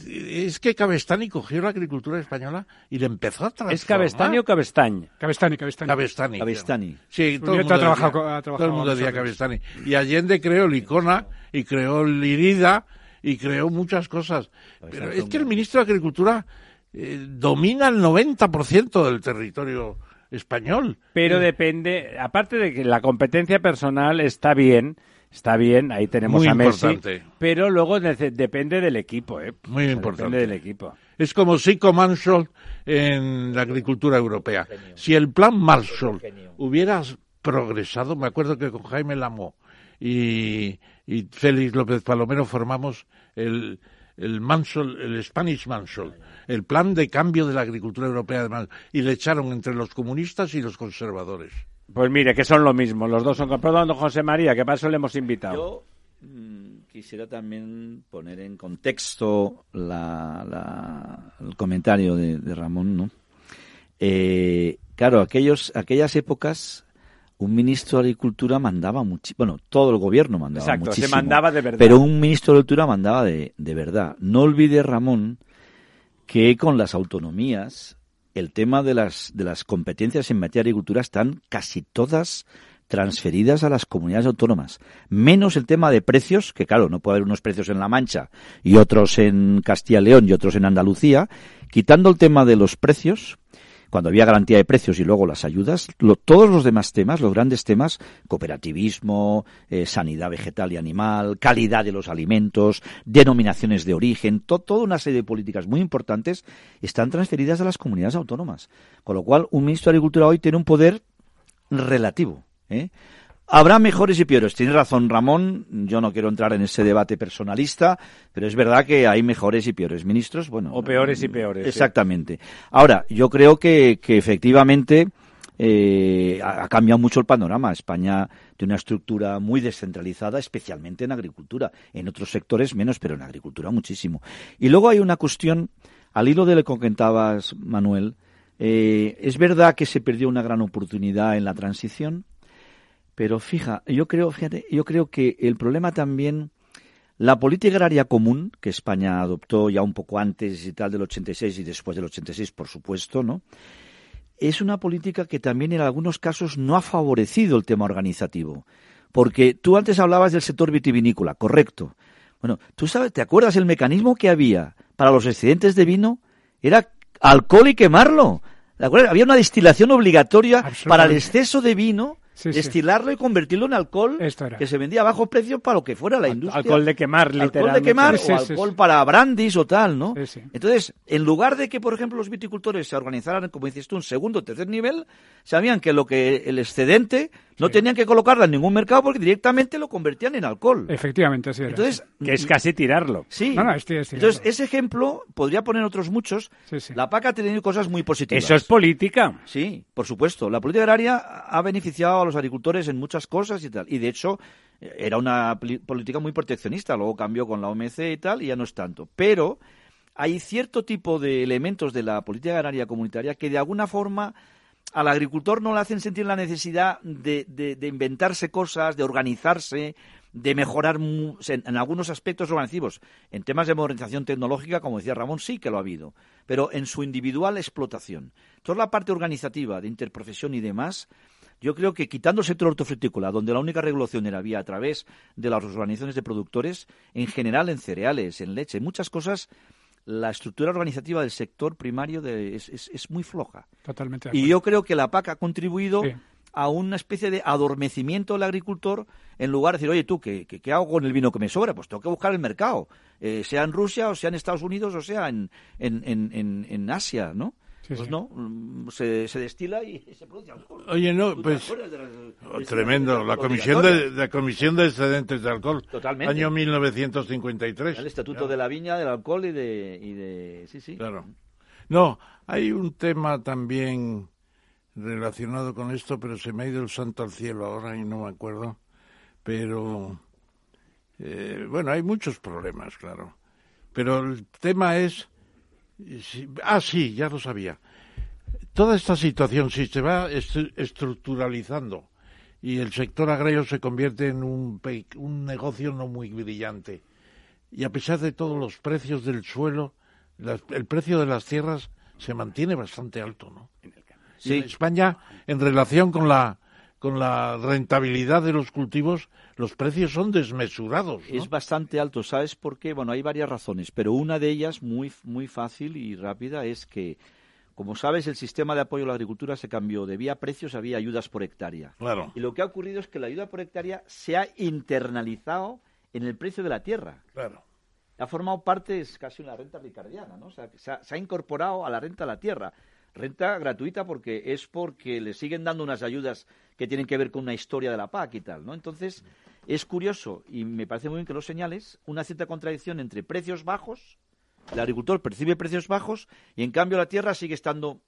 es que Cabestani cogió la agricultura española y le empezó a transformar. ¿Es Cabestani o Cabestañ? Cabestani, Cabestani. Cabestani. Cabestani. Sí, todo el mundo ha trabajado decía, con- ha todo el mundo decía. Cabestani. Y Allende creó el Icona y creó el Irida y creó muchas cosas. Pero es que el ministro de Agricultura eh, domina el 90% del territorio español. Pero depende, aparte de que la competencia personal está bien, está bien, ahí tenemos Muy a Messi, importante. pero luego depende del equipo, ¿eh? Muy O sea, importante. Depende del equipo. Es como Sico Marshall en la agricultura europea. Si el plan Marshall hubiera progresado, me acuerdo que con Jaime Lamo y, y Félix López Palomero formamos el, el Mansell, el Spanish Mansell, el plan de cambio de la agricultura europea de Mansell, y le echaron entre los comunistas y los conservadores. Pues mire, que son lo mismo, los dos son... Perdón, don José María, que para eso le hemos invitado. Yo mm, quisiera también poner en contexto la, la- el comentario de, de Ramón, ¿no? Eh, claro, aquellos, aquellas épocas, un ministro de Agricultura mandaba muchísimo, bueno, todo el gobierno mandaba Exacto, se mandaba de verdad. Pero un ministro de Agricultura mandaba de, de verdad. No olvide, Ramón, que con las autonomías el tema de las, de las competencias en materia de agricultura están casi todas transferidas a las comunidades autónomas, menos el tema de precios, que claro, no puede haber unos precios en La Mancha y otros en Castilla y León y otros en Andalucía, quitando el tema de los precios, cuando había garantía de precios y luego las ayudas, lo- todos los demás temas, los grandes temas, cooperativismo, eh, sanidad vegetal y animal, calidad de los alimentos, denominaciones de origen, to- toda una serie de políticas muy importantes están transferidas a las comunidades autónomas. Con lo cual, un ministro de Agricultura hoy tiene un poder relativo. ¿eh? Habrá mejores y peores. Tiene razón Ramón. Yo no quiero entrar en ese debate personalista, pero es verdad que hay mejores y peores ministros. Bueno, O peores y peores, sí. Exactamente. Ahora, yo creo que, que efectivamente eh, ha, ha cambiado mucho el panorama. España tiene una estructura muy descentralizada, especialmente en agricultura. En otros sectores menos, pero en agricultura muchísimo. Y luego hay una cuestión, al hilo de lo que comentabas, Manuel, eh, es verdad que se perdió una gran oportunidad en la transición, pero fija, yo creo, fíjate, yo creo que el problema también, la política agraria común que España adoptó ya un poco antes y tal del 86 y después del 86, por supuesto, ¿no? Es una política que también en algunos casos no ha favorecido el tema organizativo, porque tú antes hablabas del sector vitivinícola, correcto. Bueno, tú sabes, ¿te acuerdas el mecanismo que había para los excedentes de vino? Era alcohol y quemarlo. ¿De acuerdo? Había una destilación obligatoria para el exceso de vino, Sí, sí. destilarlo y convertirlo en alcohol que se vendía a bajo precio para lo que fuera la industria. Alcohol de quemar, Alcohol de literalmente. quemar Sí, o alcohol para brandis o tal, ¿no? Entonces, en lugar de que, por ejemplo, los viticultores se organizaran, como dices tú, un segundo o tercer nivel, sabían que lo que el excedente no tenían que colocarlo en ningún mercado porque directamente lo convertían en alcohol. Efectivamente, así era. Entonces, Que es casi tirarlo. sí. No, no, estoy- Entonces, ese ejemplo podría poner otros muchos. Sí, sí. La PAC ha tenido cosas muy positivas. Eso es política. Sí, por supuesto. La política agraria ha beneficiado a los agricultores en muchas cosas y tal. Y de hecho, era una política muy proteccionista. Luego cambió con la OMC y tal, y ya no es tanto. Pero hay cierto tipo de elementos de la política agraria comunitaria que de alguna forma al agricultor no le hacen sentir la necesidad de, de- inventarse cosas, de organizarse, de mejorar en, en algunos aspectos organizativos. En temas de modernización tecnológica, como decía Ramón, sí que lo ha habido, pero en su individual explotación. Toda la parte organizativa, de interprofesión y demás, yo creo que quitando el sector hortofrutícola, donde la única regulación era vía a través de las organizaciones de productores, en general en cereales, en leche, en muchas cosas, la estructura organizativa del sector primario de- es- es- es muy floja. Totalmente de Y yo creo que la PAC ha contribuido Sí. a una especie de adormecimiento del agricultor en lugar de decir, oye, tú, ¿qué, qué, qué hago con el vino que me sobra? Pues tengo que buscar el mercado, eh, sea en Rusia, o sea en Estados Unidos, o sea en, en, en, en, en Asia, ¿no? Sí, pues sí. no, mm, se, se destila y se produce alcohol. Oye, no, ¿Tú te pues, las- Oh, de tremendo. La comisión de, la comisión de excedentes de alcohol. Totalmente. Año 1953. El estatuto de la viña, del alcohol y de... Y de sí, sí. Claro. No, hay un tema también relacionado con esto, pero se me ha ido el santo al cielo ahora y no me acuerdo. Pero, eh, bueno, hay muchos problemas, claro. Pero el tema es... ah, sí, ya lo sabía. Toda esta situación, si se va estru- estructuralizando y el sector agrario se convierte en un, pe- un negocio no muy brillante, y a pesar de todos los precios del suelo, las- el precio de las tierras se mantiene bastante alto, ¿no? Sí. En España, en relación con la con la rentabilidad de los cultivos, los precios son desmesurados. ¿no? Es bastante alto, ¿sabes por qué? Bueno, hay varias razones, pero una de ellas muy, muy fácil y rápida es que, como sabes, el sistema de apoyo a la agricultura se cambió de vía precios a vía ayudas por hectárea. Claro. Y lo que ha ocurrido es que la ayuda por hectárea se ha internalizado en el precio de la tierra. Claro. Ha formado parte, es casi una renta ricardiana, ¿no? O sea, se ha, se ha incorporado a la renta de la tierra. Renta gratuita porque es porque le siguen dando unas ayudas que tienen que ver con una historia de la PAC y tal, ¿no? Entonces, es curioso y me parece muy bien que lo señales, una cierta contradicción entre precios bajos, el agricultor percibe precios bajos y en cambio la tierra sigue estando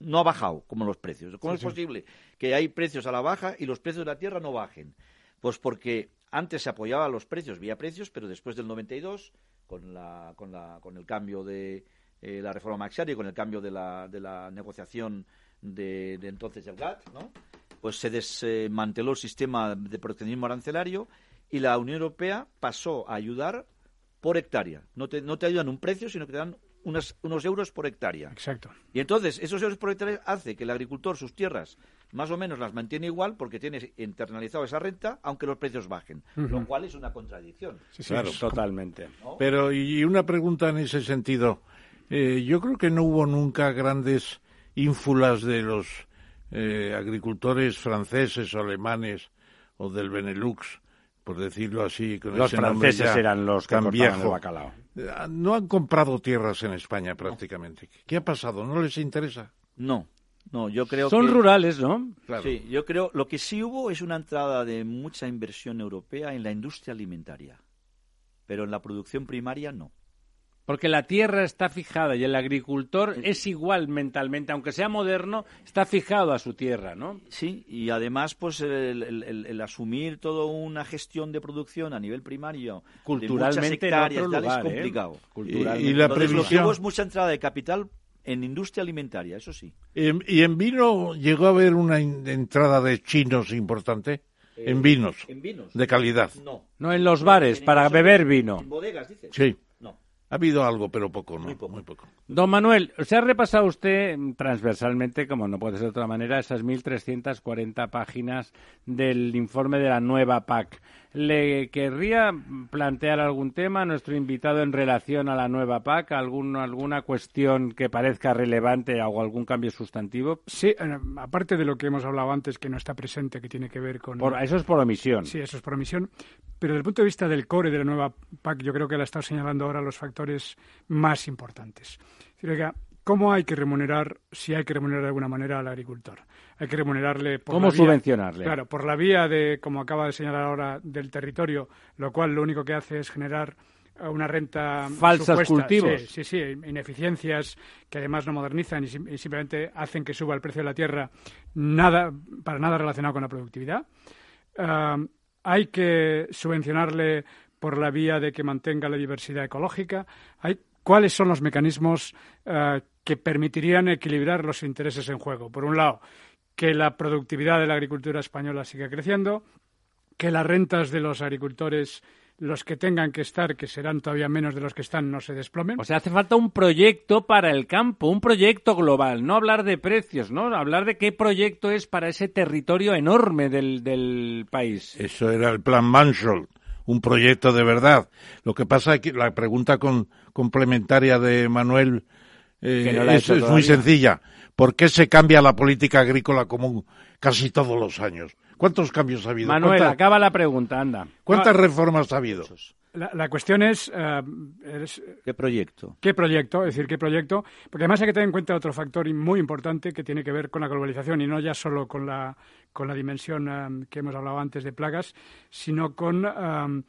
no ha bajado como los precios. ¿Cómo es posible que hay precios a la baja y los precios de la tierra no bajen? Pues porque antes se apoyaba los precios vía precios, pero después del 92, con, la, con, la, con el cambio de eh, la reforma maxiaria y con el cambio de la, de la negociación de, de entonces del GATT, ¿no? pues se desmanteló el sistema de proteccionismo arancelario y la Unión Europea pasó a ayudar por hectárea. No te, no te ayudan un precio, sino que te dan unas- unos euros por hectárea. Exacto. Y entonces, esos euros por hectárea hace que el agricultor sus tierras más o menos las mantiene igual porque tiene internalizado esa renta, aunque los precios bajen. Lo cual es una contradicción. Sí, sí. Claro. Totalmente. Pero, y una pregunta en ese sentido. Eh, yo creo que no hubo nunca grandes ínfulas de los eh, agricultores franceses o alemanes o del Benelux, por decirlo así. Con Los ese nombre franceses ya eran los que tan el viejo. bacalao. Eh, No han comprado tierras en España prácticamente. ¿Qué ha pasado? ¿No les interesa? No, no, yo creo Son que... rurales, ¿no? Claro. Sí, yo creo, lo que sí hubo es una entrada de mucha inversión europea en la industria alimentaria, pero en la producción primaria no. Porque la tierra está fijada y el agricultor es igual mentalmente, aunque sea moderno, está fijado a su tierra, ¿no? Sí, y además, pues el, el- el asumir toda una gestión de producción a nivel primario, Culturalmente de en muchas hectáreas, lugar, es ¿eh? complicado. Culturalmente. Y- y la Entonces, lo que previsión- es mucha entrada de capital en industria alimentaria, eso sí. En- ¿Y en vino llegó a haber una in- entrada de chinos importante? en vinos, ¿En vinos? de calidad. No. No en los bares, para beber vino. ¿En bodegas, dices? Sí. Ha habido algo, pero poco, ¿no? Muy poco. Muy poco. Don Manuel, se ha repasado usted transversalmente, como no puede ser de otra manera, esas 1.340 páginas del informe de la nueva PAC. ¿Le querría plantear algún tema a nuestro invitado en relación a la nueva PAC? ¿Algún, ¿Alguna cuestión que parezca relevante o algún cambio sustantivo? Sí, eh, aparte de lo que hemos hablado antes, que no está presente, que tiene que ver con... Por, eso es por omisión. Sí, eso es por omisión. Pero desde el punto de vista del core de la nueva PAC, yo creo que la está señalando ahora los factores más importantes. Oiga, ¿cómo hay que remunerar, si hay que remunerar de alguna manera al agricultor? Hay que remunerarle por ¿Cómo la vía- subvencionarle? Claro, por la vía de, como acaba de señalar ahora, del territorio, lo cual lo único que hace es generar eh, una renta Falsas supuesta. cultivos. Sí, sí, sí, ineficiencias que además no modernizan y, sim- y simplemente hacen que suba el precio de la tierra, nada para nada relacionado con la productividad. Hay que subvencionarle por la vía de que mantenga la diversidad ecológica. Hay, ¿Cuáles son los mecanismos ah, que permitirían equilibrar los intereses en juego? Por un lado, que la productividad de la agricultura española siga creciendo, que las rentas de los agricultores, los que tengan que estar, que serán todavía menos de los que están, no se desplomen. O sea, hace falta un proyecto para el campo, un proyecto global, no hablar de precios, ¿no? Hablar de qué proyecto es para ese territorio enorme del, del país. Eso era el plan Mansell, un proyecto de verdad. Lo que pasa es que la pregunta con- complementaria de Manuel eh, no es, es muy sencilla. ¿Por qué se cambia la política agrícola común casi todos los años? ¿Cuántos cambios ha habido? Manuel, ¿Cuántas, acaba la pregunta, anda. cuántas reformas ha habido? La, la cuestión es, eh, es, ¿Qué proyecto? ¿Qué proyecto? Es decir, ¿qué proyecto? Porque además hay que tener en cuenta otro factor muy importante que tiene que ver con la globalización y no ya solo con la, con la dimensión em, que hemos hablado antes de plagas, sino con em,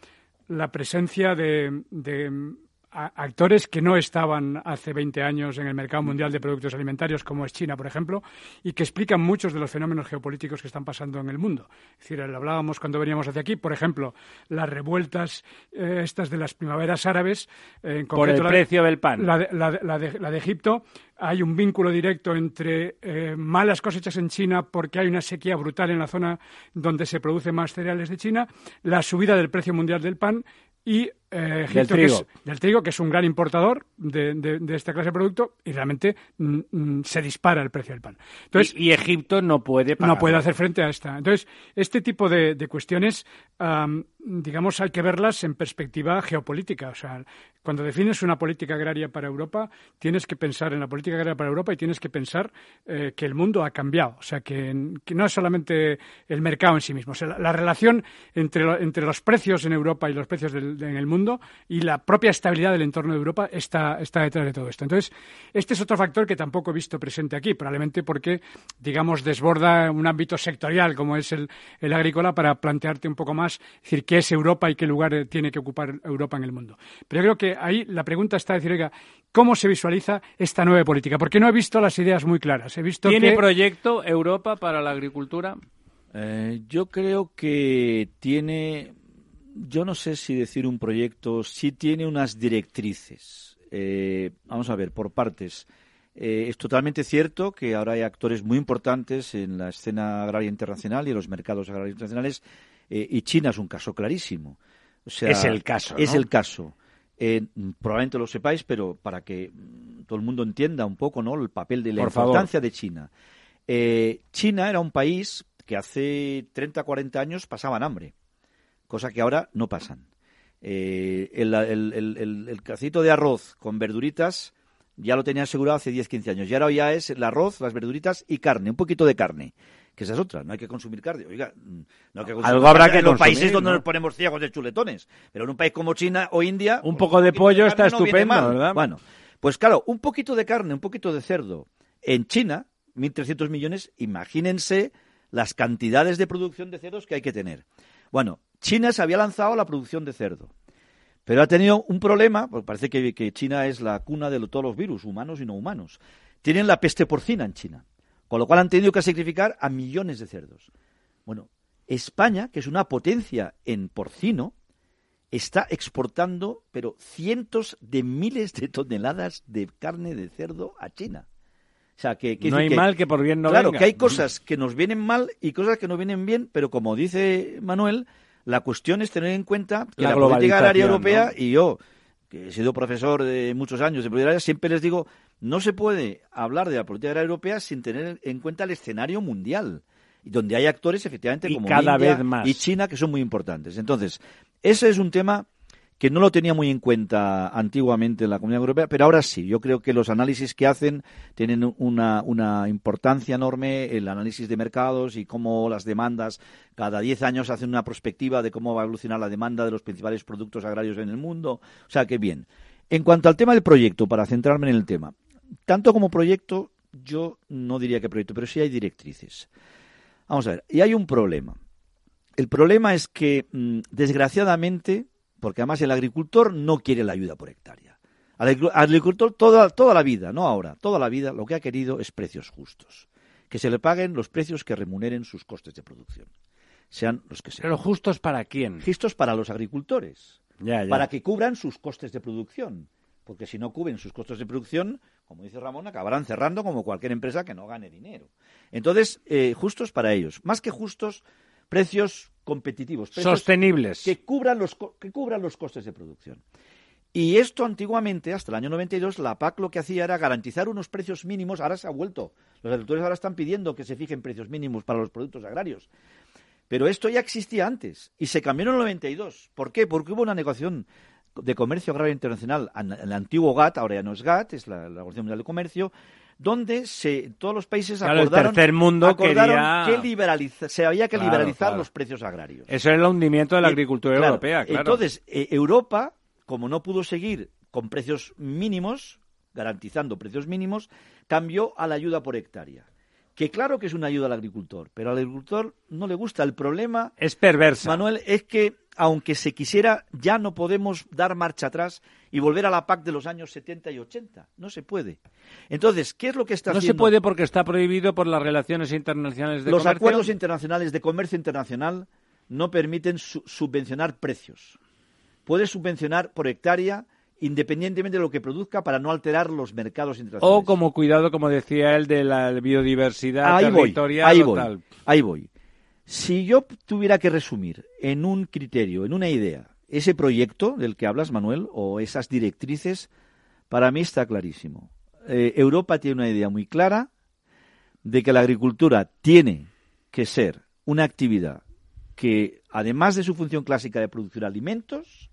la presencia de, de, actores que no estaban hace 20 años en el mercado mundial de productos alimentarios, como es China, por ejemplo, y que explican muchos de los fenómenos geopolíticos que están pasando en el mundo. Es decir, lo hablábamos cuando veníamos hacia aquí, por ejemplo, las revueltas eh, estas de las primaveras árabes. eh, en Por el concreto la- precio del pan. la de, la de- la de- la de Egipto, hay un vínculo directo entre eh, malas cosechas en China porque hay una sequía brutal en la zona donde se producen más cereales de China, la subida del precio mundial del pan y eh, Egipto, que trigo. es, del trigo, que es un gran importador de, de- de esta clase de producto, y realmente mm, mm, se dispara el precio del pan. Entonces, y, y Egipto no puede pagar. no puede hacer frente a esta. Entonces, este tipo de, de cuestiones, am, digamos, hay que verlas en perspectiva geopolítica. O sea, cuando defines una política agraria para Europa, tienes que pensar en la política agraria para Europa y tienes que pensar eh, que el mundo ha cambiado. O sea, que, que no es solamente el mercado en sí mismo. O sea, la, la relación entre, lo- entre los precios en Europa y los precios del- de- en el mundo y la propia estabilidad del entorno de Europa está, está detrás de todo esto. Entonces, este es otro factor que tampoco he visto presente aquí, probablemente porque, digamos, desborda un ámbito sectorial como es el, el agrícola para plantearte un poco más, es decir, qué es Europa y qué lugar eh, tiene que ocupar Europa en el mundo. Pero yo creo que ahí la pregunta está decir, oiga, ¿cómo se visualiza esta nueva política? Porque no he visto las ideas muy claras. He visto ¿Tiene que... proyecto Europa para la agricultura? Eh, yo creo que tiene, yo no sé si decir un proyecto, sí tiene unas directrices. Eh, vamos a ver, por partes. Eh, es totalmente cierto que ahora hay actores muy importantes en la escena agraria internacional y en los mercados agrarios internacionales, eh, y China es un caso clarísimo. O sea, Es el caso, Es el caso. Probablemente lo sepáis, pero para que mm, todo el mundo entienda un poco ¿no? el papel de la Por favor. importancia de China. China era un país que hace 30, 40 años pasaban hambre, cosa que ahora no pasan. Eh, el, el, el, el- cacito de arroz con verduritas ya lo tenía asegurado hace 10, 15 años. Y ahora ya es el arroz, las verduritas y carne, un poquito de carne. Que esa es otra, no hay que consumir carne. Oiga, mm, no hay que consumir Algo habrá carne que en los consumir, países donde ¿no? nos ponemos ciegos de chuletones. Pero en un país como China o India... Un pues, poco de pollo está estupendo. ¿verdad? Bueno, pues claro, un poquito de carne, un poquito de cerdo. En China, 1.300 millones, imagínense las cantidades de producción de cerdos que hay que tener. Bueno, China se había lanzado a la producción de cerdo. Pero ha tenido un problema, porque parece que, China es la cuna de todos los virus, humanos y no humanos. Tienen la peste porcina en China, con lo cual han tenido que sacrificar a millones de cerdos. Bueno, España, que es una potencia en porcino, está exportando, pero cientos de miles de toneladas de carne de cerdo a China. O sea, que, no hay mal que por bien no Claro, que hay cosas que nos vienen mal y cosas que nos vienen bien, pero como dice Manuel, la cuestión es tener en cuenta que la, política agraria europea, y yo, que he sido profesor de muchos años de política agraria, siempre les digo, no se puede hablar de la política agraria europea sin tener en cuenta el escenario mundial donde hay actores efectivamente como cada India vez más. y China que son muy importantes. Entonces, ese es un tema que no lo tenía muy en cuenta antiguamente en la Comunidad Europea, pero ahora sí. Yo creo que los análisis que hacen tienen una, una importancia enorme, el análisis de mercados y cómo las demandas, cada 10 años hacen una perspectiva de cómo va a evolucionar la demanda de los principales productos agrarios en el mundo. O sea que bien. En cuanto al tema del proyecto, para centrarme en el tema, tanto como proyecto, yo no diría que proyecto, pero sí hay directrices. Vamos a ver, y hay un problema. El problema es que, mm, desgraciadamente, porque además el agricultor no quiere la ayuda por hectárea. Al agricultor toda, toda la vida, no ahora, toda la vida lo que ha querido es precios justos. Que se le paguen los precios que remuneren sus costes de producción. Sean los que sean. Pero justos para quién? Justos para los agricultores. Para que cubran sus costes de producción. Porque si no cubren sus costes de producción, como dice Ramón, acabarán cerrando como cualquier empresa que no gane dinero. Entonces, eh, justos para ellos. Más que justos, precios competitivos. Sostenibles. Que cubran, los, que cubran los costes de producción. Y esto antiguamente, hasta el año 92, la PAC lo que hacía era garantizar unos precios mínimos. Ahora se ha vuelto. Los agricultores ahora están pidiendo que se fijen precios mínimos para los productos agrarios. Pero esto ya existía antes y se cambió en el 92. ¿Por qué? Porque hubo una negociación de Comercio Agrario Internacional, el antiguo GATT, ahora ya no es GATT, es la, Organización Mundial de Comercio, donde se, todos los países acordaron, tercer mundo que se había que liberalizar los precios agrarios. Eso es el hundimiento de la agricultura europea, claro. Entonces, eh, Europa, como no pudo seguir con precios mínimos, garantizando precios mínimos, cambió a la ayuda por hectárea que claro que es una ayuda al agricultor, pero al agricultor no le gusta. El problema es perversa. Manuel, es que aunque se quisiera, ya no podemos dar marcha atrás y volver a la PAC de los años 70 y 80. No se puede. Entonces, ¿qué es lo que está haciendo? No se puede porque está prohibido por las relaciones internacionales de los comercio. Los acuerdos internacionales de comercio internacional no permiten subvencionar precios. Puede subvencionar por hectárea independientemente de lo que produzca para no alterar los mercados internacionales. O como cuidado, como decía él, de la biodiversidad ahí territorial. ahí voy, ahí voy. Si yo tuviera que resumir en un criterio, en una idea, ese proyecto del que hablas, Manuel, o esas directrices, para mí está clarísimo. Eh, Europa tiene una idea muy clara de que la agricultura tiene que ser una actividad que, además de su función clásica de producir alimentos,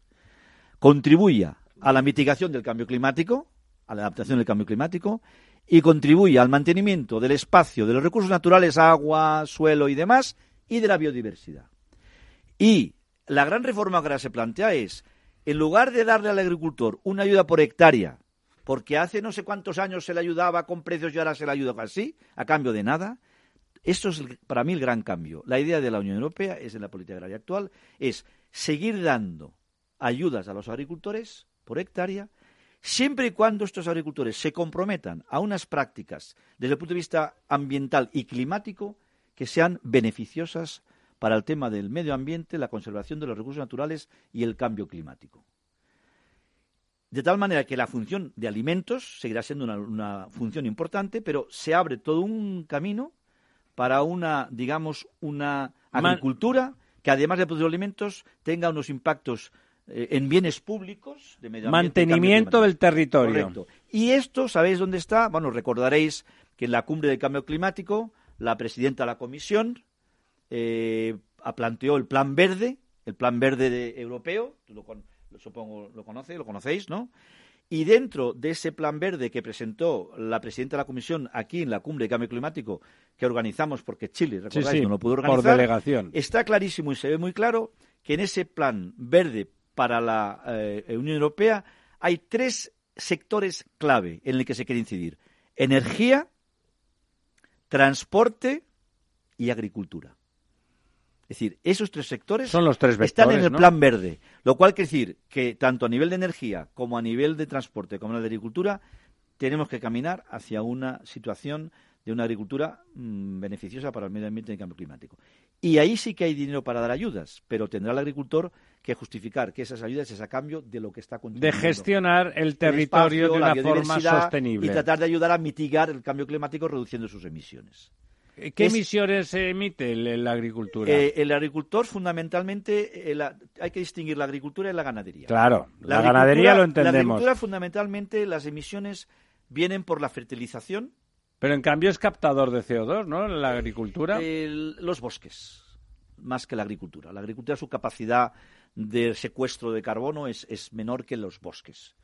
contribuya a la mitigación del cambio climático, a la adaptación del cambio climático, y contribuya al mantenimiento del espacio, de los recursos naturales, agua, suelo y demás, y de la biodiversidad. Y la gran reforma que ahora se plantea es, en lugar de darle al agricultor una ayuda por hectárea, porque hace no sé cuántos años se le ayudaba con precios y ahora se le ayuda así, a cambio de nada, esto es para mí el gran cambio. La idea de la Unión Europea es en la política agraria actual es seguir dando ayudas a los agricultores por hectárea, siempre y cuando estos agricultores se comprometan a unas prácticas desde el punto de vista ambiental y climático que sean beneficiosas para el tema del medio ambiente, la conservación de los recursos naturales y el cambio climático. De tal manera que la función de alimentos seguirá siendo una, función importante, pero se abre todo un camino para una, digamos, una agricultura que además de producir alimentos tenga unos impactos eh, en bienes públicos de medio ambiente. Mantenimiento del territorio. Correcto. Y esto, ¿sabéis dónde está? Bueno, recordaréis que en la cumbre del cambio climático la presidenta de la comisión eh, planteó el plan verde, el plan verde europeo, lo, supongo lo conoce, lo conocéis, ¿no? Y dentro de ese plan verde que presentó la presidenta de la Comisión aquí en la cumbre de cambio climático que organizamos porque Chile, recordáis, no lo pudo organizar, por delegación. está clarísimo y se ve muy claro que en ese plan verde para la eh, Unión Europea hay tres sectores clave en el que se quiere incidir. Energía, transporte y agricultura. Es decir, esos tres sectores Son los tres están en el ¿no? plan verde, lo cual quiere decir que tanto a nivel de energía como a nivel de transporte como a nivel de agricultura tenemos que caminar hacia una situación de una agricultura mm, beneficiosa para el medio ambiente y el cambio climático. Y ahí sí que hay dinero para dar ayudas, pero tendrá el agricultor que justificar que esas ayudas es a cambio de lo que está De gestionar el El territorio espacio, de la una forma sostenible. Y tratar de ayudar a mitigar el cambio climático reduciendo sus emisiones. ¿Qué es- emisiones emite la agricultura? Eh, el agricultor, fundamentalmente, eh, la- hay que distinguir la agricultura y la ganadería. claro, la, agricultura- ganadería lo La entendemos. agricultura, fundamentalmente, las emisiones vienen por la fertilización, Pero en cambio es captador de CO2, ¿no? La agricultura. el- los bosques, más que la agricultura. La agricultura, su capacidad de secuestro de carbono es, es menor que los bosques.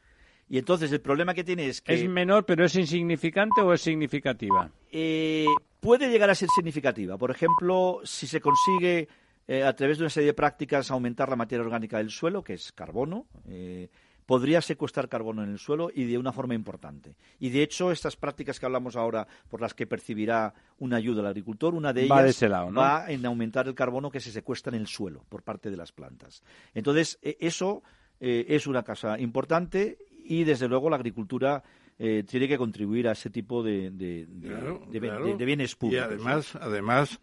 Y entonces el problema que tiene es que ¿Es menor, pero es insignificante o es significativa? eh, puede llegar a ser significativa. Por ejemplo, si se consigue eh, a través de una serie de prácticas aumentar la materia orgánica del suelo, que es carbono, eh, podría secuestrar carbono en el suelo y de una forma importante. Y de hecho, estas prácticas que hablamos ahora, por las que percibirá una ayuda al agricultor, una de ellas Va de ese lado, ¿no? va en aumentar el carbono que se secuestra en el suelo por parte de las plantas. Entonces, eh, eso eh, es una cosa importante y, desde luego, la agricultura eh, tiene que contribuir a ese tipo de, de- de- Claro, de- claro. de- de bienes Y públicos. además, además,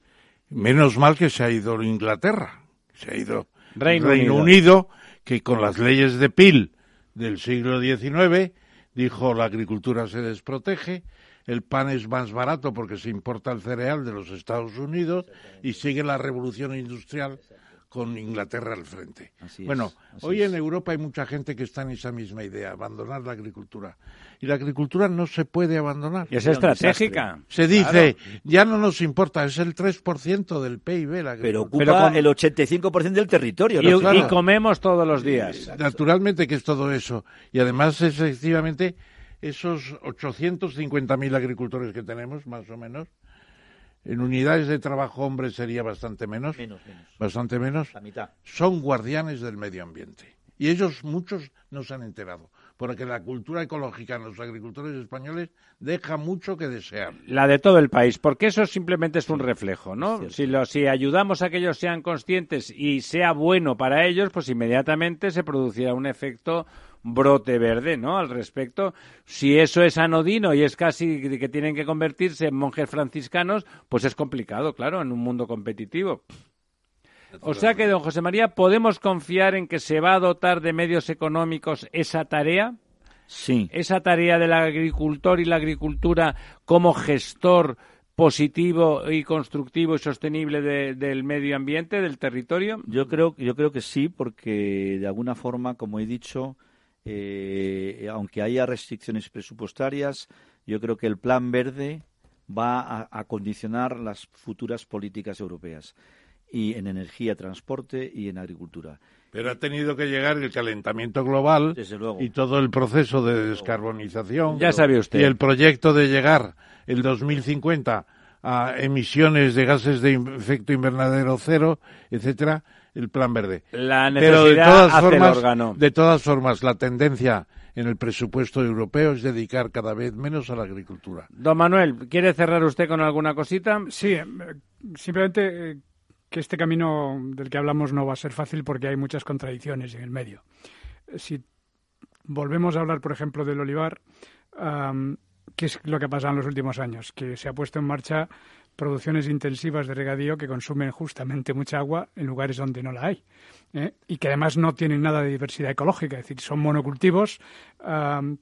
menos mal que se ha ido Inglaterra, se ha ido Reino Unido. Unido. que con las leyes de Peel del siglo XIX dijo la agricultura se desprotege, el pan es más barato porque se importa el cereal de los Estados Unidos y sigue la revolución industrial con Inglaterra al frente. Así es, bueno, así hoy es. en Europa hay mucha gente que está en esa misma idea, abandonar la agricultura. Y la agricultura no se puede abandonar. Y es estratégica. Se dice, ya no nos importa, es el 3% del PIB la Pero agricultura. ocupa Pero con- el 85% del territorio. Y, ¿no? y claro. comemos todos los días. Naturalmente que es todo eso. Y además, efectivamente, esos 850.000 agricultores que tenemos, más o menos, en unidades de trabajo hombres sería bastante menos, Menos, menos. bastante menos, La mitad. son guardianes del medio ambiente. Y ellos, muchos, no se han enterado. Porque la cultura ecológica en los agricultores españoles deja mucho que desear. La de todo el país, porque eso simplemente es un reflejo, ¿no? Si, lo, si ayudamos a que ellos sean conscientes y sea bueno para ellos, pues inmediatamente se producirá un efecto brote verde, ¿no? Al respecto, si eso es anodino y es casi que tienen que convertirse en monjes franciscanos, pues es complicado, claro, en un mundo competitivo. O sea que, don José María, ¿podemos confiar en que se va a dotar de medios económicos esa tarea? Sí. esa tarea del agricultor y la agricultura como gestor positivo y constructivo y sostenible de- del medio ambiente, del territorio? Yo creo, yo creo que sí, porque de alguna forma, como he dicho, eh, aunque haya restricciones presupuestarias, yo creo que el Plan Verde va a, a condicionar las futuras políticas europeas y en energía, transporte y en agricultura. Pero ha tenido que llegar el calentamiento global Desde luego. y todo el proceso de descarbonización. Ya sabe usted. Y el proyecto de llegar el 2050 a emisiones de gases de efecto invernadero cero, etcétera, el plan verde. La Pero de necesidad todas hace el formas, órgano. de todas formas, la tendencia en el presupuesto europeo es dedicar cada vez menos a la agricultura. Don Manuel, ¿quiere cerrar usted con alguna cosita? Sí, eh, simplemente eh, que este camino del que hablamos no va a ser fácil porque hay muchas contradicciones en el medio. Si volvemos a hablar, por ejemplo, del olivar, am, ¿qué es lo que ha pasado en los últimos años? Que se ha puesto en marcha producciones intensivas de regadío que consumen justamente mucha agua en lugares donde no la hay. ¿eh? Y que además no tienen nada de diversidad ecológica, es decir, son monocultivos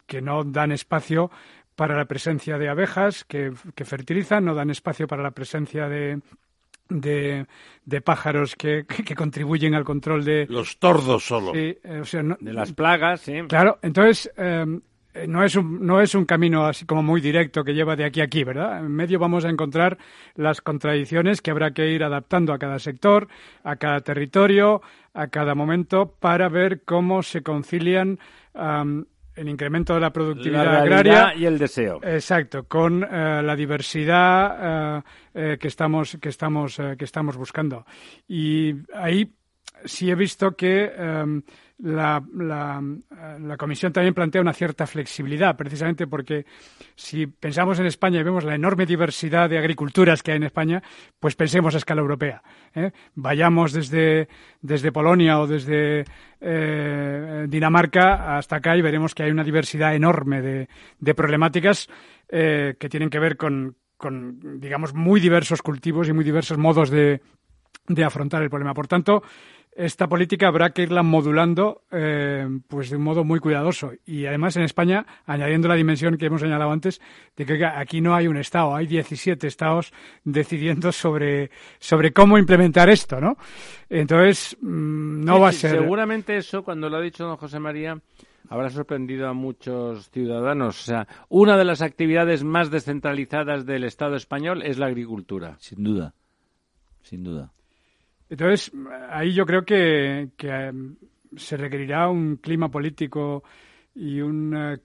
que no dan espacio para la presencia de abejas que, que fertilizan, no dan espacio para la presencia de, de, de pájaros que, que- que contribuyen al control de... Los tordos solo. Sí, eh, o sea, no- De las plagas, sí. Claro, entonces eh, no, es un, no es un camino así como muy directo que lleva de aquí a aquí, ¿verdad? En medio vamos a encontrar las contradicciones que habrá que ir adaptando a cada sector, a cada territorio, a cada momento, para ver cómo se concilian el incremento de la productividad La agraria y el deseo. Exacto, con eh, la diversidad eh, eh, que estamos que estamos eh, que estamos buscando y ahí sí he visto que em, la, la, la, Comisión también plantea una cierta flexibilidad, precisamente porque si pensamos en España y vemos la enorme diversidad de agriculturas que hay en España, pues pensemos a escala europea. ¿eh? Vayamos desde, desde, Polonia o desde eh, Dinamarca hasta acá y veremos que hay una diversidad enorme de, problemáticas eh, que tienen que ver con, con, digamos, muy diversos cultivos y muy diversos modos de, de afrontar el problema. Por tanto, esta política habrá que irla modulando eh, pues de un modo muy cuidadoso. Y además en España, añadiendo la dimensión que hemos señalado antes, de que aquí no hay un Estado, hay 17 Estados decidiendo sobre, sobre cómo implementar esto, ¿no? Entonces, mm, no va a ser... Seguramente eso, cuando lo ha dicho don José María, habrá sorprendido a muchos ciudadanos. O sea, una de las actividades más descentralizadas del Estado español es la agricultura. Sin duda, sin duda. Entonces, ahí yo creo que, em, se requerirá un clima político y un, eh,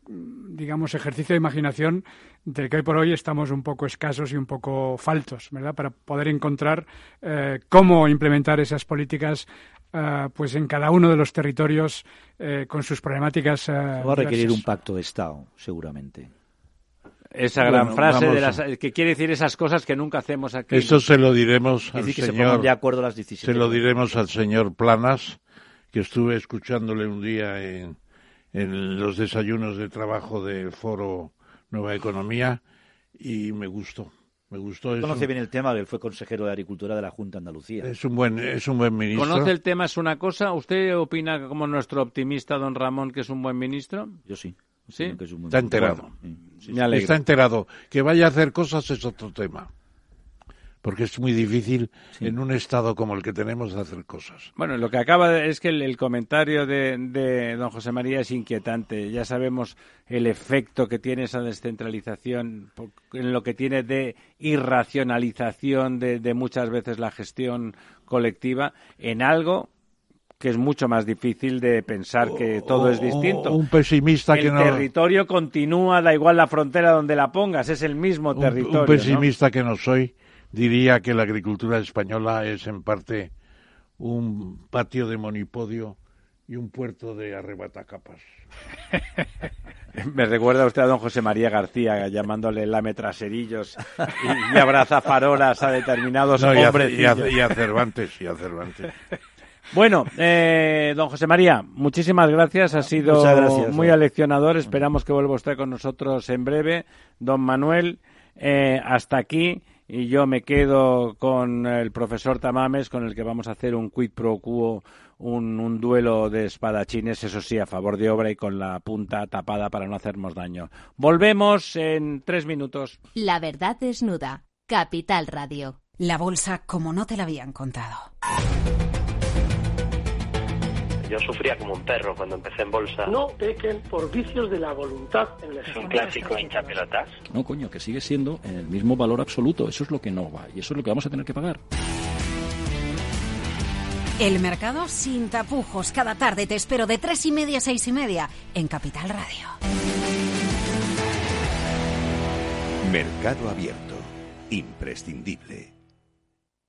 digamos, ejercicio de imaginación del que hoy por hoy estamos un poco escasos y un poco faltos, ¿verdad? Para poder encontrar eh, cómo implementar esas políticas eh, pues en cada uno de los territorios con sus problemáticas. Va a requerir un pacto de Estado, seguramente esa gran frase de las, que quiere decir esas cosas que nunca hacemos aquí. Eso se lo diremos al señor. de acuerdo las Se lo diremos al señor Planas, que estuve escuchándole un día en, en los desayunos de trabajo del Foro Nueva Economía y me gustó. Me gustó eso. Conoce bien el tema, él fue consejero de Agricultura de la Junta de Andalucía. Es un buen, es un buen ministro. ¿Conoce el tema es una cosa? ¿Usted opina como nuestro optimista don Ramón que es un buen ministro? Yo sí. ¿Sí? Está enterado. Está enterado. Que vaya a hacer cosas es otro tema. Porque es muy difícil en un estado como el que tenemos hacer cosas. Bueno, lo que acaba es que el, comentario de, de, don José María es inquietante. Ya sabemos el efecto que tiene esa descentralización en lo que tiene de irracionalización de, de muchas veces la gestión colectiva en algo que es mucho más difícil de pensar que todo es distinto. Un pesimista que no... El territorio continúa, da igual la frontera donde la pongas, es el mismo territorio. Un pesimista que no soy diría que la agricultura española es en parte un patio de monipodio y un puerto de arrebatacapas. Me recuerda usted a don José María García llamándole lame traserillos y, abraza farolas a determinados hombres. Y a, y a Cervantes, y a Cervantes. Bueno, eh, don José María, muchísimas gracias. Ha sido muy aleccionador. Esperamos que vuelva usted con nosotros en breve. Don Manuel, eh, hasta aquí. Y yo me quedo con el profesor Tamames, con el que vamos a hacer un quid pro quo, un, un, duelo de espadachines, eso sí, a favor de obra y con la punta tapada para no hacernos daño. Volvemos en tres minutos. La verdad desnuda. Capital Radio. La bolsa como no te la habían contado. Yo sufría como un perro cuando empecé en bolsa. No pequen por vicios de la voluntad. En es un clásico hincha pelotas. No, coño, que sigue siendo el mismo valor absoluto. Eso es lo que no va y eso es lo que vamos a tener que pagar. El mercado sin tapujos. Cada tarde te espero de tres y media a seis y media en Capital Radio. Mercado abierto. Imprescindible.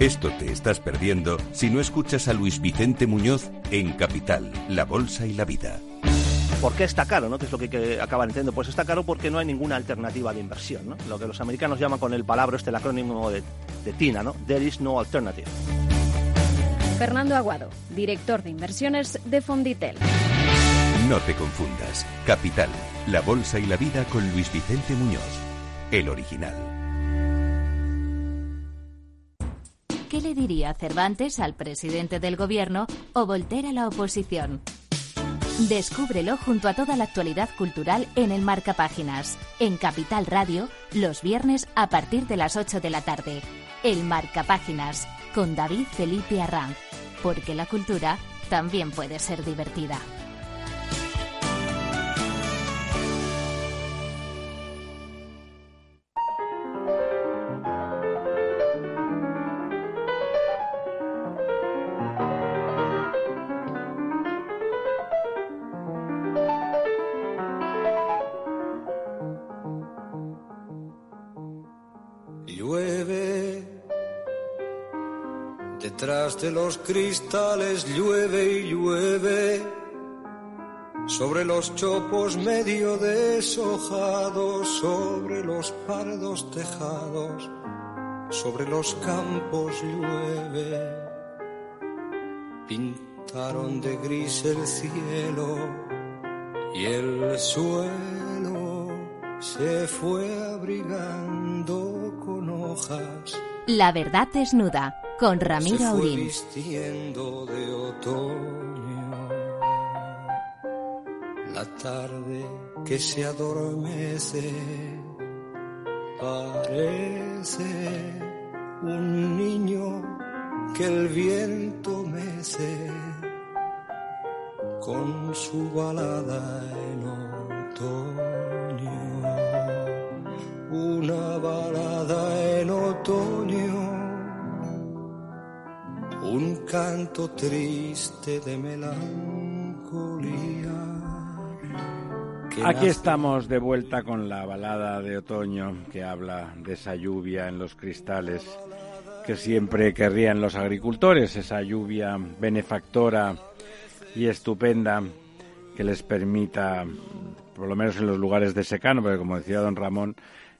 Esto te estás perdiendo si no escuchas a Luis Vicente Muñoz en Capital, La Bolsa y la Vida. ¿Por qué está caro? ¿no? ¿Qué es lo que, que acaban entendiendo? Pues está caro porque no hay ninguna alternativa de inversión. ¿no? Lo que los americanos llaman con el palabra, este el acrónimo de, de TINA, ¿no? There is no alternative. Fernando Aguado, director de inversiones de Fonditel. No te confundas. Capital, la bolsa y la vida con Luis Vicente Muñoz, el original. ¿Qué le diría Cervantes al presidente del gobierno o Voltaire a la oposición? Descúbrelo junto a toda la actualidad cultural en el Marca Páginas, en Capital Radio, los viernes a partir de las 8 de la tarde. El Marca Páginas, con David Felipe Arranz, porque la cultura también puede ser divertida. Detrás de los cristales llueve y llueve, sobre los chopos medio deshojados, sobre los pardos tejados, sobre los campos llueve. Pintaron de gris el cielo y el suelo se fue abrigando con hojas. La verdad desnuda, con Ramiro Aurín. vistiendo de otoño. La tarde que se adormece parece un niño que el viento mece con su balada en otoño. Una balada en un canto triste de melancolía. Aquí estamos de vuelta con la balada de otoño que habla de esa lluvia en los cristales que siempre querrían los agricultores, esa lluvia benefactora y estupenda que les permita, por lo menos en los lugares de secano, porque como decía don Ramón,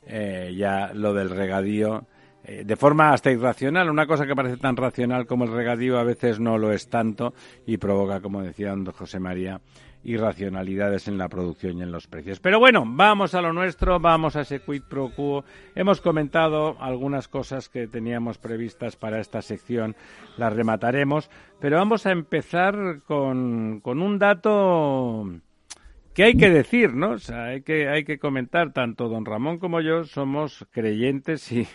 eh, ya lo del regadío, eh, de forma hasta irracional, una cosa que parece tan racional como el regadío a veces no lo es tanto y provoca, como decía don José María, irracionalidades en la producción y en los precios. Pero bueno, vamos a lo nuestro, vamos a ese quid pro quo. Hemos comentado algunas cosas que teníamos previstas para esta sección, las remataremos, pero vamos a empezar con, con un dato que hay que decir, ¿no? O sea, hay que, hay que comentar, tanto don Ramón como yo somos creyentes y,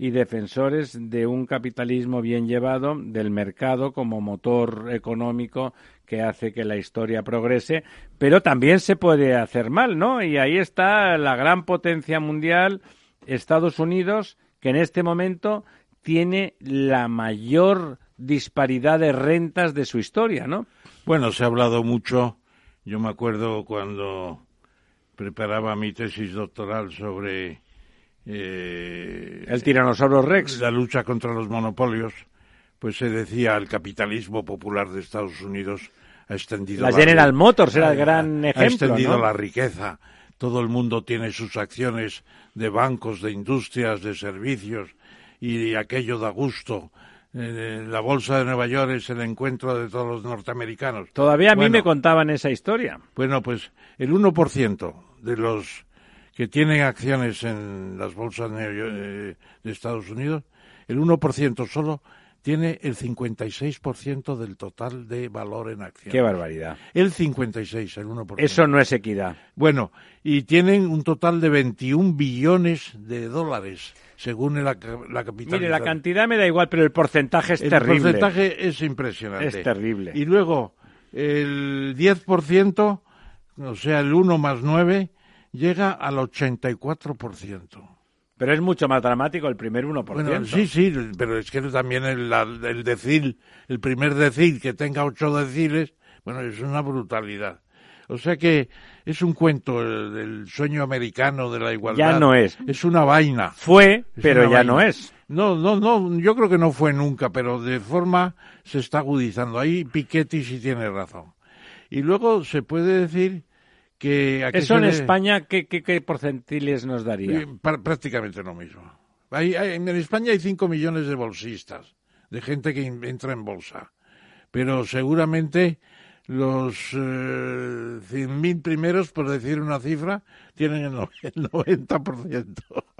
y defensores de un capitalismo bien llevado, del mercado como motor económico que hace que la historia progrese, pero también se puede hacer mal, ¿no? Y ahí está la gran potencia mundial, Estados Unidos, que en este momento tiene la mayor disparidad de rentas de su historia, ¿no? Bueno, se ha hablado mucho. Yo me acuerdo cuando preparaba mi tesis doctoral sobre eh, El tiranosaurio Rex. la lucha contra los monopolios, pues se decía el capitalismo popular de Estados Unidos ha extendido La la General Motors era ha- el gran ha ejemplo, extendido ¿no? la riqueza. Todo el mundo tiene sus acciones de bancos, de industrias, de servicios y aquello da gusto. Eh, la bolsa de Nueva York es el encuentro de todos los norteamericanos. Todavía a mí Bueno, me contaban esa historia. bueno, pues el 1% de los que tienen acciones en las bolsas neo- eh, de Estados Unidos, el 1% solo tiene el 56% del total de valor en acciones. Qué barbaridad. El 56, el 1%. Eso no es equidad. Bueno, y tienen un total de 21 billones de dólares, según la, la capitalización. Mire, la cantidad me da igual, pero el porcentaje es El terrible. porcentaje es impresionante. Es terrible. Y luego, el 10%, o sea, el 1 más 9, llega al 84%. Pero es mucho más dramático el primer 1%. Bueno, sí, sí, pero es que también el, el decil, el primer decil que tenga ocho deciles, bueno, es una brutalidad. O sea que es un cuento el- del sueño americano de la igualdad. Ya no es. Es una vaina. Fue, Es pero ya vaina. no es. No, no, no, yo creo que no fue nunca, pero de forma se está agudizando. Ahí Piketty sí tiene razón. Y luego se puede decir que... ¿a qué Eso en España, ¿qué, qué, qué porcentiles nos daría? eh, prácticamente lo mismo. Hay- hay- en España hay 5 millones de bolsistas, de gente que entra en bolsa. Pero seguramente los eh, 100.000 primeros, por decir una cifra, tienen el, no- el 90%.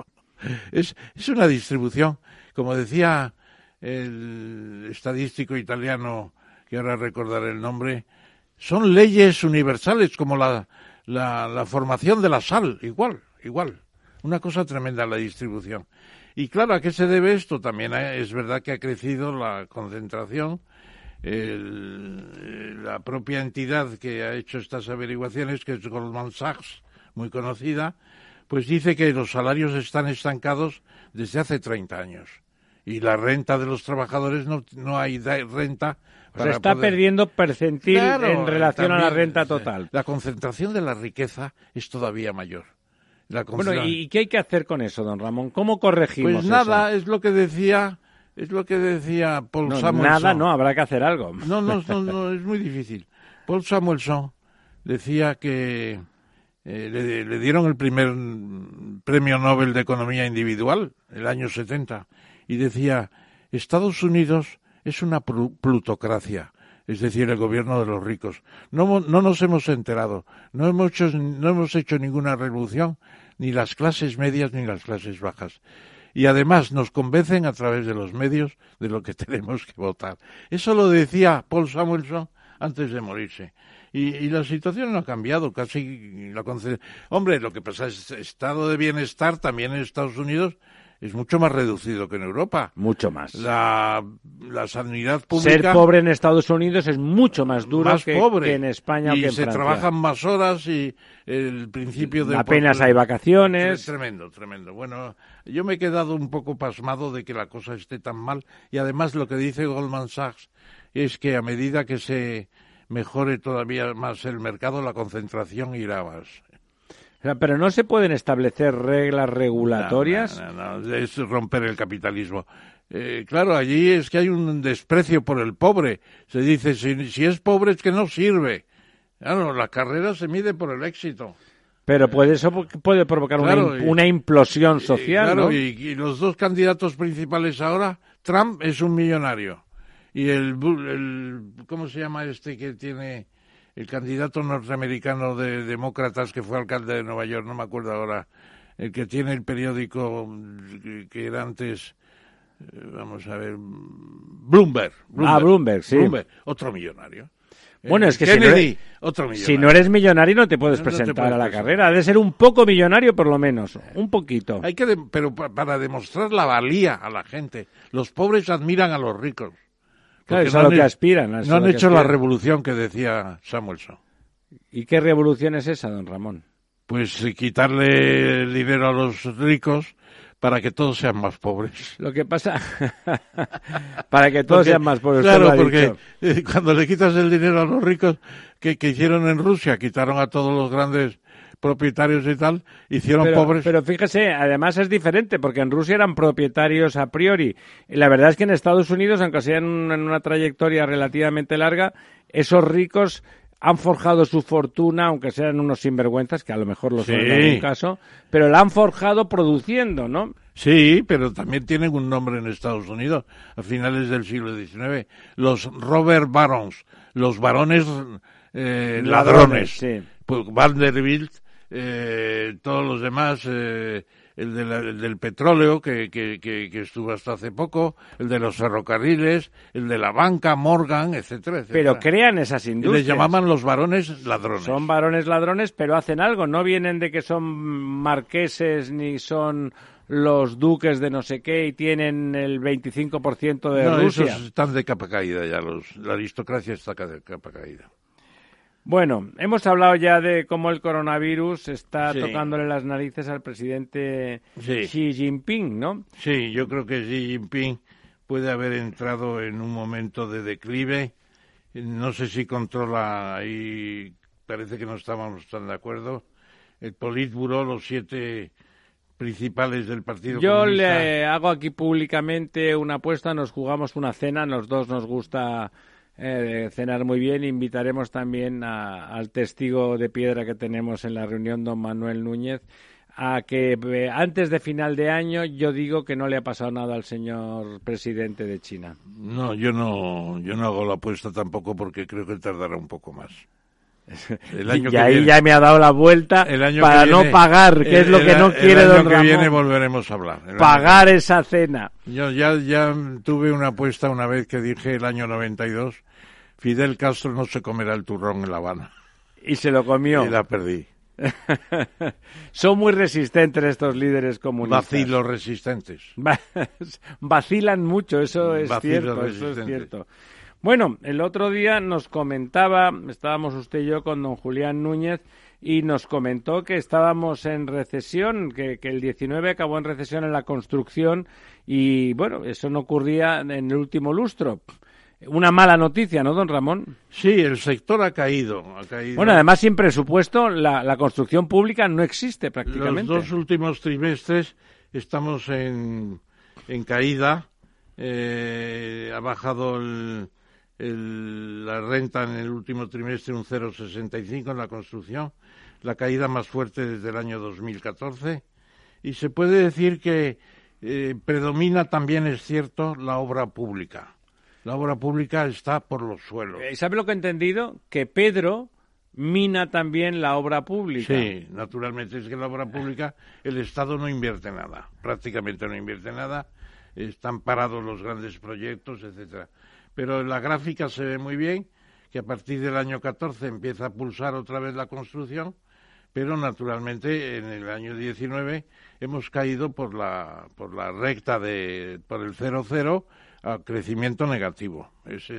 Es, es una distribución, como decía el estadístico italiano, que ahora recordaré el nombre, son leyes universales como la, la, la formación de la sal, igual, igual. Una cosa tremenda la distribución. Y claro, ¿a qué se debe esto? También es verdad que ha crecido la concentración. El, la propia entidad que ha hecho estas averiguaciones, que es Goldman Sachs, muy conocida, pues dice que los salarios están estancados desde hace 30 años. Y la renta de los trabajadores no, no hay renta. Se está perdiendo percentil en relación a la renta total. La concentración de la riqueza es todavía mayor. bueno, ¿y qué hay que hacer con eso, don Ramón? ¿Cómo corregimos Pues nada, es lo que decía es lo que decía Paul no, Samuelson. Nada, no, habrá que hacer algo. No, no, no, no, es muy difícil. Paul Samuelson decía que eh, le, le, dieron el primer premio Nobel de Economía Individual, el año 70, y decía, Estados Unidos es una plutocracia, es decir, el gobierno de los ricos. No, no nos hemos enterado, no hemos, hecho, no hemos hecho ninguna revolución, ni las clases medias ni las clases bajas. Y además nos convencen a través de los medios de lo que tenemos que votar. Eso lo decía Paul Samuelson antes de morirse. Y, la situación no ha cambiado, casi la Hombre, lo que pasa es estado de bienestar también en Estados Unidos es mucho más reducido que en Europa. Mucho más. La, la sanidad pública... Ser pobre en Estados Unidos es mucho más duro que, en España y o que en se trabajan más horas y el principio de... Apenas hay vacaciones. Tremendo, tremendo. Bueno, yo me he quedado un poco pasmado de que la cosa esté tan mal y además lo que dice Goldman Sachs es que a medida que se mejore todavía más el mercado, la concentración irá más. Pero no se pueden establecer reglas regulatorias. No, no, es romper el capitalismo. Eh, claro, allí es que hay un desprecio por el pobre. Se dice, si, es pobre es que no sirve. Claro, la carrera se mide por el éxito. Pero puede, eso puede provocar una, implosión social, claro, y, y, los dos candidatos principales ahora, Trump es un millonario. Y el, el ¿cómo se llama este que tiene el candidato norteamericano de demócratas que fue alcalde de Nueva York, no me acuerdo ahora, el que tiene el periódico que, era antes, eh, vamos a ver, Bloomberg. ah, Bloomberg, sí. otro millonario. Bueno, es que si, no eres, si, no eres, millonario no te puedes presentar a la carrera. Ha de ser un poco millonario por lo menos, un poquito. Hay que, pero para demostrar la valía a la gente. Los pobres admiran a los ricos. Claro, es a lo que aspiran. No han hecho la revolución que decía Samuelson. ¿Y qué revolución es esa, don Ramón? Pues eh, quitarle el dinero a los ricos para que todos sean más pobres. Lo que pasa, para que todos sean más pobres. Claro, porque eh, cuando le quitas el dinero a los ricos, que, que hicieron en Rusia? Quitaron a todos los grandes propietarios y tal, hicieron pobres. Pero fíjese, además es diferente, porque en Rusia eran propietarios a priori. Y la verdad es que en Estados Unidos, aunque sea en una trayectoria relativamente larga, esos ricos han forjado su fortuna, aunque sean unos sinvergüenzas, que a lo mejor lo son en algún caso, pero la han forjado produciendo, ¿no? Sí, pero también tienen un nombre en Estados Unidos, a finales del siglo XIX. Los Robert Barons, los varones eh, ladrones. Sí. Pues Vanderbilt eh, todos los demás, eh, el, del petróleo, que, que, que, estuvo hasta hace poco, el de los ferrocarriles, el de la banca, Morgan, etcétera, etcétera. Pero crean esas industrias. les llamaban los varones ladrones. Son varones ladrones, pero hacen algo. No vienen de que son marqueses ni son los duques de no sé qué y tienen el 25% de no, Rusia. Esos están de capa caída ya, los, la aristocracia está de capa caída. Bueno, hemos hablado ya de cómo el coronavirus está tocándole las narices al presidente Xi Jinping, ¿no? Sí, yo creo que Xi Jinping puede haber entrado en un momento de declive. No sé si controla, ahí parece que no estábamos tan de acuerdo, el Politburo, los siete principales del Partido Yo Comunista. le hago aquí públicamente una apuesta, nos jugamos una cena, los dos nos gusta eh, cenar muy bien. Invitaremos también al testigo de piedra que tenemos en la reunión, don Manuel Núñez, a que eh, antes de final de año yo digo que no le ha pasado nada al señor presidente de China. No, yo no, yo no hago la apuesta tampoco porque creo que tardará un poco más. y ahí ya me ha dado la vuelta para no pagar, que es lo que no quiere el año que viene volveremos a hablar. pagar esa cena. Yo ya, ya tuve una apuesta una vez que dije el año 92 Fidel Castro no se comerá el turrón en La Habana. Y se lo comió. Y la perdí. Son muy resistentes estos líderes comunistas. Vacilos resistentes. Vacilan mucho, eso es cierto, eso es cierto. Bueno, el otro día nos comentaba, estábamos usted y yo con don Julián Núñez, y nos comentó que estábamos en recesión, que, que, el 19 acabó en recesión en la construcción y bueno, eso no ocurría en el último lustro. Una mala noticia, ¿no, don Ramón? Sí, el sector ha caído. Ha caído. Bueno, además, sin presupuesto, la, la, construcción pública no existe prácticamente. Los dos últimos trimestres estamos en, en caída. Eh, ha bajado el, el, la renta en el último trimestre un 0,65 en la construcción, la caída más fuerte desde el año 2014. Y se puede decir que eh, predomina también, es cierto, la obra pública la obra pública está por los suelos. Eh, ¿Sabe lo que he entendido? Que Pedro mina también la obra pública. Sí, naturalmente. Es que la obra pública el Estado no invierte nada, prácticamente no invierte nada. Están parados los grandes proyectos, etcétera. Pero en la gráfica se ve muy bien que a partir del año 14 empieza a pulsar otra vez la construcción, pero naturalmente en el año 19 hemos caído por la, por la recta de, por el 0,0 a crecimiento negativo. esa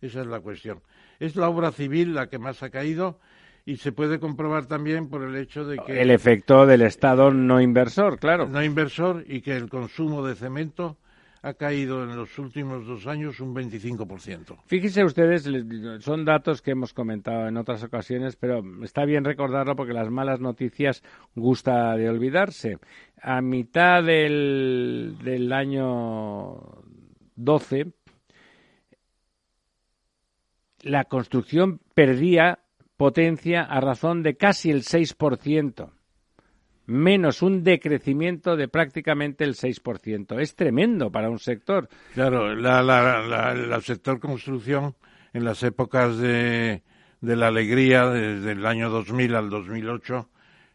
es la cuestión. Es la obra civil la que más ha caído y se puede comprobar también por el hecho de que... El efecto del Estado no inversor, claro. No inversor y que el consumo de cemento ha caído en los últimos dos años un 25%. Fíjense ustedes, son datos que hemos comentado en otras ocasiones, pero está bien recordarlo porque las malas noticias gusta de olvidarse. A mitad del, del año 12, la construcción perdía potencia a razón de casi el 6%, menos un decrecimiento de prácticamente el 6%. Es tremendo para un sector. Claro, la, la, el sector construcción en las épocas de, de la alegría, desde el año 2000 al 2008,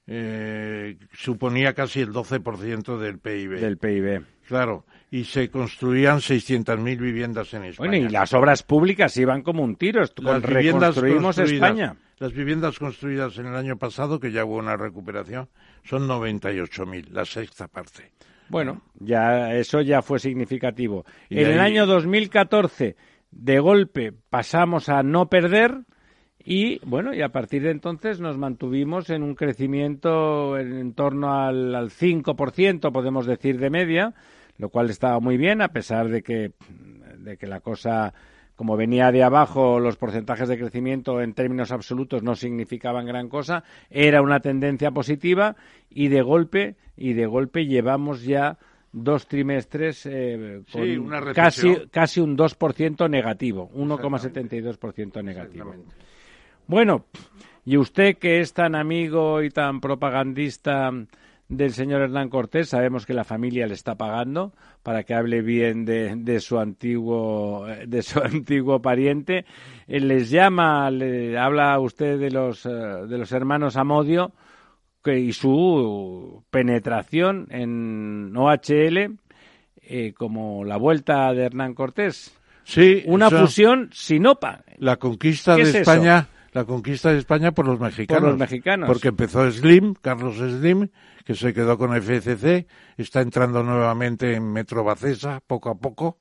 eh, suponía casi el 12% del PIB. Del PIB. Claro, y se construían 600.000 viviendas en España. Bueno, y las obras públicas iban como un tiro. Las reconstruimos España. Las viviendas construidas en el año pasado, que ya hubo una recuperación, son 98.000, la sexta parte. Bueno, ya eso ya fue significativo. en el año 2014, de golpe, pasamos a no perder y bueno, y a partir de entonces nos mantuvimos en un crecimiento en, en torno al, al 5%, podemos decir, de media lo cual estaba muy bien, a pesar de que, de que la cosa, como venía de abajo, los porcentajes de crecimiento en términos absolutos no significaban gran cosa, era una tendencia positiva y de golpe, y de golpe llevamos ya dos trimestres eh, con casi, casi un 2% negativo, 1,72% negativo. Bueno, y usted que es tan amigo y tan propagandista del señor Hernán Cortés. Sabemos que la familia le está pagando para que hable bien de, su antiguo de su antiguo pariente. Él les llama, le habla usted de los eh, de los hermanos Amodio que, y su penetración en OHL eh, como la vuelta de Hernán Cortés. Sí, una fusión sinopa. La conquista de España la conquista de España por los mexicanos. Por los mexicanos. Porque empezó Slim, Carlos Slim, que se quedó con FCC, está entrando nuevamente en Metro Bacesa, poco a poco.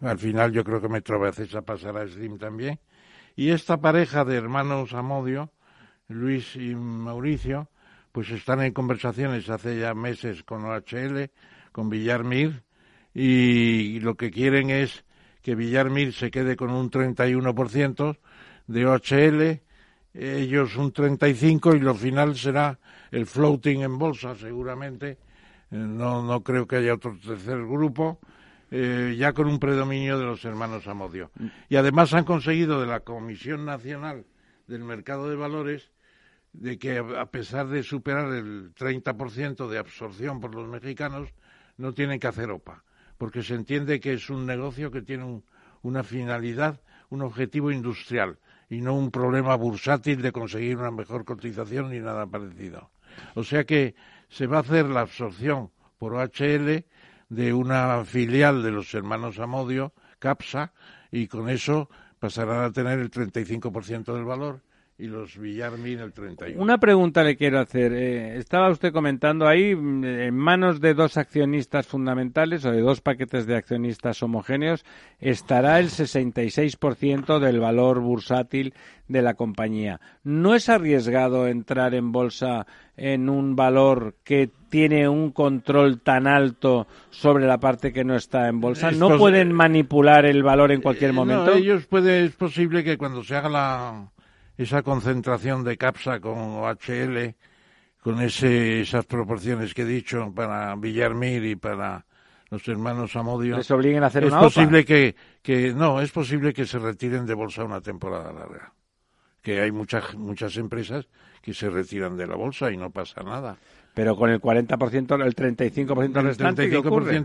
Al final yo creo que Metro Bacesa pasará a Slim también. Y esta pareja de hermanos Amodio, Luis y Mauricio, pues están en conversaciones hace ya meses con OHL, con Villarmir, y lo que quieren es que Villarmir se quede con un 31% de OHL ellos un 35 y lo final será el floating en bolsa seguramente. Eh, no, no creo que haya otro tercer grupo. Eh, ya con un predominio de los hermanos Amodio. Y además han conseguido de la Comisión Nacional del Mercado de Valores de que a pesar de superar el 30% de absorción por los mexicanos, no tienen que hacer OPA, porque se entiende que es un negocio que tiene una finalidad, un objetivo industrial y no un problema bursátil de conseguir una mejor cotización ni nada parecido. O sea que se va a hacer la absorción por OHL de una filial de los hermanos Amodio, CAPSA, y con eso pasarán a tener el 35% del valor y los Villarmin el 31%. Una pregunta le quiero hacer. Eh, estaba usted comentando ahí, mm, en manos de dos accionistas fundamentales o de dos paquetes de accionistas homogéneos, estará el 66% del valor bursátil de la compañía. ¿No es arriesgado entrar en bolsa en un valor que tiene un control tan alto sobre la parte que no está en bolsa? ¿No pueden manipular el valor en cualquier Eh, momento? No, ellos puede, es posible que cuando se haga la, esa concentración de CAPSA con OHL, con ese, esas proporciones que he dicho para Villarmir y para los hermanos Amodio, Les obliguen a hacer es una OPA. posible que, que no, es posible que se retiren de bolsa una temporada larga. Que hay muchas muchas empresas que se retiran de la bolsa y no pasa nada. Pero con el 40%, el 35% El restante, ¿qué ocurre?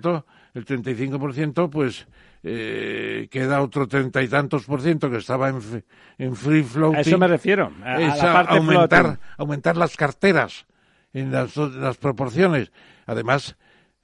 35%, el 35%, pues eh, queda otro treinta y tantos por ciento que estaba en, en free floating. A eso me refiero, a- a la Es a parte aumentar, floating. aumentar las carteras en las, las proporciones. Además,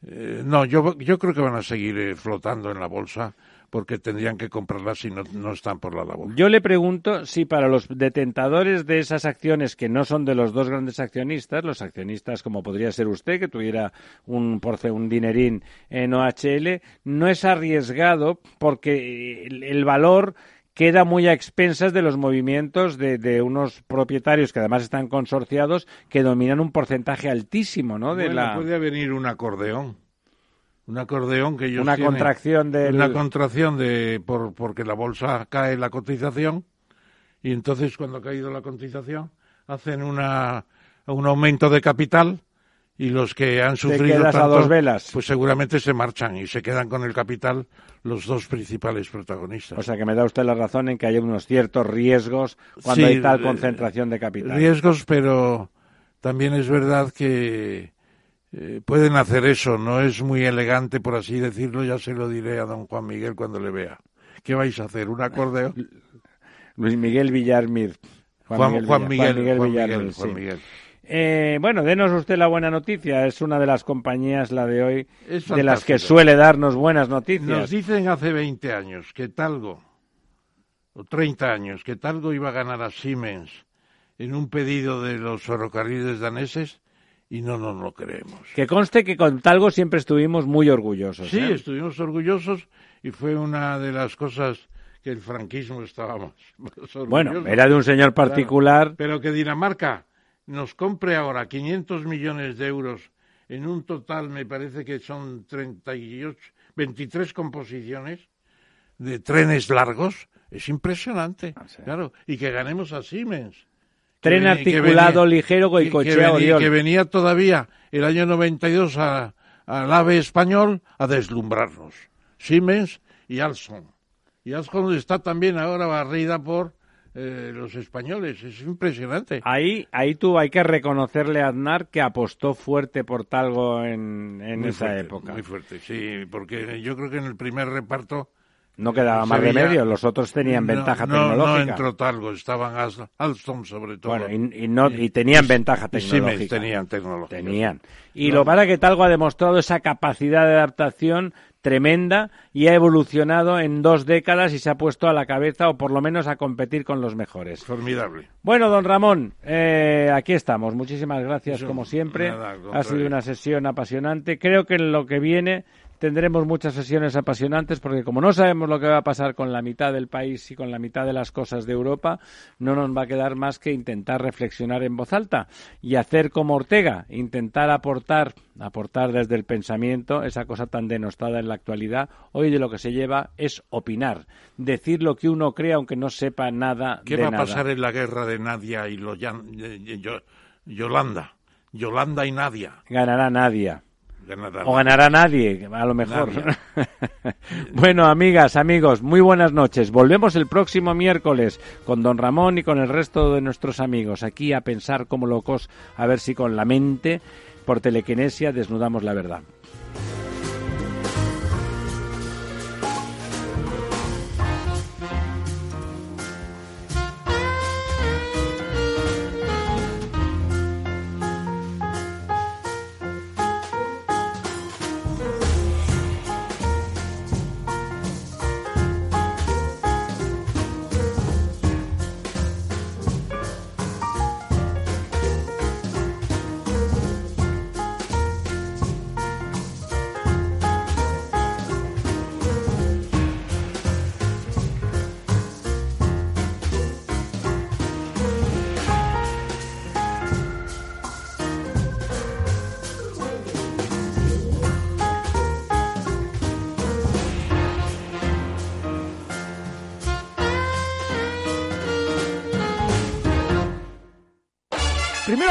eh, no, yo, yo creo que van a seguir eh, flotando en la bolsa porque tendrían que comprarlas si no, no están por la labor. Yo le pregunto si para los detentadores de esas acciones que no son de los dos grandes accionistas, los accionistas como podría ser usted, que tuviera un, un dinerín en OHL, no es arriesgado porque el, el valor queda muy a expensas de los movimientos de, de unos propietarios que además están consorciados que dominan un porcentaje altísimo, ¿no? De Bueno, la... puede venir un acordeón. Un acordeón que ellos Una tienen- contracción del- Una contracción de... Por, porque la bolsa cae la cotización y entonces cuando ha caído la cotización hacen una, un aumento de capital y los que han sufrido quedas a tanto, dos velas. pues seguramente se marchan y se quedan con el capital los dos principales protagonistas. O sea que me da usted la razón en que hay unos ciertos riesgos cuando Sí, hay tal eh, concentración de capital. riesgos, pero también es verdad que eh, pueden hacer eso. No es muy elegante, por así decirlo. Ya se lo diré a don Juan Miguel cuando le vea. ¿Qué vais a hacer? ¿Un acordeón? Luis Miguel Villarmir. Juan- Juan Villar- Miguel, Juan Villarmir, Miguel, Juan sí. Miguel. Eh, bueno, denos usted la buena noticia. Es una de las compañías, la de hoy, de las que suele darnos buenas noticias. Nos dicen hace 20 años que Talgo, o 30 años, que Talgo iba a ganar a Siemens en un pedido de los ferrocarriles daneses y no nos lo creemos. Que conste que con Talgo siempre estuvimos muy orgullosos. Sí, ¿eh? estuvimos orgullosos y fue una de las cosas que el franquismo estaba más. Bueno, era de un señor Claro, particular. pero que Dinamarca nos compre ahora 500 millones de euros en un total, me parece que son 38, 23 composiciones de trenes largos, es impresionante. Claro, y que ganemos a Siemens. Tren articulado venía- ligero venía- Oriol. que venía todavía el año 92 a- al AVE español a deslumbrarnos. Siemens y Alstom. Y Alstom está también ahora barrida por eh, los españoles. Es impresionante. Ahí, ahí tú hay que reconocerle a Aznar que apostó fuerte por Talgo en, en esa fuerte, época. Muy fuerte, sí, porque yo creo que en el primer reparto... No quedaba más remedio, los otros tenían No, ventaja no, No tecnológica. entró Talgo, estaban Alstom sobre todo. Bueno, y, y no, y tenían ventaja y tecnológica. tenían tecnología. Tenían. Y lo para que Talgo ha demostrado esa capacidad de adaptación tremenda y ha evolucionado en dos décadas y se ha puesto a la cabeza o por lo menos a competir con los mejores. Formidable. Bueno, don Ramón, eh, aquí estamos. Muchísimas gracias como siempre. nada, ha sido una sesión apasionante. Creo que en lo que viene tendremos muchas sesiones apasionantes porque como no sabemos lo que va a pasar con la mitad del país y con la mitad de las cosas de Europa, no nos va a quedar más que intentar reflexionar en voz alta y hacer como Ortega, intentar aportar, aportar desde el pensamiento esa cosa tan denostada en la actualidad. Hoy de lo que se lleva es opinar, decir lo que uno cree aunque no sepa nada ¿Qué de va a pasar en la guerra de Nadia y eh, eh, Yo- Yolanda? Yolanda y Nadia. Ganará Nadia. Ganará O ganará nadie, a lo mejor. Bueno, amigas, amigos, muy buenas noches. Volvemos el próximo miércoles con don Ramón y con el resto de nuestros amigos aquí a pensar como locos, a ver si con la mente, por telequinesia, desnudamos la verdad.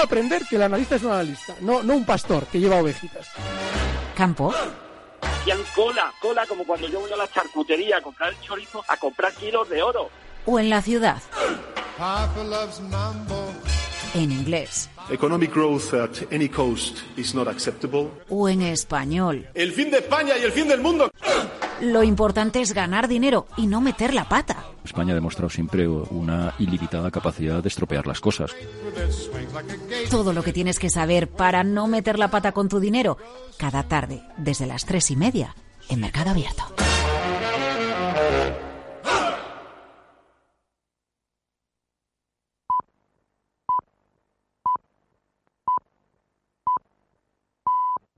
Aprender que el analista es un analista, no, no un pastor que lleva ovejitas. Campo. Hacían cola, cola como cuando yo voy a la charcutería a comprar el chorizo, a comprar kilos de oro. O en la ciudad. En inglés. Economic growth at any cost is not acceptable. O en español. El fin de España y el fin del mundo. Lo importante es ganar dinero y no meter la pata. España ha demostrado siempre una ilimitada capacidad de estropear las cosas. Todo lo que tienes que saber para no meter la pata con tu dinero, cada tarde, desde las tres y media, en Mercado Abierto.